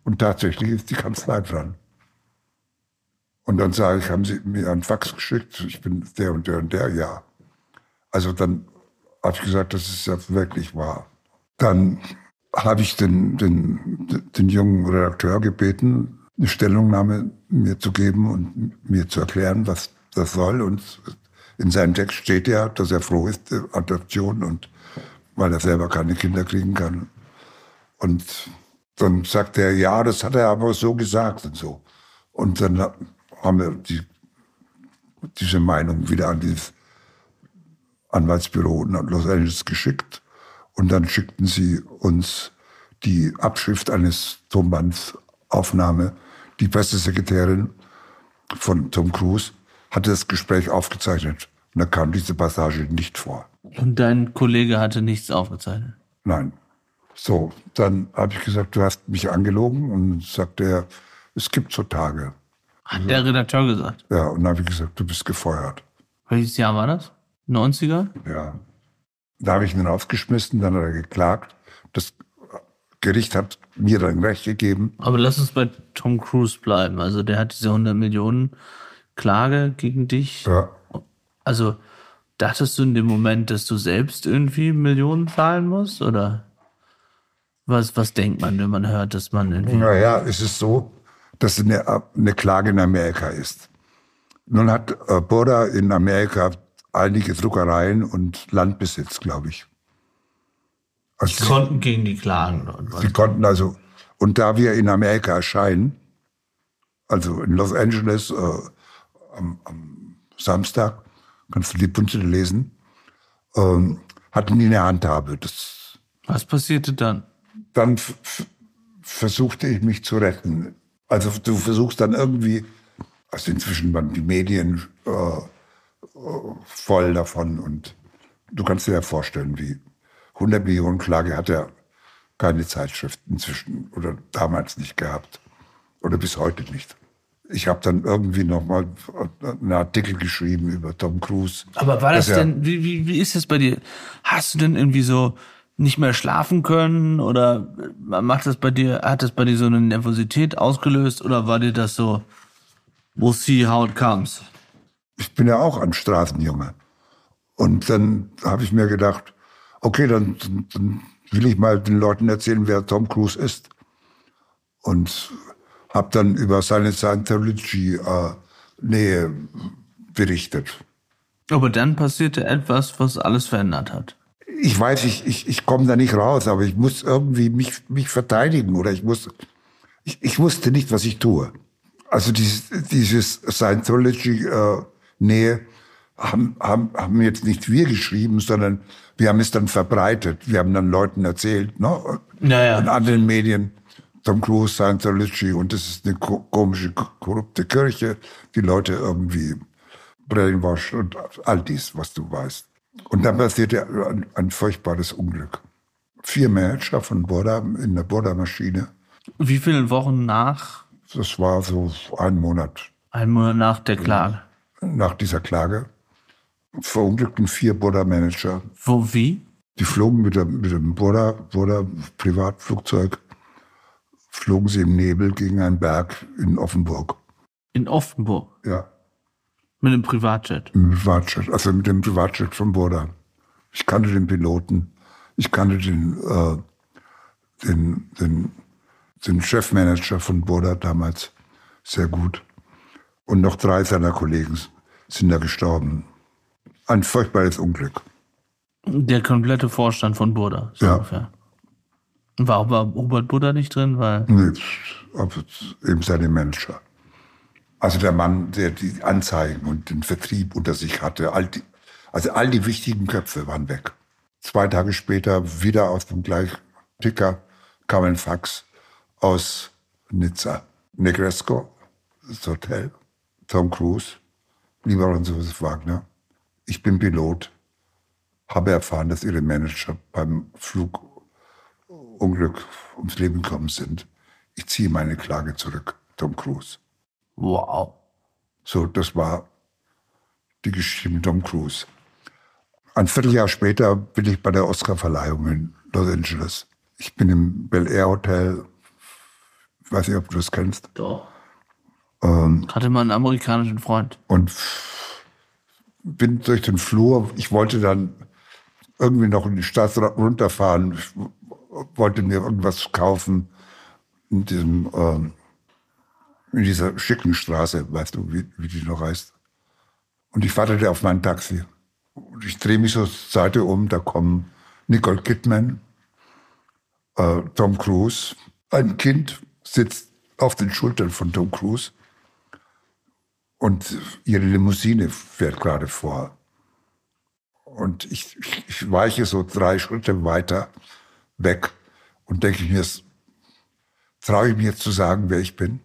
Und tatsächlich ist die Kanzlei dran. Und dann sage ich, haben Sie mir einen Fax geschickt? Ich bin der und der und der, ja. Also dann habe ich gesagt, das ist ja wirklich wahr. Dann habe ich den, den, den jungen Redakteur gebeten, eine Stellungnahme mir zu geben und mir zu erklären, was das soll. Und in seinem Text steht ja, dass er froh ist, der Adoption und weil er selber keine Kinder kriegen kann. Und dann sagt er, ja, das hat er aber so gesagt und so. Und dann haben wir die, diese Meinung wieder an dieses Anwaltsbüro in Los Angeles geschickt. Und dann schickten sie uns die Abschrift eines Tonbandsaufnahme. Die Pressesekretärin von Tom Cruise hatte das Gespräch aufgezeichnet. Und da kam diese Passage nicht vor. Und dein Kollege hatte nichts aufgezeichnet. Nein. So, dann habe ich gesagt, du hast mich angelogen. Und sagte er, es gibt so Tage. Hat der Redakteur gesagt. Ja, und dann habe ich gesagt, du bist gefeuert. Welches Jahr war das? 90er? Ja. Da habe ich ihn rausgeschmissen, dann hat er geklagt. Das Gericht hat mir dann Recht gegeben. Aber lass uns bei Tom Cruise bleiben. Also der hat diese 100 Millionen Klage gegen dich. Ja. Also dachtest du in dem Moment, dass du selbst irgendwie Millionen zahlen musst? Oder was, was denkt man, wenn man hört, dass man irgendwie. Naja, es ist so, dass eine, eine Klage in Amerika ist. Nun hat äh, in Amerika einige Druckereien und Landbesitz, glaube ich. Also Die konnten gegen die klagen. Sie konnten also, und da wir in Amerika erscheinen, also in Los Angeles äh, am, am Samstag, kannst du die Bunte lesen, ähm, hatten die eine Handhabe. Das, Was passierte dann? dann versuchte ich mich zu retten. Also du versuchst dann irgendwie, also inzwischen waren die Medien äh, voll davon und du kannst dir ja vorstellen, wie 100 Millionen Klage hat er keine Zeitschrift inzwischen oder damals nicht gehabt oder bis heute nicht. Ich habe dann irgendwie noch mal einen Artikel geschrieben über Tom Cruise. Aber war das denn, wie, wie, wie ist das bei dir? Hast du denn irgendwie so nicht mehr schlafen können oder macht das bei dir, hat das bei dir so eine Nervosität ausgelöst oder war dir das so, we'll see how it comes? Ich bin ja auch ein Straßenjunge. Und dann habe ich mir gedacht, okay, dann, dann will ich mal den Leuten erzählen, wer Tom Cruise ist. Und habe dann über seine Scientology-Nähe berichtet. Aber dann passierte etwas, was alles verändert hat. Ich weiß, ich, ich, ich komme da nicht raus, aber ich muss irgendwie mich, mich verteidigen oder ich muss, ich, ich wusste nicht, was ich tue. Also dieses, dieses Scientology-Nähe haben, haben, haben jetzt nicht wir geschrieben, sondern wir haben es dann verbreitet. Wir haben dann Leuten erzählt, ne? Naja. in anderen Medien, Tom Cruise, Scientology und das ist eine ko komische, korrupte Kirche, die Leute irgendwie brainwash und all dies, was du weißt. Und dann passierte ein, ein furchtbares Unglück. Vier Manager von Borda in der Borda-Maschine. Wie viele Wochen nach, Das war so ein Monat ein Monat nach der Klage? Nach dieser Klage. Verunglückten vier Borda-Manager. Wo, wie? Die flogen mit, der, mit dem Borda, Borda Privatflugzeug, flogen sie im Nebel gegen einen Berg in Offenburg. In Offenburg. Ja, Mit einem Privatjet. mit dem Privatjet, also mit dem Privatjet von Borda. Ich kannte den Piloten, ich kannte den, äh, den, den, den Chefmanager von Borda damals sehr gut. Und noch drei seiner Kollegen sind da gestorben. Ein furchtbares Unglück. Der komplette Vorstand von Burda. So Ja. ungefähr. War aber Robert Buddha nicht drin, weil. Nee, eben seine Manager. Also der Mann, der die Anzeigen und den Vertrieb unter sich hatte. All die, also all die wichtigen Köpfe waren weg. Zwei Tage später wieder aus dem gleichen Ticker kam ein Fax aus Nizza. Negresco, das Hotel, Tom Cruise, lieber Franz Josef Wagner. Ich bin Pilot, habe erfahren, dass Ihre Manager beim Flugunglück ums Leben gekommen sind. Ich ziehe meine Klage zurück, Tom Cruise. Wow. So, das war die Geschichte mit Tom Cruise. Ein Vierteljahr später bin ich bei der Oscarverleihung in Los Angeles. Ich bin im Bel Air Hotel, ich weiß nicht, ob du das kennst, Doch. Ähm, Hatte mal einen amerikanischen Freund. und bin durch den Flur. Ich wollte dann irgendwie noch in die Stadt runterfahren. Ich wollte mir irgendwas kaufen in diesem, ähm, in dieser schicken Straße, weißt du, wie, wie die noch heißt. Und ich wartete auf mein Taxi. Und ich drehe mich so zur Seite um, da kommen Nicole Kidman, äh, Tom Cruise. Ein Kind sitzt auf den Schultern von Tom Cruise und ihre Limousine fährt gerade vor. Und ich, ich, ich weiche so drei Schritte weiter weg und denke mir, traue ich mir jetzt zu sagen, wer ich bin?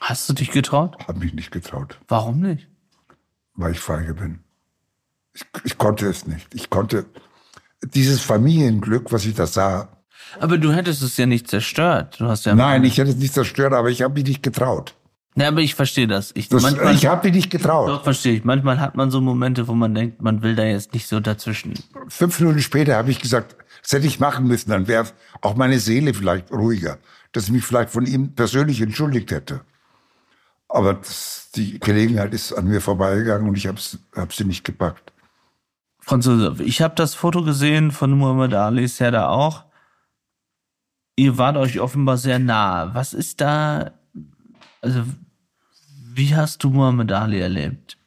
Hast du dich getraut? Habe mich nicht getraut, Warum nicht? weil ich feige bin. Ich, ich konnte es nicht. Ich konnte dieses Familienglück, was ich da sah. Aber du hättest es ja nicht zerstört. Du hast ja. Nein, ich hätte es nicht zerstört, aber ich habe mich nicht getraut. Ja, aber ich verstehe das. Ich, Das, manchmal, ich habe mich nicht getraut. doch, verstehe ich. Manchmal hat man so Momente, wo man denkt, man will da jetzt nicht so dazwischen. Fünf Minuten später habe ich gesagt, das hätte ich machen müssen, dann wäre auch meine Seele vielleicht ruhiger, dass ich mich vielleicht von ihm persönlich entschuldigt hätte. Aber das, die Gelegenheit ist an mir vorbeigegangen und ich habe hab sie nicht gepackt. Franzose, ich habe das Foto gesehen von Muhammad Ali, ist ja da auch. Ihr wart euch offenbar sehr nah. Was ist da, also, wie hast du Muhammad Ali erlebt?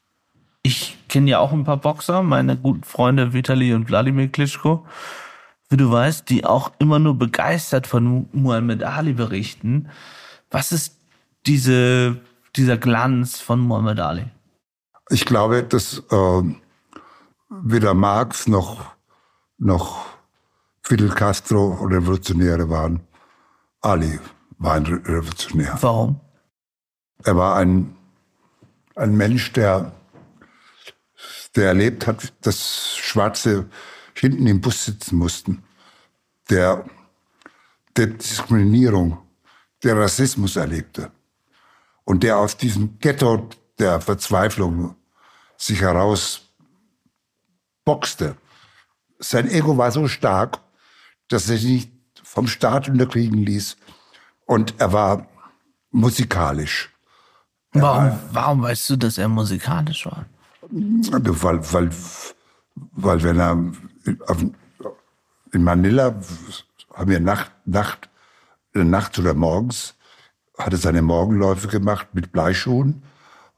Ich kenne ja auch ein paar Boxer, meine guten Freunde Vitali und Wladimir Klitschko, wie du weißt, die auch immer nur begeistert von Muhammad Ali berichten. Was ist diese, dieser Glanz von Muhammad Ali? Ich glaube, dass äh, weder Marx noch, noch Fidel Castro Revolutionäre waren. Ali war ein Re Revolutionär. Warum? Er war ein, ein Mensch, der, der erlebt hat, dass Schwarze hinten im Bus sitzen mussten, der, der Diskriminierung, der Rassismus erlebte und der aus diesem Ghetto der Verzweiflung sich herausboxte. Sein Ego war so stark, dass er sich nicht vom Staat unterkriegen ließ und er war musikalisch. Warum, warum weißt du, dass er musikalisch war? Weil, weil, weil wenn er in- Manila haben wir Nacht, Nacht, nachts oder morgens, hat er seine Morgenläufe gemacht mit Bleischuhen,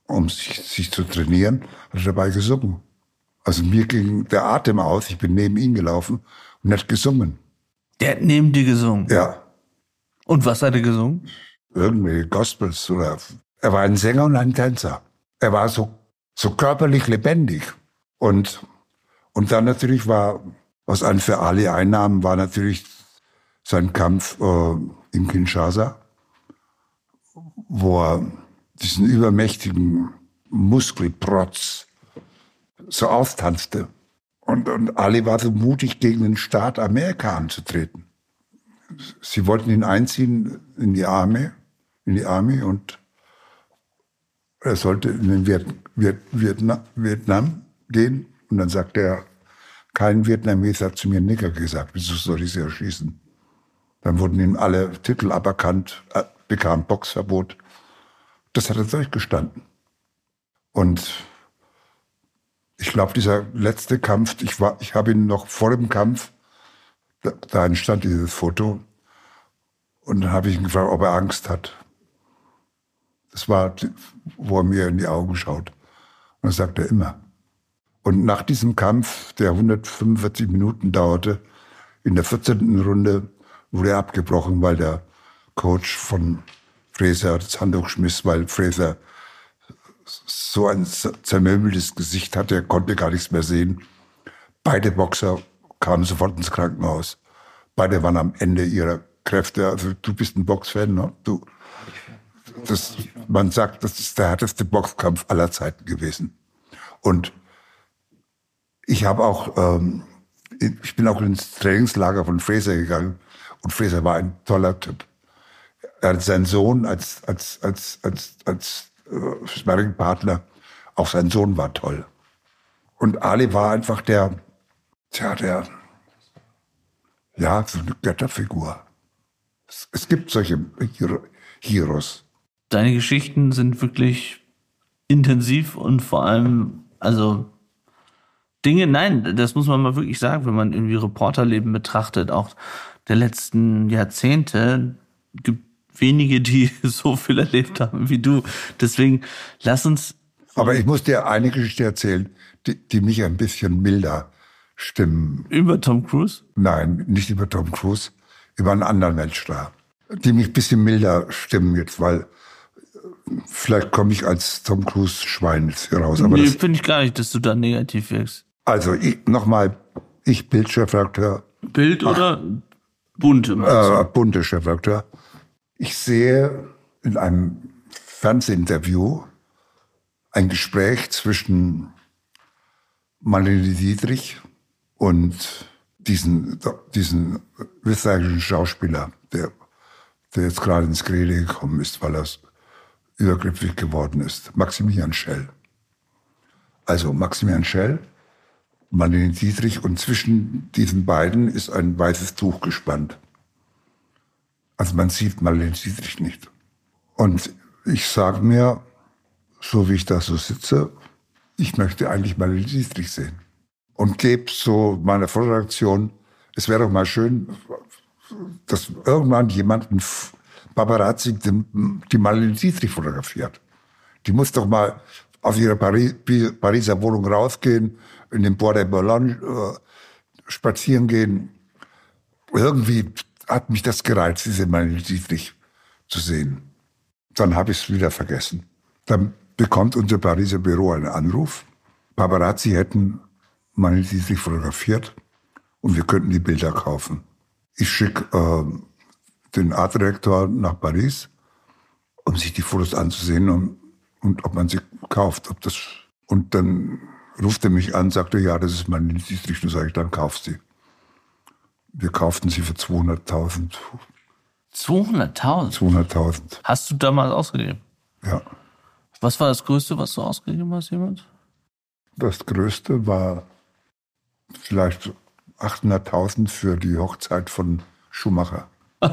um sich, sich zu trainieren, hat er dabei gesungen. Also mir ging der Atem aus, ich bin neben ihn gelaufen und hat gesungen. Der hat neben dir gesungen. Ja, Und was hat er gesungen? irgendwelche Gospels oder er war ein Sänger und ein Tänzer. Er war so, so körperlich lebendig. Und, und dann natürlich war, was an für Ali Einnahmen war natürlich sein Kampf äh, in Kinshasa, wo er diesen übermächtigen Muskelprotz so austanzte. Und, und Ali war so mutig, gegen den Staat Amerika anzutreten. Sie wollten ihn einziehen in die Armee, in die Armee und er sollte in den Viet, Viet, Vietnam, Vietnam gehen. Und dann sagte er, kein Vietnameser hat zu mir Nigger gesagt, wieso soll ich sie erschießen? Dann wurden ihm alle Titel aberkannt, äh, bekam Boxverbot. Das hat er durchgestanden. Und ich glaube, dieser letzte Kampf, ich, war, ich habe ihn noch vor dem Kampf, da, da entstand dieses Foto, und dann habe ich ihn gefragt, ob er Angst hat. Das war, wo er mir in die Augen schaut. Und dann sagt er immer. Und nach diesem Kampf, der 145 Minuten dauerte, in der 14. Runde wurde er abgebrochen, weil der Coach von Fraser das Handtuch schmiss, weil Fraser so ein zermürmeltes Gesicht hatte, er konnte gar nichts mehr sehen. Beide Boxer kamen sofort ins Krankenhaus. Beide waren am Ende ihrer Kräfte. Also du bist ein Boxfan, ne? Du, das, man sagt, das ist der härteste Boxkampf aller Zeiten gewesen. Und ich habe auch, ähm, ich bin auch ins Trainingslager von Fraser gegangen und Fraser war ein toller Typ. Er hat seinen Sohn als als als als als äh, Sparringpartner, auch sein Sohn war toll. Und Ali war einfach der, tja, der, ja, so eine Götterfigur. Es, es gibt solche Heroes. Deine Geschichten sind wirklich intensiv und vor allem, also Dinge, nein, das muss man mal wirklich sagen, wenn man irgendwie Reporterleben betrachtet, auch der letzten Jahrzehnte, gibt wenige, die so viel erlebt haben wie du. Deswegen lass uns. Aber ich muss dir eine Geschichte erzählen, die, die mich ein bisschen milder stimmen. Über Tom Cruise? Nein, nicht über Tom Cruise, über einen anderen Weltstar. Die mich ein bisschen milder stimmen jetzt, weil vielleicht komme ich als Tom Cruise Schwein jetzt hier raus. Aber nee, finde ich gar nicht, dass du da negativ wirkst. Also ich nochmal, ich Bildchefredakteur. Bild oder bunte? Äh, bunte Chefredakteur. Ich sehe in einem Fernsehinterview ein Gespräch zwischen Marlene Dietrich und diesen, diesen österreichischen Schauspieler, der, der jetzt gerade ins Gerede gekommen ist, weil er übergriffig geworden ist. Maximilian Schell. Also Maximilian Schell, Marlene Dietrich und zwischen diesen beiden ist ein weißes Tuch gespannt. Also man sieht Marlene Dietrich nicht. Und ich sage mir, so wie ich da so sitze, ich möchte eigentlich Marlene Dietrich sehen. Und gebe so meiner Vorreaktion, es wäre doch mal schön, dass irgendwann jemand, ein Paparazzi, die Marlene Dietrich fotografiert. Die muss doch mal aus ihrer Paris, Pariser Wohnung rausgehen, in den Bois de Boulogne äh, spazieren gehen. Irgendwie hat mich das gereizt, diese Marlene Dietrich zu sehen. Dann habe ich es wieder vergessen. Dann bekommt unser Pariser Büro einen Anruf. Paparazzi hätten Marlene Dietrich fotografiert und wir könnten die Bilder kaufen. Ich schicke äh, den Artdirektor nach Paris, um sich die Fotos anzusehen und, und ob man sie kauft. Ob das, und dann ruft er mich an, sagte, ja, das ist Marlene Dietrich. Und sage ich, dann kauf sie. Wir kauften sie für 200.000. 200.000? 200.000. Hast du damals ausgegeben? Ja. Was war das Größte, was du ausgegeben hast, jemand? Das Größte war vielleicht 800.000 für die Hochzeit von Schumacher.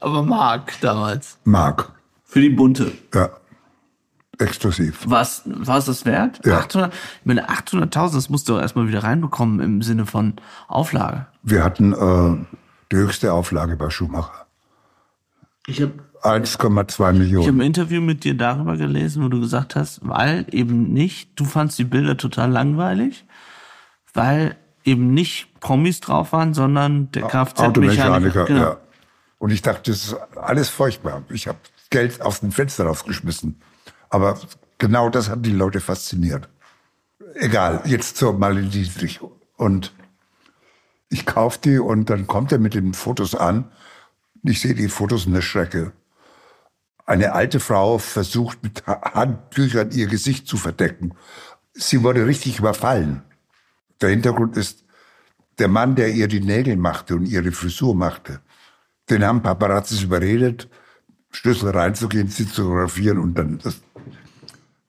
Aber Mark damals. Mark. Für die bunte. Ja exklusiv. Was war es das wert? Ja. 800, ich meine 800.000, das musst du erstmal wieder reinbekommen im Sinne von Auflage. Wir hatten äh, die höchste Auflage bei Schumacher. Ich habe 1,2 Millionen. Ich habe ein Interview mit dir darüber gelesen, wo du gesagt hast, weil eben nicht, du fandst die Bilder total langweilig, weil eben nicht Promis drauf waren, sondern der Kfz-Mechaniker. Genau. Ja. Und ich dachte, das ist alles furchtbar. Ich habe Geld aus dem Fenster rausgeschmissen. Aber genau das hat die Leute fasziniert. Egal, jetzt zur Marlene Dietrich. Und ich kaufe die und dann kommt er mit den Fotos an. Ich sehe die Fotos in der Schrecke. Eine alte Frau versucht mit Handtüchern ihr Gesicht zu verdecken. Sie wurde richtig überfallen. Der Hintergrund ist, der Mann, der ihr die Nägel machte und ihre Frisur machte, den haben Paparazzis überredet, Schlüssel reinzugehen, sie zu fotografieren und dann, das,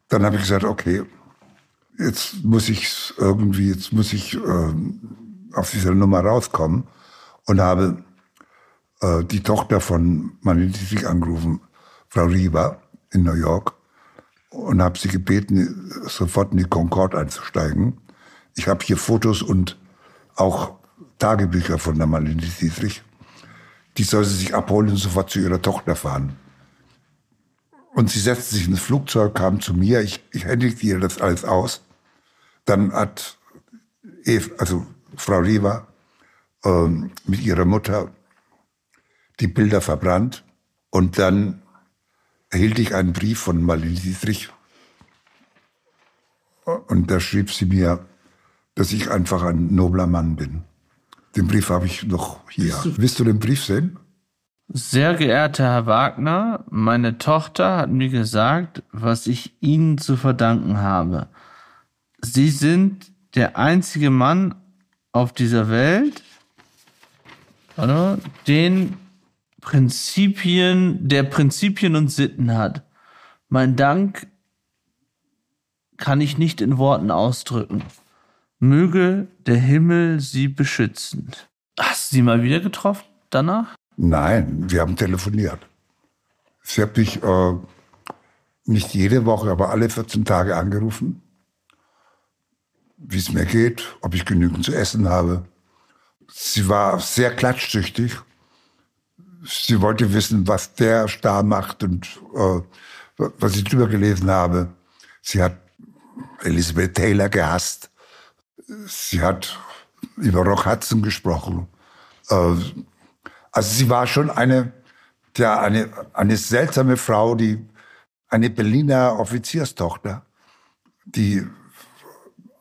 dann habe ich gesagt, okay, jetzt muss ich irgendwie, jetzt muss ich ähm, auf dieser Nummer rauskommen und habe äh, die Tochter von Dietrich angerufen, Frau Riva in New York und habe sie gebeten, sofort in die Concorde einzusteigen. Ich habe hier Fotos und auch Tagebücher von der Marlene Dietrich. Die soll sie sich abholen und sofort zu ihrer Tochter fahren. Und sie setzte sich ins Flugzeug, kam zu mir, ich, ich händigte ihr das alles aus. Dann hat Eve, also Frau Riva ähm, mit ihrer Mutter die Bilder verbrannt und dann erhielt ich einen Brief von Marlene Dietrich und da schrieb sie mir, dass ich einfach ein nobler Mann bin. Den Brief habe ich noch hier. Willst du den Brief sehen? Sehr geehrter Herr Wagner, meine Tochter hat mir gesagt, was ich Ihnen zu verdanken habe. Sie sind der einzige Mann auf dieser Welt, den Prinzipien, der Prinzipien und Sitten hat. Mein Dank kann ich nicht in Worten ausdrücken. Möge der Himmel sie beschützen. Hast du sie mal wieder getroffen danach? Nein, wir haben telefoniert. Sie hat mich äh, nicht jede Woche, aber alle 14 Tage angerufen, wie es mir geht, ob ich genügend zu essen habe. Sie war sehr klatschsüchtig sie wollte wissen, was der Star macht und äh, was ich drüber gelesen habe. Sie hat Elizabeth Taylor gehasst. Sie hat über Rock Hudson gesprochen. Äh, also sie war schon eine, ja, eine, eine seltsame Frau, die eine Berliner Offizierstochter, die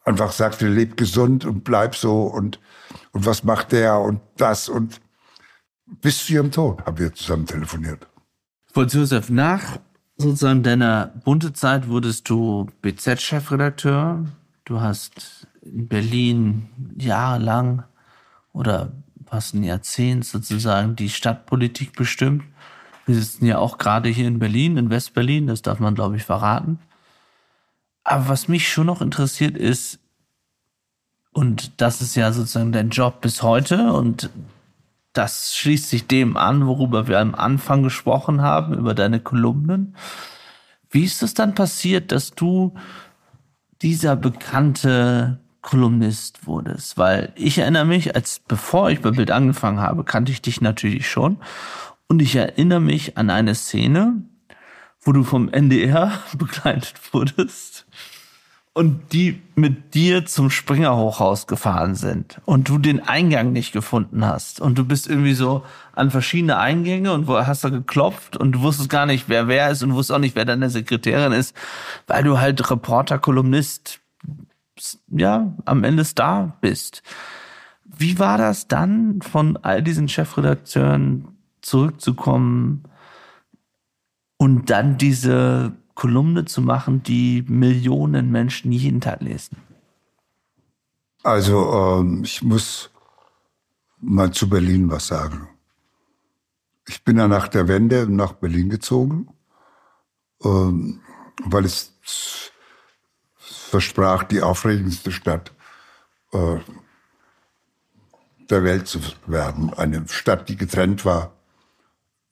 einfach sagt, lebt gesund und bleib so und, und was macht der und das und bis zu ihrem Tod haben wir zusammen telefoniert. Franz Josef, nach sozusagen deiner bunte Zeit wurdest du BZ-Chefredakteur. Du hast in Berlin jahrelang oder fast ein Jahrzehnt sozusagen die Stadtpolitik bestimmt. Wir sitzen ja auch gerade hier in Berlin, in Westberlin, das darf man, glaube ich, verraten. Aber was mich schon noch interessiert ist, und das ist ja sozusagen dein Job bis heute und das schließt sich dem an, worüber wir am Anfang gesprochen haben, über deine Kolumnen. Wie ist es dann passiert, dass du dieser bekannte Kolumnist wurdest? Weil ich erinnere mich, als bevor ich bei Bild angefangen habe, kannte ich dich natürlich schon. Und ich erinnere mich an eine Szene, wo du vom NDR begleitet wurdest und die mit dir zum Springerhochhaus gefahren sind und du den Eingang nicht gefunden hast und du bist irgendwie so an verschiedene Eingänge und wo hast da geklopft und du wusstest gar nicht, wer wer ist und wusstest auch nicht, wer deine Sekretärin ist, weil du halt Reporter, Kolumnist, ja, am Ende Star bist. Wie war das dann, von all diesen Chefredakteuren zurückzukommen und dann diese Kolumne zu machen, die Millionen Menschen jeden Tag lesen? Also ähm, ich muss mal zu Berlin was sagen. Ich bin ja nach der Wende nach Berlin gezogen, ähm, weil es versprach, die aufregendste Stadt äh, der Welt zu werden. Eine Stadt, die getrennt war.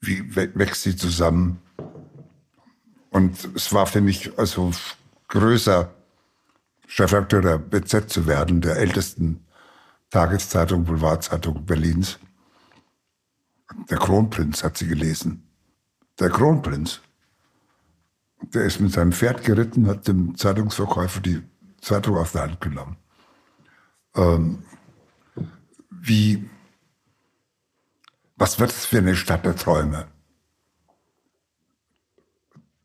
Wie wächst sie zusammen? Und es war für mich also größer, Chefredakteur der BZ zu werden, der ältesten Tageszeitung, Boulevardzeitung Berlins. Der Kronprinz hat sie gelesen. Der Kronprinz. Der ist mit seinem Pferd geritten, hat dem Zeitungsverkäufer die Zeitung aus der Hand genommen. Ähm, wie, was wird es für eine Stadt der Träume?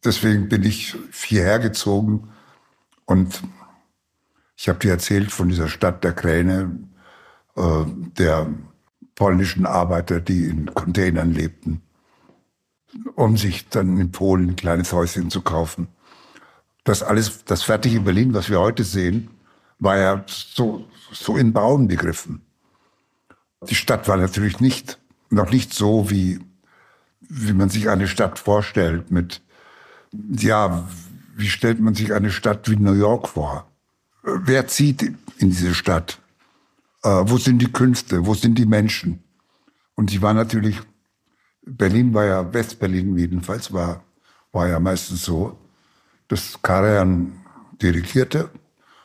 deswegen bin ich hierher gezogen und ich habe dir erzählt von dieser Stadt der Kräne, äh, der polnischen Arbeiter, die in Containern lebten, um sich dann in Polen ein kleines Häuschen zu kaufen. Das alles, das fertige Berlin, was wir heute sehen, war ja so, so in Bauen begriffen. Die Stadt war natürlich nicht, noch nicht so, wie, wie man sich eine Stadt vorstellt mit, ja, wie stellt man sich eine Stadt wie New York vor? Wer zieht in diese Stadt? Äh, wo sind die Künste? Wo sind die Menschen? Und ich war natürlich, Berlin war ja, Westberlin jedenfalls, war, war ja meistens so, dass Karajan dirigierte.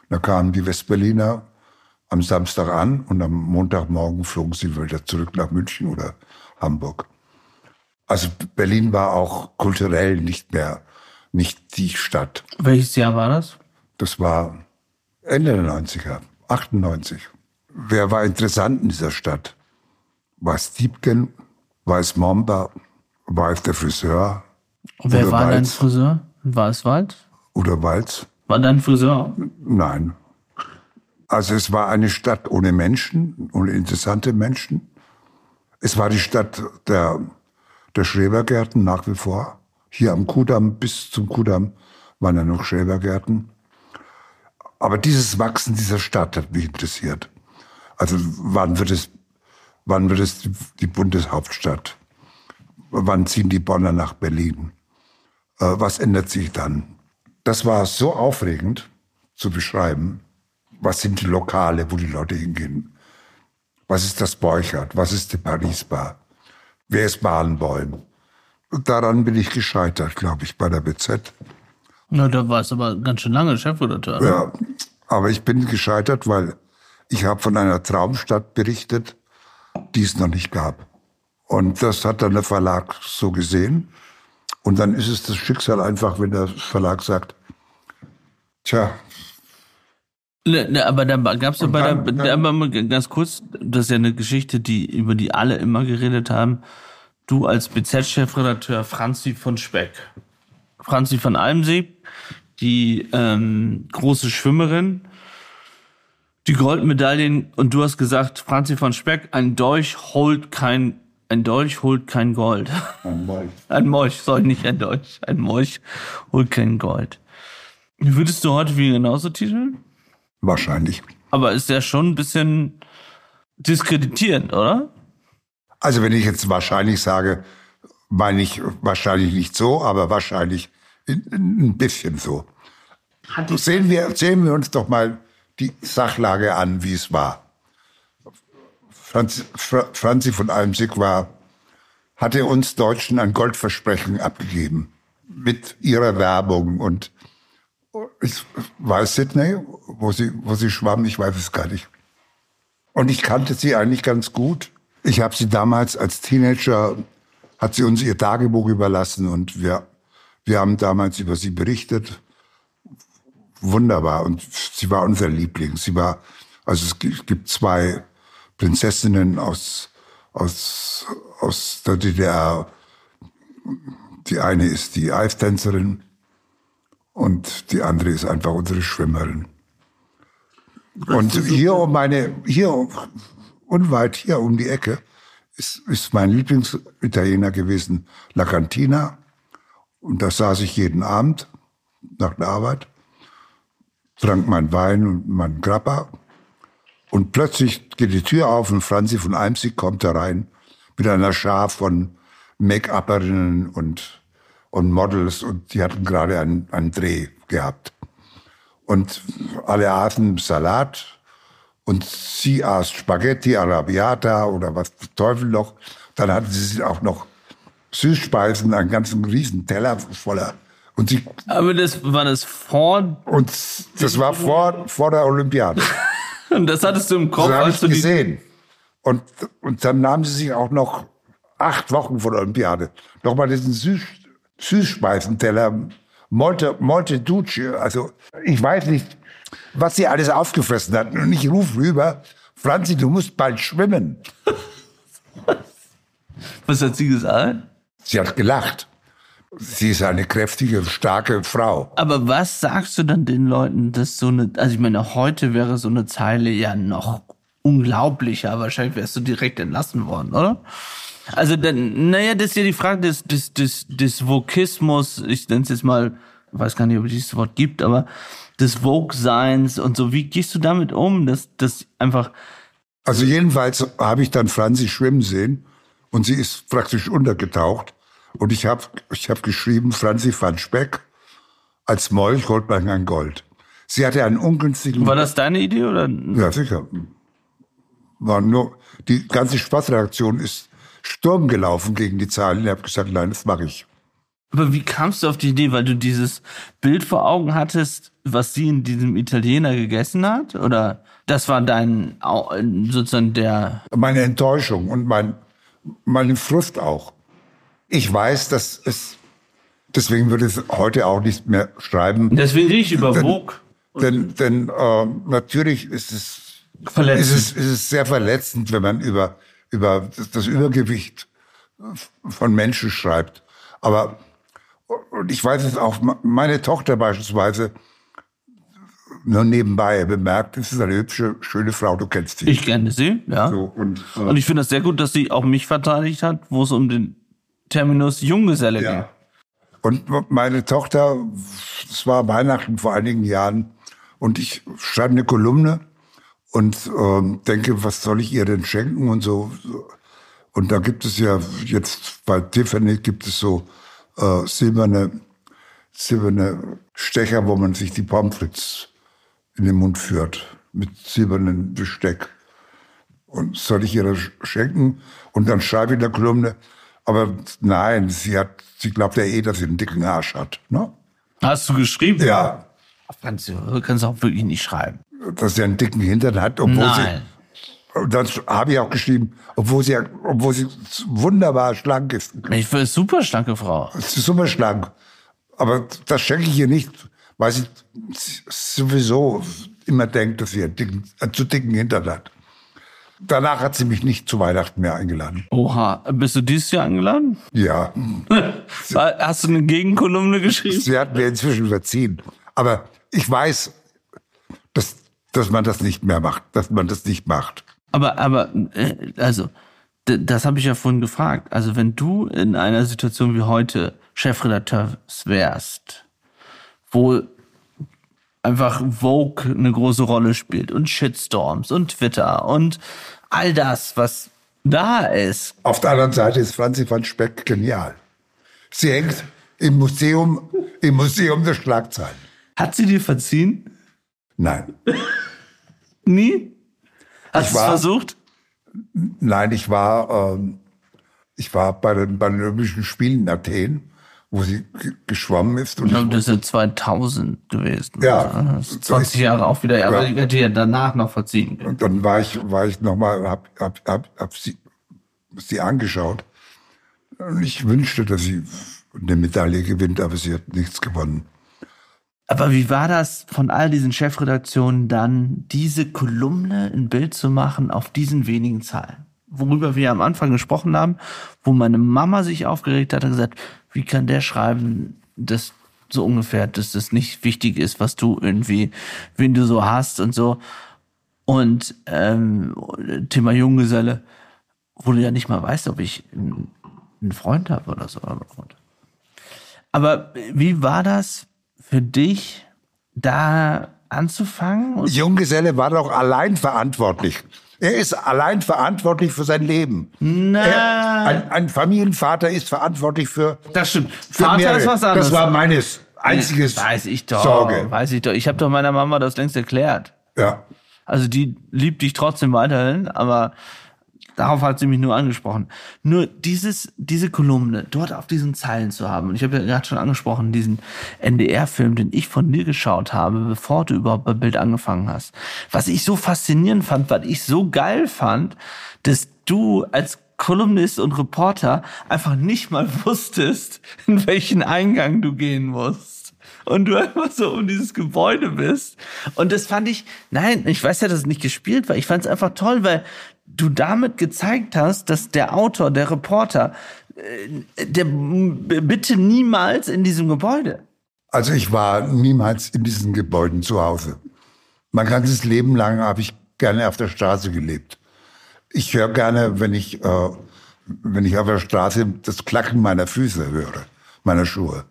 Da kamen die Westberliner am Samstag an und am Montagmorgen flogen sie wieder zurück nach München oder Hamburg. Also Berlin war auch kulturell nicht mehr, nicht die Stadt. Welches Jahr war das? Das war Ende der 90er, 98. Wer war interessant in dieser Stadt? War es Diebken? War es Momba? War es der Friseur? Und wer war Walz? dein Friseur? War es Wald? Oder Walz? War dein Friseur? Nein. Also es war eine Stadt ohne Menschen, ohne interessante Menschen. Es war die Stadt der, der Schrebergärten nach wie vor. Hier am Kudamm bis zum Kudamm waren ja noch Schrebergärten. Aber dieses Wachsen dieser Stadt hat mich interessiert. Also wann wird es, wann wird es die Bundeshauptstadt? Wann ziehen die Bonner nach Berlin? Äh, was ändert sich dann? Das war so aufregend zu beschreiben. Was sind die Lokale, wo die Leute hingehen? Was ist das Borchardt? Was ist die Paris-Bar? Wer ist Badenbäum? Daran bin ich gescheitert, glaube ich, bei der BZ. Na, da war es aber ganz schön lange Chefredakteur. Ja, aber ich bin gescheitert, weil ich habe von einer Traumstadt berichtet, die es noch nicht gab. Und das hat dann der Verlag so gesehen. Und dann ist es das Schicksal einfach, wenn der Verlag sagt, tja. Ne, ne, aber da gab es ja bei dann, der, dann, der, ganz kurz, das ist ja eine Geschichte, die, über die alle immer geredet haben. Du als BZ-Chefredakteur Franzi von Speck. Franzi von Almsee, die ähm, große Schwimmerin, die Goldmedaillen und du hast gesagt, Franzi von Speck, ein Dolch holt kein, ein Dolch holt kein Gold. Ein Molch. Ein Molch, soll nicht ein Dolch. Ein Molch holt kein Gold. Würdest du heute wie genauso titeln? Wahrscheinlich. Aber ist der schon ein bisschen diskreditierend, oder? Also wenn ich jetzt wahrscheinlich sage, meine ich wahrscheinlich nicht so, aber wahrscheinlich ein bisschen so. Sehen wir, sehen wir uns doch mal die Sachlage an, wie es war. Franzi, Franzi von Almsig war, hatte uns Deutschen ein Goldversprechen abgegeben mit ihrer Werbung und ich weiß Sydney, wo sie, wo sie schwamm, ich weiß es gar nicht. Und ich kannte sie eigentlich ganz gut. Ich habe sie damals als Teenager, hat sie uns ihr Tagebuch überlassen und wir, wir haben damals über sie berichtet wunderbar. Und sie war unser Liebling. Sie war, also es gibt zwei Prinzessinnen aus, aus, aus der DDR. Die eine ist die Eiftänzerin und die andere ist einfach unsere Schwimmerin. Und hier um meine, hier unweit hier um die Ecke ist, ist mein Lieblingsitaliener gewesen, La Cantina. Und da saß ich jeden Abend nach der Arbeit trank mein Wein und mein Grappa. Und plötzlich geht die Tür auf und Franzi von Eimsig kommt da rein mit einer Schar von Make-upperinnen und, und Models und die hatten gerade einen, einen Dreh gehabt. Und alle aßen Salat und sie aß Spaghetti Arabiata oder was Teufel noch. Dann hatten sie auch noch Süßspeisen, einen ganzen riesen Teller voller und sie, Aber das war das vor. Und das war vor, vor der Olympiade. und das hattest du im Kopf. Das habe ich gesehen. Und, und dann nahmen sie sich auch noch acht Wochen vor der Olympiade nochmal diesen Süß, Süßspeisenteller Molte, Molte Duce. Also ich weiß nicht, was sie alles aufgefressen hatten. Und ich rufe rüber, Franzi, du musst bald schwimmen. Was hat sie gesagt? Sie hat gelacht Sie ist eine kräftige, starke Frau. Aber was sagst du dann den Leuten, dass so eine, also ich meine, heute wäre so eine Zeile ja noch unglaublicher. Wahrscheinlich wärst du direkt entlassen worden, oder? Also dann, naja, das ist ja die Frage des, des, des, des Vokismus, ich nenne es jetzt mal, weiß gar nicht, ob es dieses Wort gibt, aber des Vogue-Seins und so. Wie gehst du damit um, dass das einfach... Also jedenfalls habe ich dann Franzi schwimmen sehen und sie ist praktisch untergetaucht und ich habe ich hab geschrieben, Franzi van Speck, als Molch holt man ein Gold. Sie hatte einen ungünstigen... War das deine Idee oder? Ja, sicher. War nur, die ganze Spaßreaktion ist Sturm gelaufen gegen die Zahlen. Ich habe gesagt, nein, das mache ich. Aber wie kamst du auf die Idee? Weil du dieses Bild vor Augen hattest, was sie in diesem Italiener gegessen hat? Oder das war dein, sozusagen der... Meine Enttäuschung und mein, meine Frust auch. Ich weiß, dass es, deswegen würde ich heute auch nicht mehr schreiben. Deswegen rede ich über Vogue. Denn, denn äh, natürlich ist es, ist, es, ist es sehr verletzend, wenn man über über das Übergewicht von Menschen schreibt. Aber und ich weiß es auch, meine Tochter beispielsweise, nur nebenbei bemerkt, es ist eine hübsche, schöne Frau, du kennst sie. Ich kenne sie, ja. So, und, äh, und ich finde das sehr gut, dass sie auch mich verteidigt hat, wo es um den Terminus Junggeselle ja. Und meine Tochter, es war Weihnachten vor einigen Jahren, und ich schreibe eine Kolumne und ähm, denke, was soll ich ihr denn schenken und so. Und da gibt es ja jetzt bei Tiffany gibt es so äh, silberne, silberne Stecher, wo man sich die Pommes frites in den Mund führt mit silbernen Besteck. Und soll ich ihr das schenken? Und dann schreibe ich in der Kolumne, aber nein, sie hat, sie glaubt ja eh, dass sie einen dicken Arsch hat. Ne? Hast du geschrieben? Ja. Kannst du, kannst du auch wirklich nicht schreiben dass sie einen dicken Hintern hat, obwohl Nein. sie. Das habe ich auch geschrieben, obwohl sie, obwohl sie wunderbar schlank ist. Ich will super schlanke Frau. Sie ist super schlank. Aber das schenke ich ihr nicht, weil sie sowieso immer denkt, dass sie einen, dicken, einen zu dicken Hintern hat. Danach hat sie mich nicht zu Weihnachten mehr eingeladen. Oha, bist du dieses Jahr eingeladen? Ja. Hast du eine Gegenkolumne geschrieben? Sie hat mir inzwischen verziehen. Aber ich weiß, dass dass man das nicht mehr macht, dass man das nicht macht. Aber, aber, äh, also, das habe ich ja vorhin gefragt. Also, wenn du in einer Situation wie heute Chefredakteur wärst, wo einfach Vogue eine große Rolle spielt und Shitstorms und Twitter und all das, was da ist. Auf der anderen Seite ist Franzi van Speck genial. Sie hängt im Museum, im Museum der Schlagzeilen. Hat sie dir verziehen? Nein. Nie? Hast du es versucht? Nein, ich war, ähm, ich war bei den, bei den Olympischen Spielen in Athen, wo sie geschwommen ist. Und ich glaube, das ist 2000 gewesen. Ja. 20 Jahre auch wieder, ja. aber ich hätte ja danach noch verziehen. Und dann war ich, war ich nochmal, hab, hab, hab, hab sie, sie angeschaut. Und ich wünschte, dass sie eine Medaille gewinnt, aber sie hat nichts gewonnen. Aber wie war das von all diesen Chefredaktionen dann, diese Kolumne in Bild zu machen auf diesen wenigen Zahlen? Worüber wir am Anfang gesprochen haben, wo meine Mama sich aufgeregt hat und gesagt, wie kann der schreiben, dass so ungefähr, dass das nicht wichtig ist, was du irgendwie, wen du so hast und so. Und ähm, Thema Junggeselle, wo du ja nicht mal weißt, ob ich einen Freund habe oder so. Aber wie war das? für dich, da anzufangen? Junggeselle war doch allein verantwortlich. Er ist allein verantwortlich für sein Leben. Er, ein, ein, Familienvater ist verantwortlich für. Das stimmt. Vater mehrere. ist was anderes. Das war meines einziges weiß ich doch, Sorge. Weiß ich doch. Ich habe doch meiner Mama das längst erklärt. Ja. Also die liebt dich trotzdem weiterhin, aber Darauf hat sie mich nur angesprochen. Nur dieses, diese Kolumne dort auf diesen Zeilen zu haben. Und ich habe ja gerade schon angesprochen, diesen NDR-Film, den ich von dir geschaut habe, bevor du überhaupt bei Bild angefangen hast. Was ich so faszinierend fand, weil ich so geil fand, dass du als Kolumnist und Reporter einfach nicht mal wusstest, in welchen Eingang du gehen musst und du einfach so um dieses Gebäude bist. Und das fand ich, nein, ich weiß ja, dass es nicht gespielt war. Ich fand es einfach toll, weil du damit gezeigt hast, dass der Autor, der Reporter äh, der, bitte niemals in diesem Gebäude. Also ich war niemals in diesen Gebäuden zu Hause. Mein ganzes Leben lang habe ich gerne auf der Straße gelebt. Ich höre gerne, wenn ich, äh, wenn ich auf der Straße das Klacken meiner Füße höre, meiner Schuhe.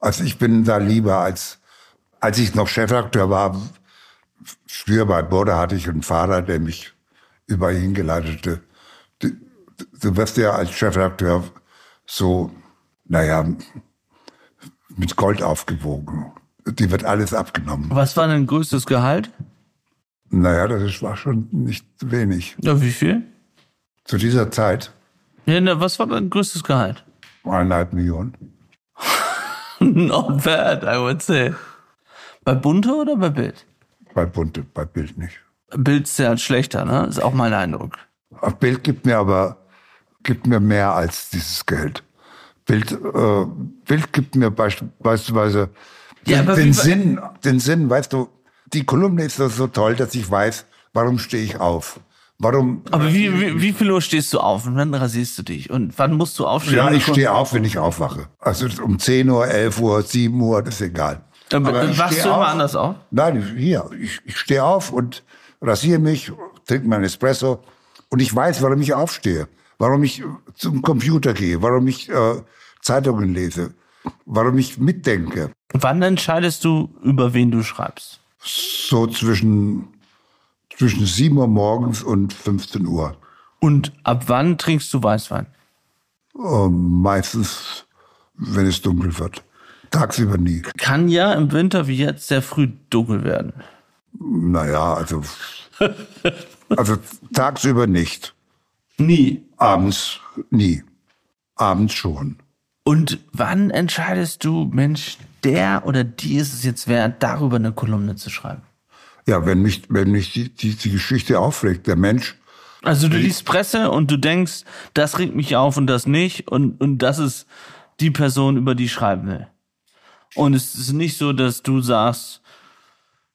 Also ich bin da lieber als, als ich noch Chefredakteur war. Früher bei Border hatte ich einen Fahrer, der mich überall hingeleitete. Du, du wirst ja als Chefredakteur so, naja, mit Gold aufgewogen. Die wird alles abgenommen. Was war dein größtes Gehalt? Naja, das war schon nicht wenig. Ja, wie viel? Zu dieser Zeit? Ja, na, was war dein größtes Gehalt? Eineinhalb Millionen. Not bad, I would say. Bei Bunte oder bei Bild? Bei Bunte, bei Bild nicht. Bild ist ja schlechter, ne? Ist auch mein Eindruck. Bild gibt mir aber gibt mir mehr als dieses Geld. Bild, äh, Bild gibt mir beispielsweise ja, den, den Sinn, den Sinn, weißt du, die Kolumne ist so toll, dass ich weiß, warum stehe ich auf. Warum? Aber wie, wie, wie viel Uhr stehst du auf und wann rasierst du dich? Und wann musst du aufstehen? Ja, ich stehe auf, wenn ich aufwache. Also um 10 Uhr, 11 Uhr, 7 Uhr, das ist egal. Aber wachst du immer anders auf? Nein, hier, ich, ich stehe auf und rasiere mich, trinke meinen Espresso und ich weiß, warum ich aufstehe, warum ich zum Computer gehe, warum ich äh, Zeitungen lese, warum ich mitdenke. Wann entscheidest du, über wen du schreibst? So zwischen, zwischen 7 Uhr morgens und 15 Uhr. Und ab wann trinkst du Weißwein? Äh, meistens, wenn es dunkel wird. Tagsüber nie. Kann ja im Winter wie jetzt sehr früh dunkel werden. Naja, also, also tagsüber nicht. Nie. Abends nie. Abends schon. Und wann entscheidest du, Mensch, der oder die ist es jetzt wert, darüber eine Kolumne zu schreiben? Ja, wenn mich, wenn mich die, die, die Geschichte aufregt, der Mensch. Also du liest Presse und du denkst, das regt mich auf und das nicht und, und das ist die Person, über die ich schreiben will. Und es ist nicht so, dass du sagst,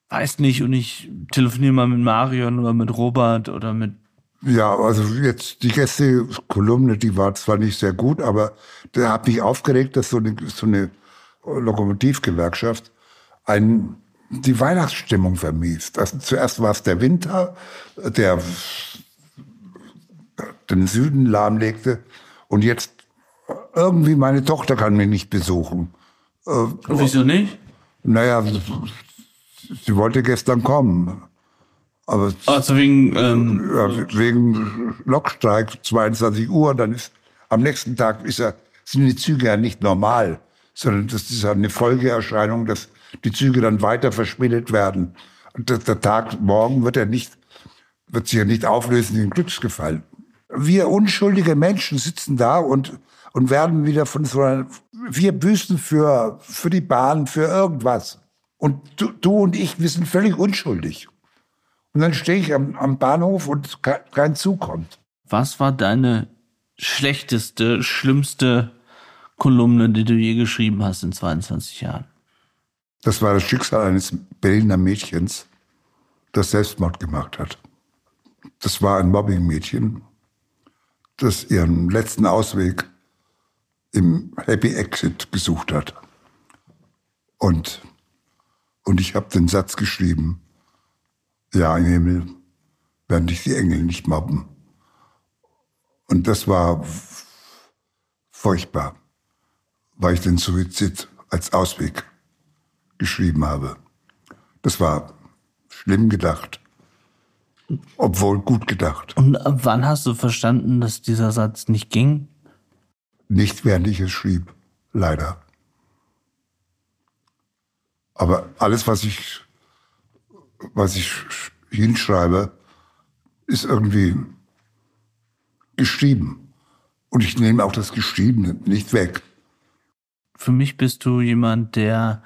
weiß nicht und ich telefoniere mal mit Marion oder mit Robert oder mit ja, also jetzt die Gäste-Kolumne, die war zwar nicht sehr gut, aber der hat mich aufgeregt, dass so eine, so eine Lokomotivgewerkschaft einen, die Weihnachtsstimmung vermies. Das, zuerst war es der Winter, der den Süden lahmlegte und jetzt irgendwie meine Tochter kann mich nicht besuchen. Äh, Wieso nicht? Naja, sie wollte gestern kommen. Aber also wegen, ähm, ja, wegen Lokstreik 22 Uhr, dann ist am nächsten Tag ist ja, sind die Züge ja nicht normal, sondern das ist ja eine Folgeerscheinung, dass die Züge dann weiter verspätet werden. Und der, der Tag morgen wird ja nicht, wird sich ja nicht auflösen in Glücksgefallen. Wir unschuldige Menschen sitzen da und, und werden wieder von so einer, wir büßen für, für die Bahn, für irgendwas. Und du, du und ich, wir sind völlig unschuldig. Und dann stehe ich am, am Bahnhof und kein Zug kommt. Was war deine schlechteste, schlimmste Kolumne, die du je geschrieben hast in 22 Jahren? Das war das Schicksal eines Berliner Mädchens, das Selbstmord gemacht hat. Das war ein Mobbing-Mädchen, das ihren letzten Ausweg im Happy Exit gesucht hat. Und, und ich habe den Satz geschrieben, ja, im Himmel werden dich die Engel nicht mobben. Und das war furchtbar, weil ich den Suizid als Ausweg geschrieben habe. Das war schlimm gedacht, obwohl gut gedacht. Und ab wann hast du verstanden, dass dieser Satz nicht ging? Nicht während ich es schrieb, leider. Aber alles, was ich was ich hinschreibe, ist irgendwie geschrieben. Und ich nehme auch das Geschriebene nicht weg. Für mich bist du jemand, der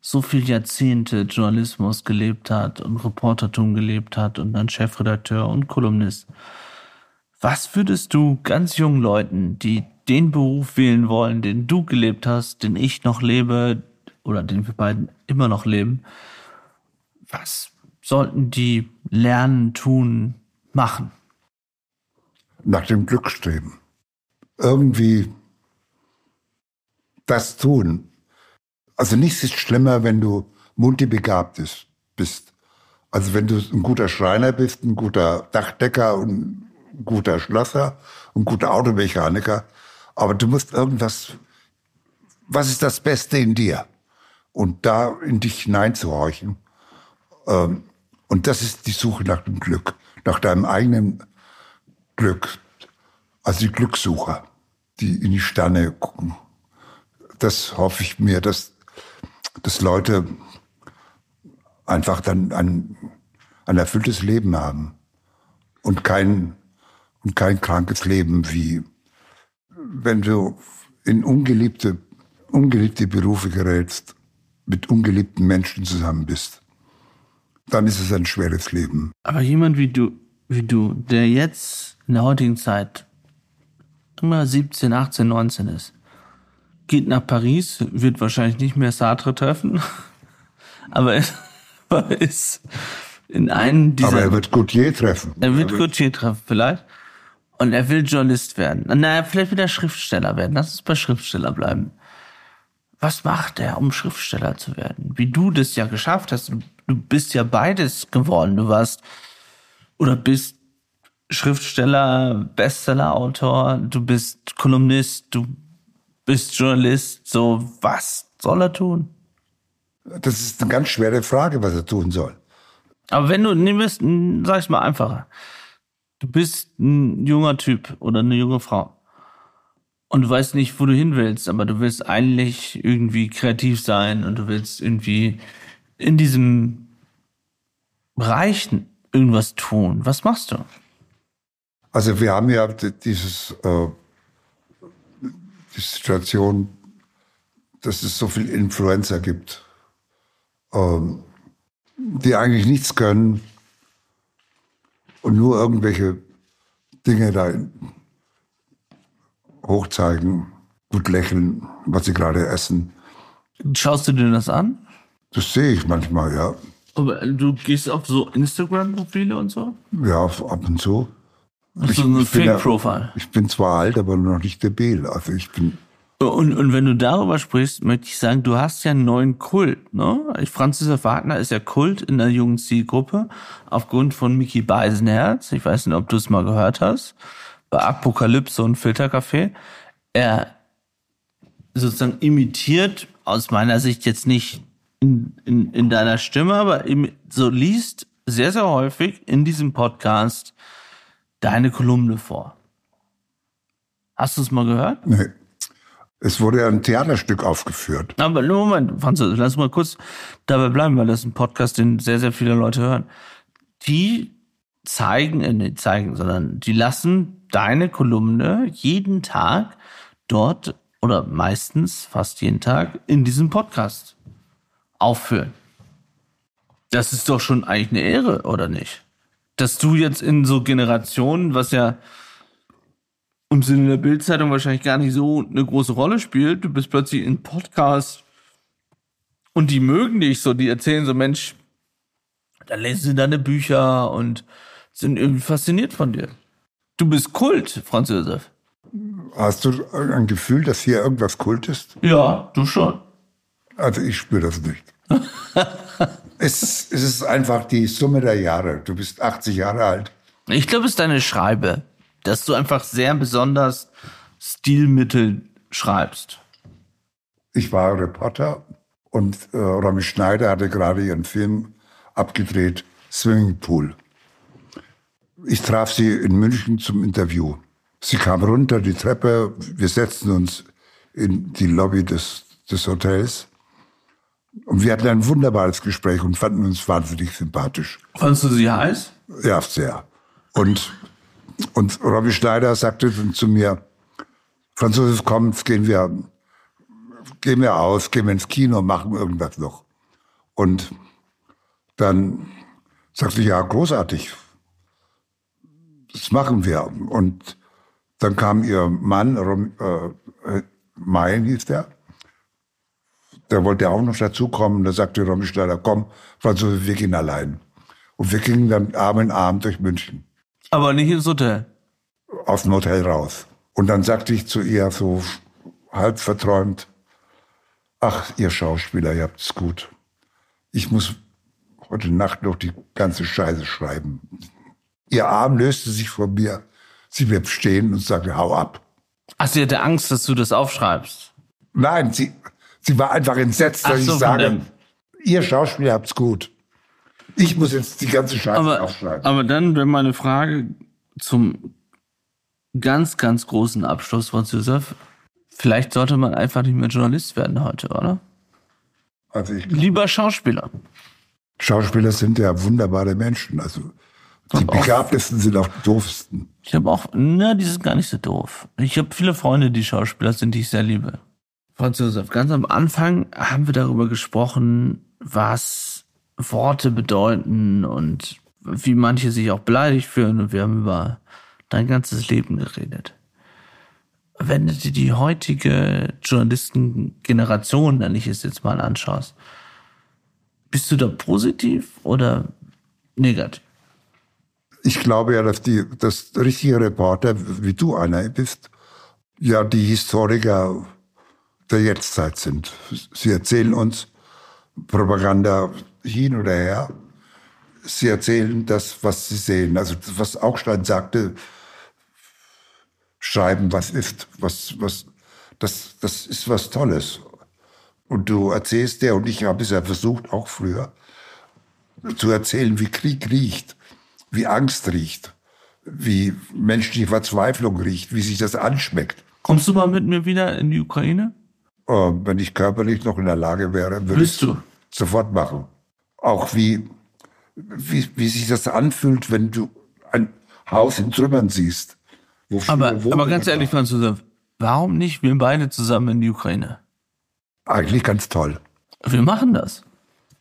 so viele Jahrzehnte Journalismus gelebt hat und Reportertum gelebt hat und dann Chefredakteur und Kolumnist. Was würdest du ganz jungen Leuten, die den Beruf wählen wollen, den du gelebt hast, den ich noch lebe oder den wir beiden immer noch leben, was sollten die lernen, tun, machen? Nach dem Glück streben. irgendwie das tun. Also nichts ist schlimmer, wenn du multibegabt bist. Also wenn du ein guter Schreiner bist, ein guter Dachdecker und ein guter Schlosser und ein guter Automechaniker, aber du musst irgendwas, was ist das Beste in dir? Und da in dich hineinzuhorchen. Ähm, und das ist die Suche nach dem Glück, nach deinem eigenen Glück. Also die Glückssucher, die in die Sterne gucken. Das hoffe ich mir, dass, dass Leute einfach dann ein, ein erfülltes Leben haben und kein, und kein krankes Leben wie wenn du in ungeliebte, ungeliebte Berufe gerätst, mit ungeliebten Menschen zusammen bist, dann ist es ein schweres Leben. Aber jemand wie du, wie du, der jetzt in der heutigen Zeit immer 17, 18, 19 ist, geht nach Paris, wird wahrscheinlich nicht mehr Sartre treffen, aber ist, in einem dieser. Aber er wird Gautier treffen. Er wird Gautier treffen, vielleicht. Und er will Journalist werden. Naja, vielleicht will er Schriftsteller werden. Lass uns bei Schriftsteller bleiben. Was macht er, um Schriftsteller zu werden? Wie du das ja geschafft hast. Du, bist ja beides geworden. Du warst oder bist Schriftsteller, Bestsellerautor, du bist Kolumnist, du bist Journalist. So, was soll er tun? Das ist eine ganz schwere Frage, was er tun soll. Aber wenn du, wirst, sag ich mal einfacher. Du bist ein junger Typ oder eine junge Frau. Und du weißt nicht, wo du hin willst, aber du willst eigentlich irgendwie kreativ sein und du willst irgendwie in diesem Bereich irgendwas tun. Was machst du? Also wir haben ja dieses äh, die Situation, dass es so viel Influencer gibt, ähm, die eigentlich nichts können und nur irgendwelche Dinge da hochzeigen, gut lächeln, was sie gerade essen. Schaust du dir das an? Das sehe ich manchmal, ja. Aber du gehst auf so Instagram-Profile und so? Ja, ab und zu. Das ist so ein Fake-Profile. Ich bin zwar alt, aber noch nicht debil. Also ich bin und, und wenn du darüber sprichst, möchte ich sagen, du hast ja einen neuen Kult. Ne? Franz Josef Wagner ist ja Kult in der jungen Zielgruppe aufgrund von Mickey Beisenherz. Ich weiß nicht, ob du es mal gehört hast. Bei Apokalypse und Filtercafé. Er sozusagen imitiert, aus meiner Sicht jetzt nicht in, in, in deiner Stimme, aber so liest sehr, sehr häufig in diesem Podcast deine Kolumne vor. Hast du es mal gehört? Nee. Es wurde ja ein Theaterstück aufgeführt. Aber Moment, Franz, lass mal kurz dabei bleiben, weil das ist ein Podcast, den sehr, sehr viele Leute hören. Die zeigen, äh, nicht zeigen, sondern die lassen deine Kolumne jeden Tag dort oder meistens fast jeden Tag in diesem Podcast aufführen. Das ist doch schon eigentlich eine Ehre, oder nicht? Dass du jetzt in so Generationen, was ja im Sinne der Bildzeitung wahrscheinlich gar nicht so eine große Rolle spielt. Du bist plötzlich in Podcast und die mögen dich so, die erzählen so, Mensch, dann lesen sie deine Bücher und sind irgendwie fasziniert von dir. Du bist Kult, Franz Josef. Hast du ein Gefühl, dass hier irgendwas Kult ist? Ja, du schon. Also ich spüre das nicht. es, es ist einfach die Summe der Jahre. Du bist 80 Jahre alt. Ich glaube, es ist deine Schreibe dass du einfach sehr besonders Stilmittel schreibst. Ich war Reporter und äh, Romy Schneider hatte gerade ihren Film abgedreht, Swimmingpool. Ich traf sie in München zum Interview. Sie kam runter die Treppe, wir setzten uns in die Lobby des, des Hotels und wir hatten ein wunderbares Gespräch und fanden uns wahnsinnig sympathisch. Fandest du sie heiß? Ja, sehr. Und und Robbie Schneider sagte zu mir, Französisch kommt, gehen wir, gehen wir aus, gehen wir ins Kino, machen irgendwas noch. Und dann sagte ich, ja, großartig. Das machen wir. Und dann kam ihr Mann, äh, Mayen hieß der, der wollte auch noch dazukommen. Da sagte Romy Schneider, komm, Franzose, wir gehen allein. Und wir gingen dann Arm in Arm durch München. Aber nicht ins Hotel. Aus dem Hotel raus. Und dann sagte ich zu ihr so halb verträumt, ach, ihr Schauspieler, ihr habt es gut. Ich muss heute Nacht noch die ganze Scheiße schreiben. Ihr Arm löste sich von mir. Sie blieb stehen und sagte, hau ab. Ach, sie hatte Angst, dass du das aufschreibst. Nein, sie, sie war einfach entsetzt, Ach dass so, ich sage, ihr Schauspieler habt's gut. Ich muss jetzt die ganze Scheiße Aber, aufschreiben. aber dann wäre meine Frage zum ganz, ganz großen Abschluss, Franz Josef. Vielleicht sollte man einfach nicht mehr Journalist werden heute, oder? Also ich, Lieber Schauspieler. Schauspieler sind ja wunderbare Menschen. Also die auch- begabtesten sind auch die doofsten. Ich habe auch, na, die sind gar nicht so doof. Ich habe viele Freunde, die Schauspieler sind, die ich sehr liebe. Franz Josef, ganz am Anfang haben wir darüber gesprochen, was Worte bedeuten und wie manche sich auch beleidigt fühlen und wir haben über dein ganzes Leben geredet. Wenn du dir die heutige Journalistengeneration, nenne ich es jetzt mal, anschaust, bist du da positiv oder negativ? Ich glaube ja, dass die, dass richtige Reporter, wie du einer bist, ja die Historiker der Jetztzeit sind. Sie erzählen uns Propaganda hin oder her. Sie erzählen das, was sie sehen. Also was Augstein sagte, schreiben, was ist, was, was, das, das ist was Tolles. Und du erzählst der, und ich habe es ja versucht, auch früher, zu erzählen, wie Krieg riecht, wie Angst riecht, wie menschliche Verzweiflung riecht, wie sich das anschmeckt. Kommst du mal mit mir wieder in die Ukraine? Äh, wenn ich körperlich noch in der Lage wäre, würde ich du? sofort machen. Auch wie, wie, wie sich das anfühlt, wenn du ein Haus in Trümmern siehst. Aber, aber ganz ehrlich. Franz Josef, warum nicht wir beide zusammen in die Ukraine? Eigentlich ganz toll. Wir machen das.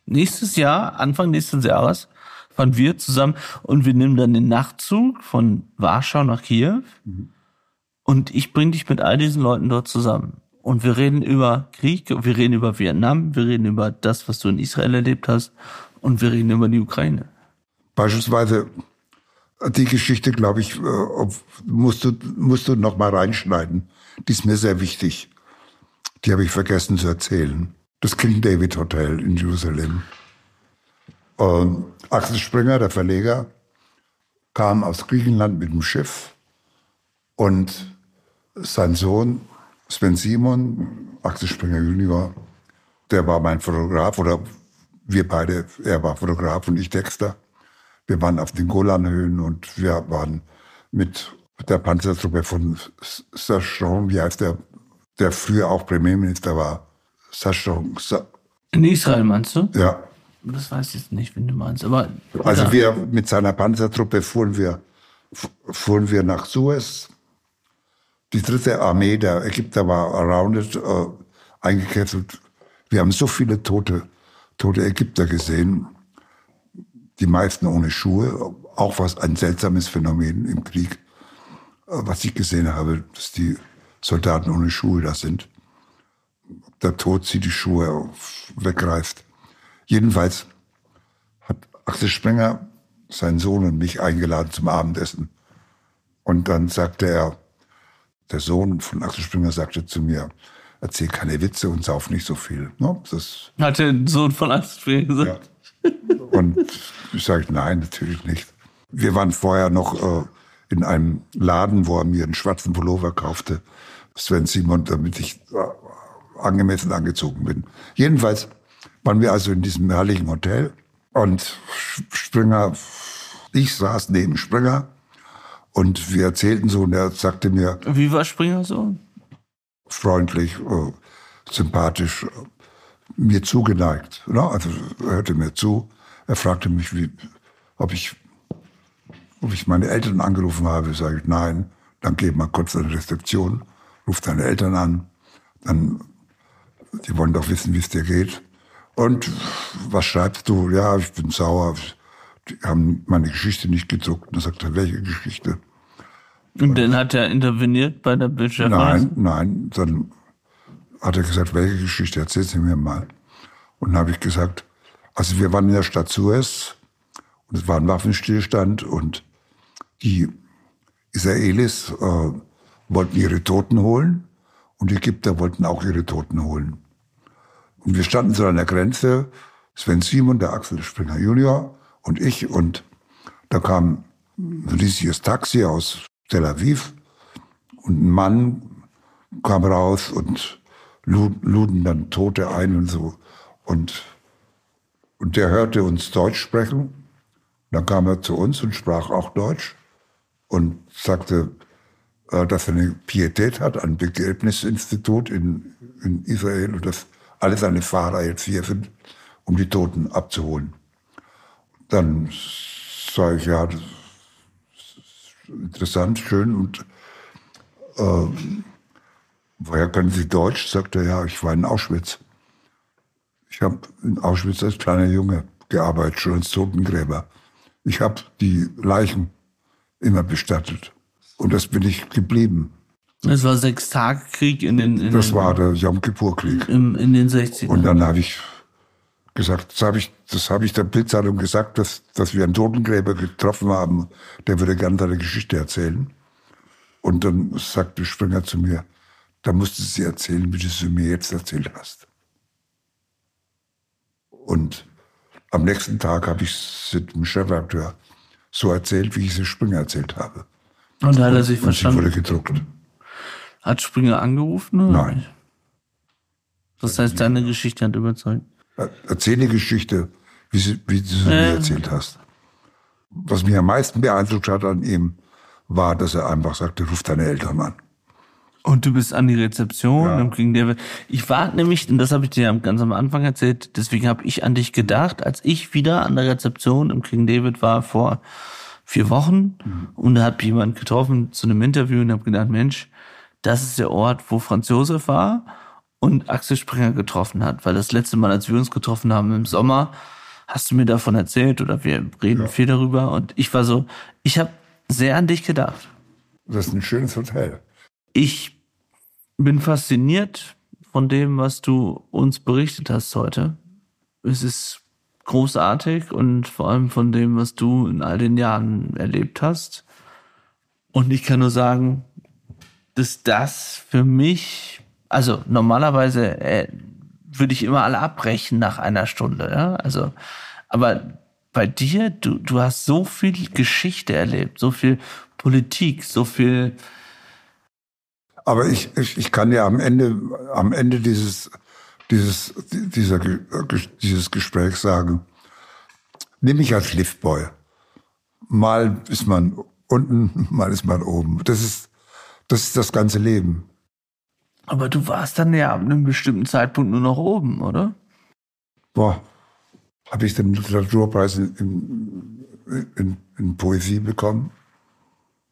Nächstes Jahr, Anfang nächsten Jahres, fahren wir zusammen und wir nehmen dann den Nachtzug von Warschau nach Kiew und ich bringe dich mit all diesen Leuten dort zusammen. Und wir reden über Krieg, wir reden über Vietnam, wir reden über das, was du in Israel erlebt hast und wir reden über die Ukraine. Beispielsweise die Geschichte, glaube ich, äh, musst du, musst du noch mal reinschneiden. Die ist mir sehr wichtig. Die habe ich vergessen zu erzählen. Das King David Hotel in Jerusalem. Ähm, Axel Springer, der Verleger, kam aus Griechenland mit dem Schiff und sein Sohn Sven Simon, Axel Springer Junior, der war mein Fotograf oder wir beide, er war Fotograf und ich Texter. Wir waren auf den Golanhöhen und wir waren mit der Panzertruppe von Sachon, wie heißt der, der früher auch Premierminister war. Sachon, Sa In Israel meinst du? ja. Das weiß ich jetzt nicht, wenn du meinst, aber Also ja. wir mit seiner Panzertruppe fuhren wir, fu- fuhren wir nach Suez. Die dritte Armee der Ägypter war arounded, äh, eingekesselt. Wir haben so viele tote, tote Ägypter gesehen. Die meisten ohne Schuhe. Auch was ein seltsames Phänomen im Krieg, äh, was ich gesehen habe, dass die Soldaten ohne Schuhe da sind. Der Tod sie die Schuhe wegreißt. Jedenfalls hat Axel Springer seinen Sohn und mich eingeladen zum Abendessen. Und dann sagte er, der Sohn von Axel Springer sagte zu mir, erzähl keine Witze und sauf nicht so viel. Ne? Das, hat der Sohn von Astrid gesagt. ja. Und ich sage, nein, natürlich nicht. Wir waren vorher noch äh, in einem Laden, wo er mir einen schwarzen Pullover kaufte, Sven Simon, damit ich äh, angemessen angezogen bin. Jedenfalls waren wir also in diesem herrlichen Hotel und Springer, ich saß neben Springer und wir erzählten so und er sagte mir Wie war Springer so? freundlich, äh, sympathisch, äh, mir zugeneigt. Ne? Also er hörte mir zu. Er fragte mich, wie, ob ich, ob ich meine Eltern angerufen habe. Sage ich nein. Dann geh mal kurz an die Rezeption, ruf deine Eltern an. Dann, die wollen doch wissen, wie es dir geht. Und was schreibst du? Ja, ich bin sauer. Die haben meine Geschichte nicht gedruckt. Und dann sagt er, welche Geschichte? Und dann hat er interveniert bei der Bildschirmreise? Nein, nein. Dann hat er gesagt, welche Geschichte erzählen Sie mir mal. Und dann habe ich gesagt, also wir waren in der Stadt Suez und es war ein Waffenstillstand und die Israelis äh, wollten ihre Toten holen und die Ägypter wollten auch ihre Toten holen. Und wir standen so an der Grenze, Sven Simon, der Axel Springer Junior und ich und da kam ein riesiges Taxi aus Tel Aviv und ein Mann kam raus und luden dann Tote ein und so. Und, und der hörte uns Deutsch sprechen. Dann kam er zu uns und sprach auch Deutsch und sagte, äh, dass er eine Pietät hat, ein Begräbnisinstitut in, in Israel und dass alle seine Fahrer jetzt hier sind, um die Toten abzuholen. Dann sage ich, ja, das ist interessant, schön und äh, woher können Sie Deutsch? Sagt er, ja, ich war in Auschwitz. Ich habe in Auschwitz als kleiner Junge gearbeitet, schon als Totengräber. Ich habe die Leichen immer bestattet. Und das bin ich geblieben. Das war sechs Tage Krieg in den. In das den, war der Yom Kippur Krieg. In, in den 60ern. Und dann habe ich gesagt, das habe ich, das habe ich der Bildzeitung gesagt, dass, dass wir einen Totengräber getroffen haben. Der würde gerne seine Geschichte erzählen. Und dann sagte Springer zu mir, da musst du sie erzählen, wie du sie mir jetzt erzählt hast. Und am nächsten Tag habe ich es dem Chefredakteur so erzählt, wie ich sie Springer erzählt habe. Und da hat er sich und verstanden. sie wurde gedruckt. Hat Springer angerufen? Oder? Nein. Das heißt, deine Geschichte hat überzeugt. Erzähl die Geschichte, wie, sie, wie du sie mir erzählt hast. Was mich am meisten beeindruckt hat an ihm, war, dass er einfach sagte, ruf deine Eltern an. Und du bist an die Rezeption Ja. im King David. Ich war nämlich, und das habe ich dir ganz am Anfang erzählt, deswegen habe ich an dich gedacht, als ich wieder an der Rezeption im King David war vor vier Wochen und da hat jemand getroffen zu einem Interview und habe gedacht, Mensch, das ist der Ort, wo Franz Josef war und Axel Springer getroffen hat. Weil das letzte Mal, als wir uns getroffen haben im Sommer, hast du mir davon erzählt oder wir reden viel darüber und ich war so, ich habe sehr an dich gedacht. Das ist ein schönes Hotel. Ich bin fasziniert von dem, was du uns berichtet hast heute. Es ist großartig und vor allem von dem, was du in all den Jahren erlebt hast. Und ich kann nur sagen, dass das für mich, also normalerweise äh, würde ich immer alle abbrechen nach einer Stunde, ja. Also, aber bei dir, du, du hast so viel Geschichte erlebt, so viel Politik, so viel Aber ich, ich, ich kann ja am Ende, am Ende dieses, dieses, dieser, dieses Gesprächs sagen, nimm mich als Liftboy. Mal ist man unten, mal ist man oben. Das ist, das ist das ganze Leben. Aber du warst dann ja ab einem bestimmten Zeitpunkt nur noch oben, oder? Boah, habe ich den Literaturpreis in, in, in, in Poesie bekommen?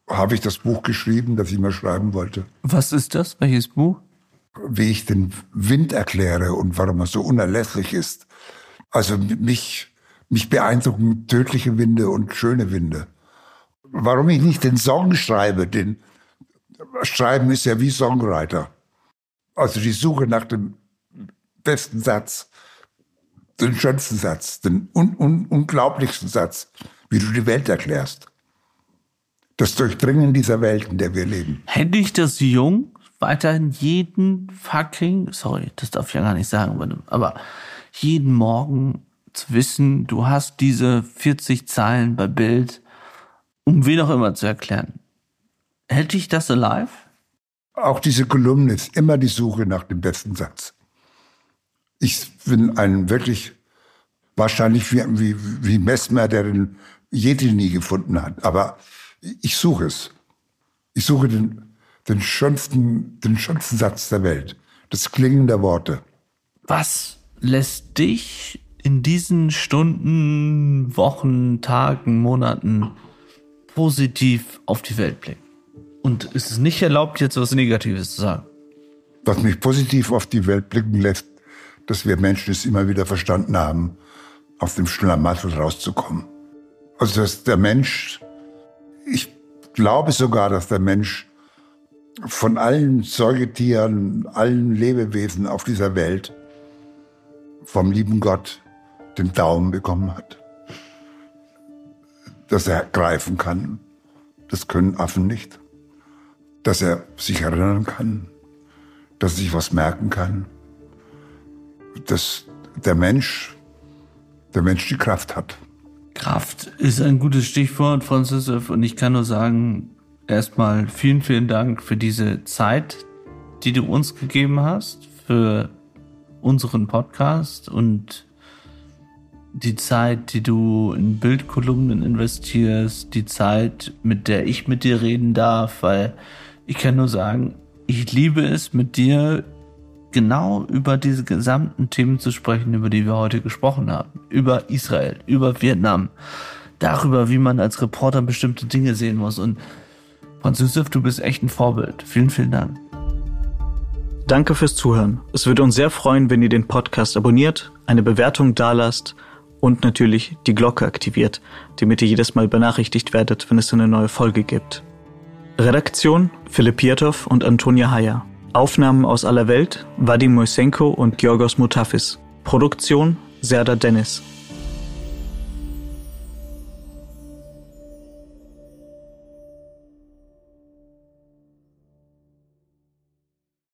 Habe ich das Buch geschrieben, das ich mal schreiben wollte? Was ist das? Welches Buch? wie ich den Wind erkläre und warum er so unerlässlich ist. Also mich, mich beeindrucken tödliche Winde und schöne Winde. Warum ich nicht den Song schreibe, den Schreiben ist ja wie Songwriter. Also die Suche nach dem besten Satz, den schönsten Satz, den un un unglaublichsten Satz, wie du die Welt erklärst. Das Durchdringen dieser Welt, in der wir leben. Hätte ich das jung weiterhin jeden fucking, sorry, das darf ich ja gar nicht sagen, aber- aber jeden Morgen zu wissen, du hast diese 40 Zeilen bei Bild, um wen auch immer zu erklären. Hätte ich das alive? Auch diese Kolumne ist immer die Suche nach dem besten Satz. Ich bin ein wirklich, wahrscheinlich wie, wie, wie Messmer, der den Jedi nie gefunden hat. Aber ich suche es. Ich suche den, den, schönsten, den schönsten Satz der Welt. Das Klingen der Worte. Was lässt dich in diesen Stunden, Wochen, Tagen, Monaten positiv auf die Welt blicken? Und ist es nicht erlaubt, jetzt was Negatives zu sagen? Was mich positiv auf die Welt blicken lässt, dass wir Menschen es immer wieder verstanden haben, aus dem Schlamassel rauszukommen. Also dass der Mensch, ich glaube sogar, dass der Mensch von allen Säugetieren, allen Lebewesen auf dieser Welt vom lieben Gott den Daumen bekommen hat. Dass er greifen kann. Das können Affen nicht. Dass er sich erinnern kann, dass er sich was merken kann, dass der Mensch, der Mensch die Kraft hat. Kraft ist ein gutes Stichwort, Franzis, und ich kann nur sagen, erstmal vielen, vielen Dank für diese Zeit, die du uns gegeben hast, für unseren Podcast und die Zeit, die du in Bildkolumnen investierst, die Zeit, mit der ich mit dir reden darf, weil ich kann nur sagen, ich liebe es, mit dir genau über diese gesamten Themen zu sprechen, über die wir heute gesprochen haben. Über Israel, über Vietnam, darüber, wie man als Reporter bestimmte Dinge sehen muss. Und Franz Yusuf, du bist echt ein Vorbild. Vielen, vielen Dank. Danke fürs Zuhören. Es würde uns sehr freuen, wenn ihr den Podcast abonniert, eine Bewertung dalasst und natürlich die Glocke aktiviert, damit ihr jedes Mal benachrichtigt werdet, wenn es eine neue Folge gibt. Redaktion Philipp Pietow und Antonia Heyer. Aufnahmen aus aller Welt Vadim Moisenko und Georgos Mutafis. Produktion Serda Dennis.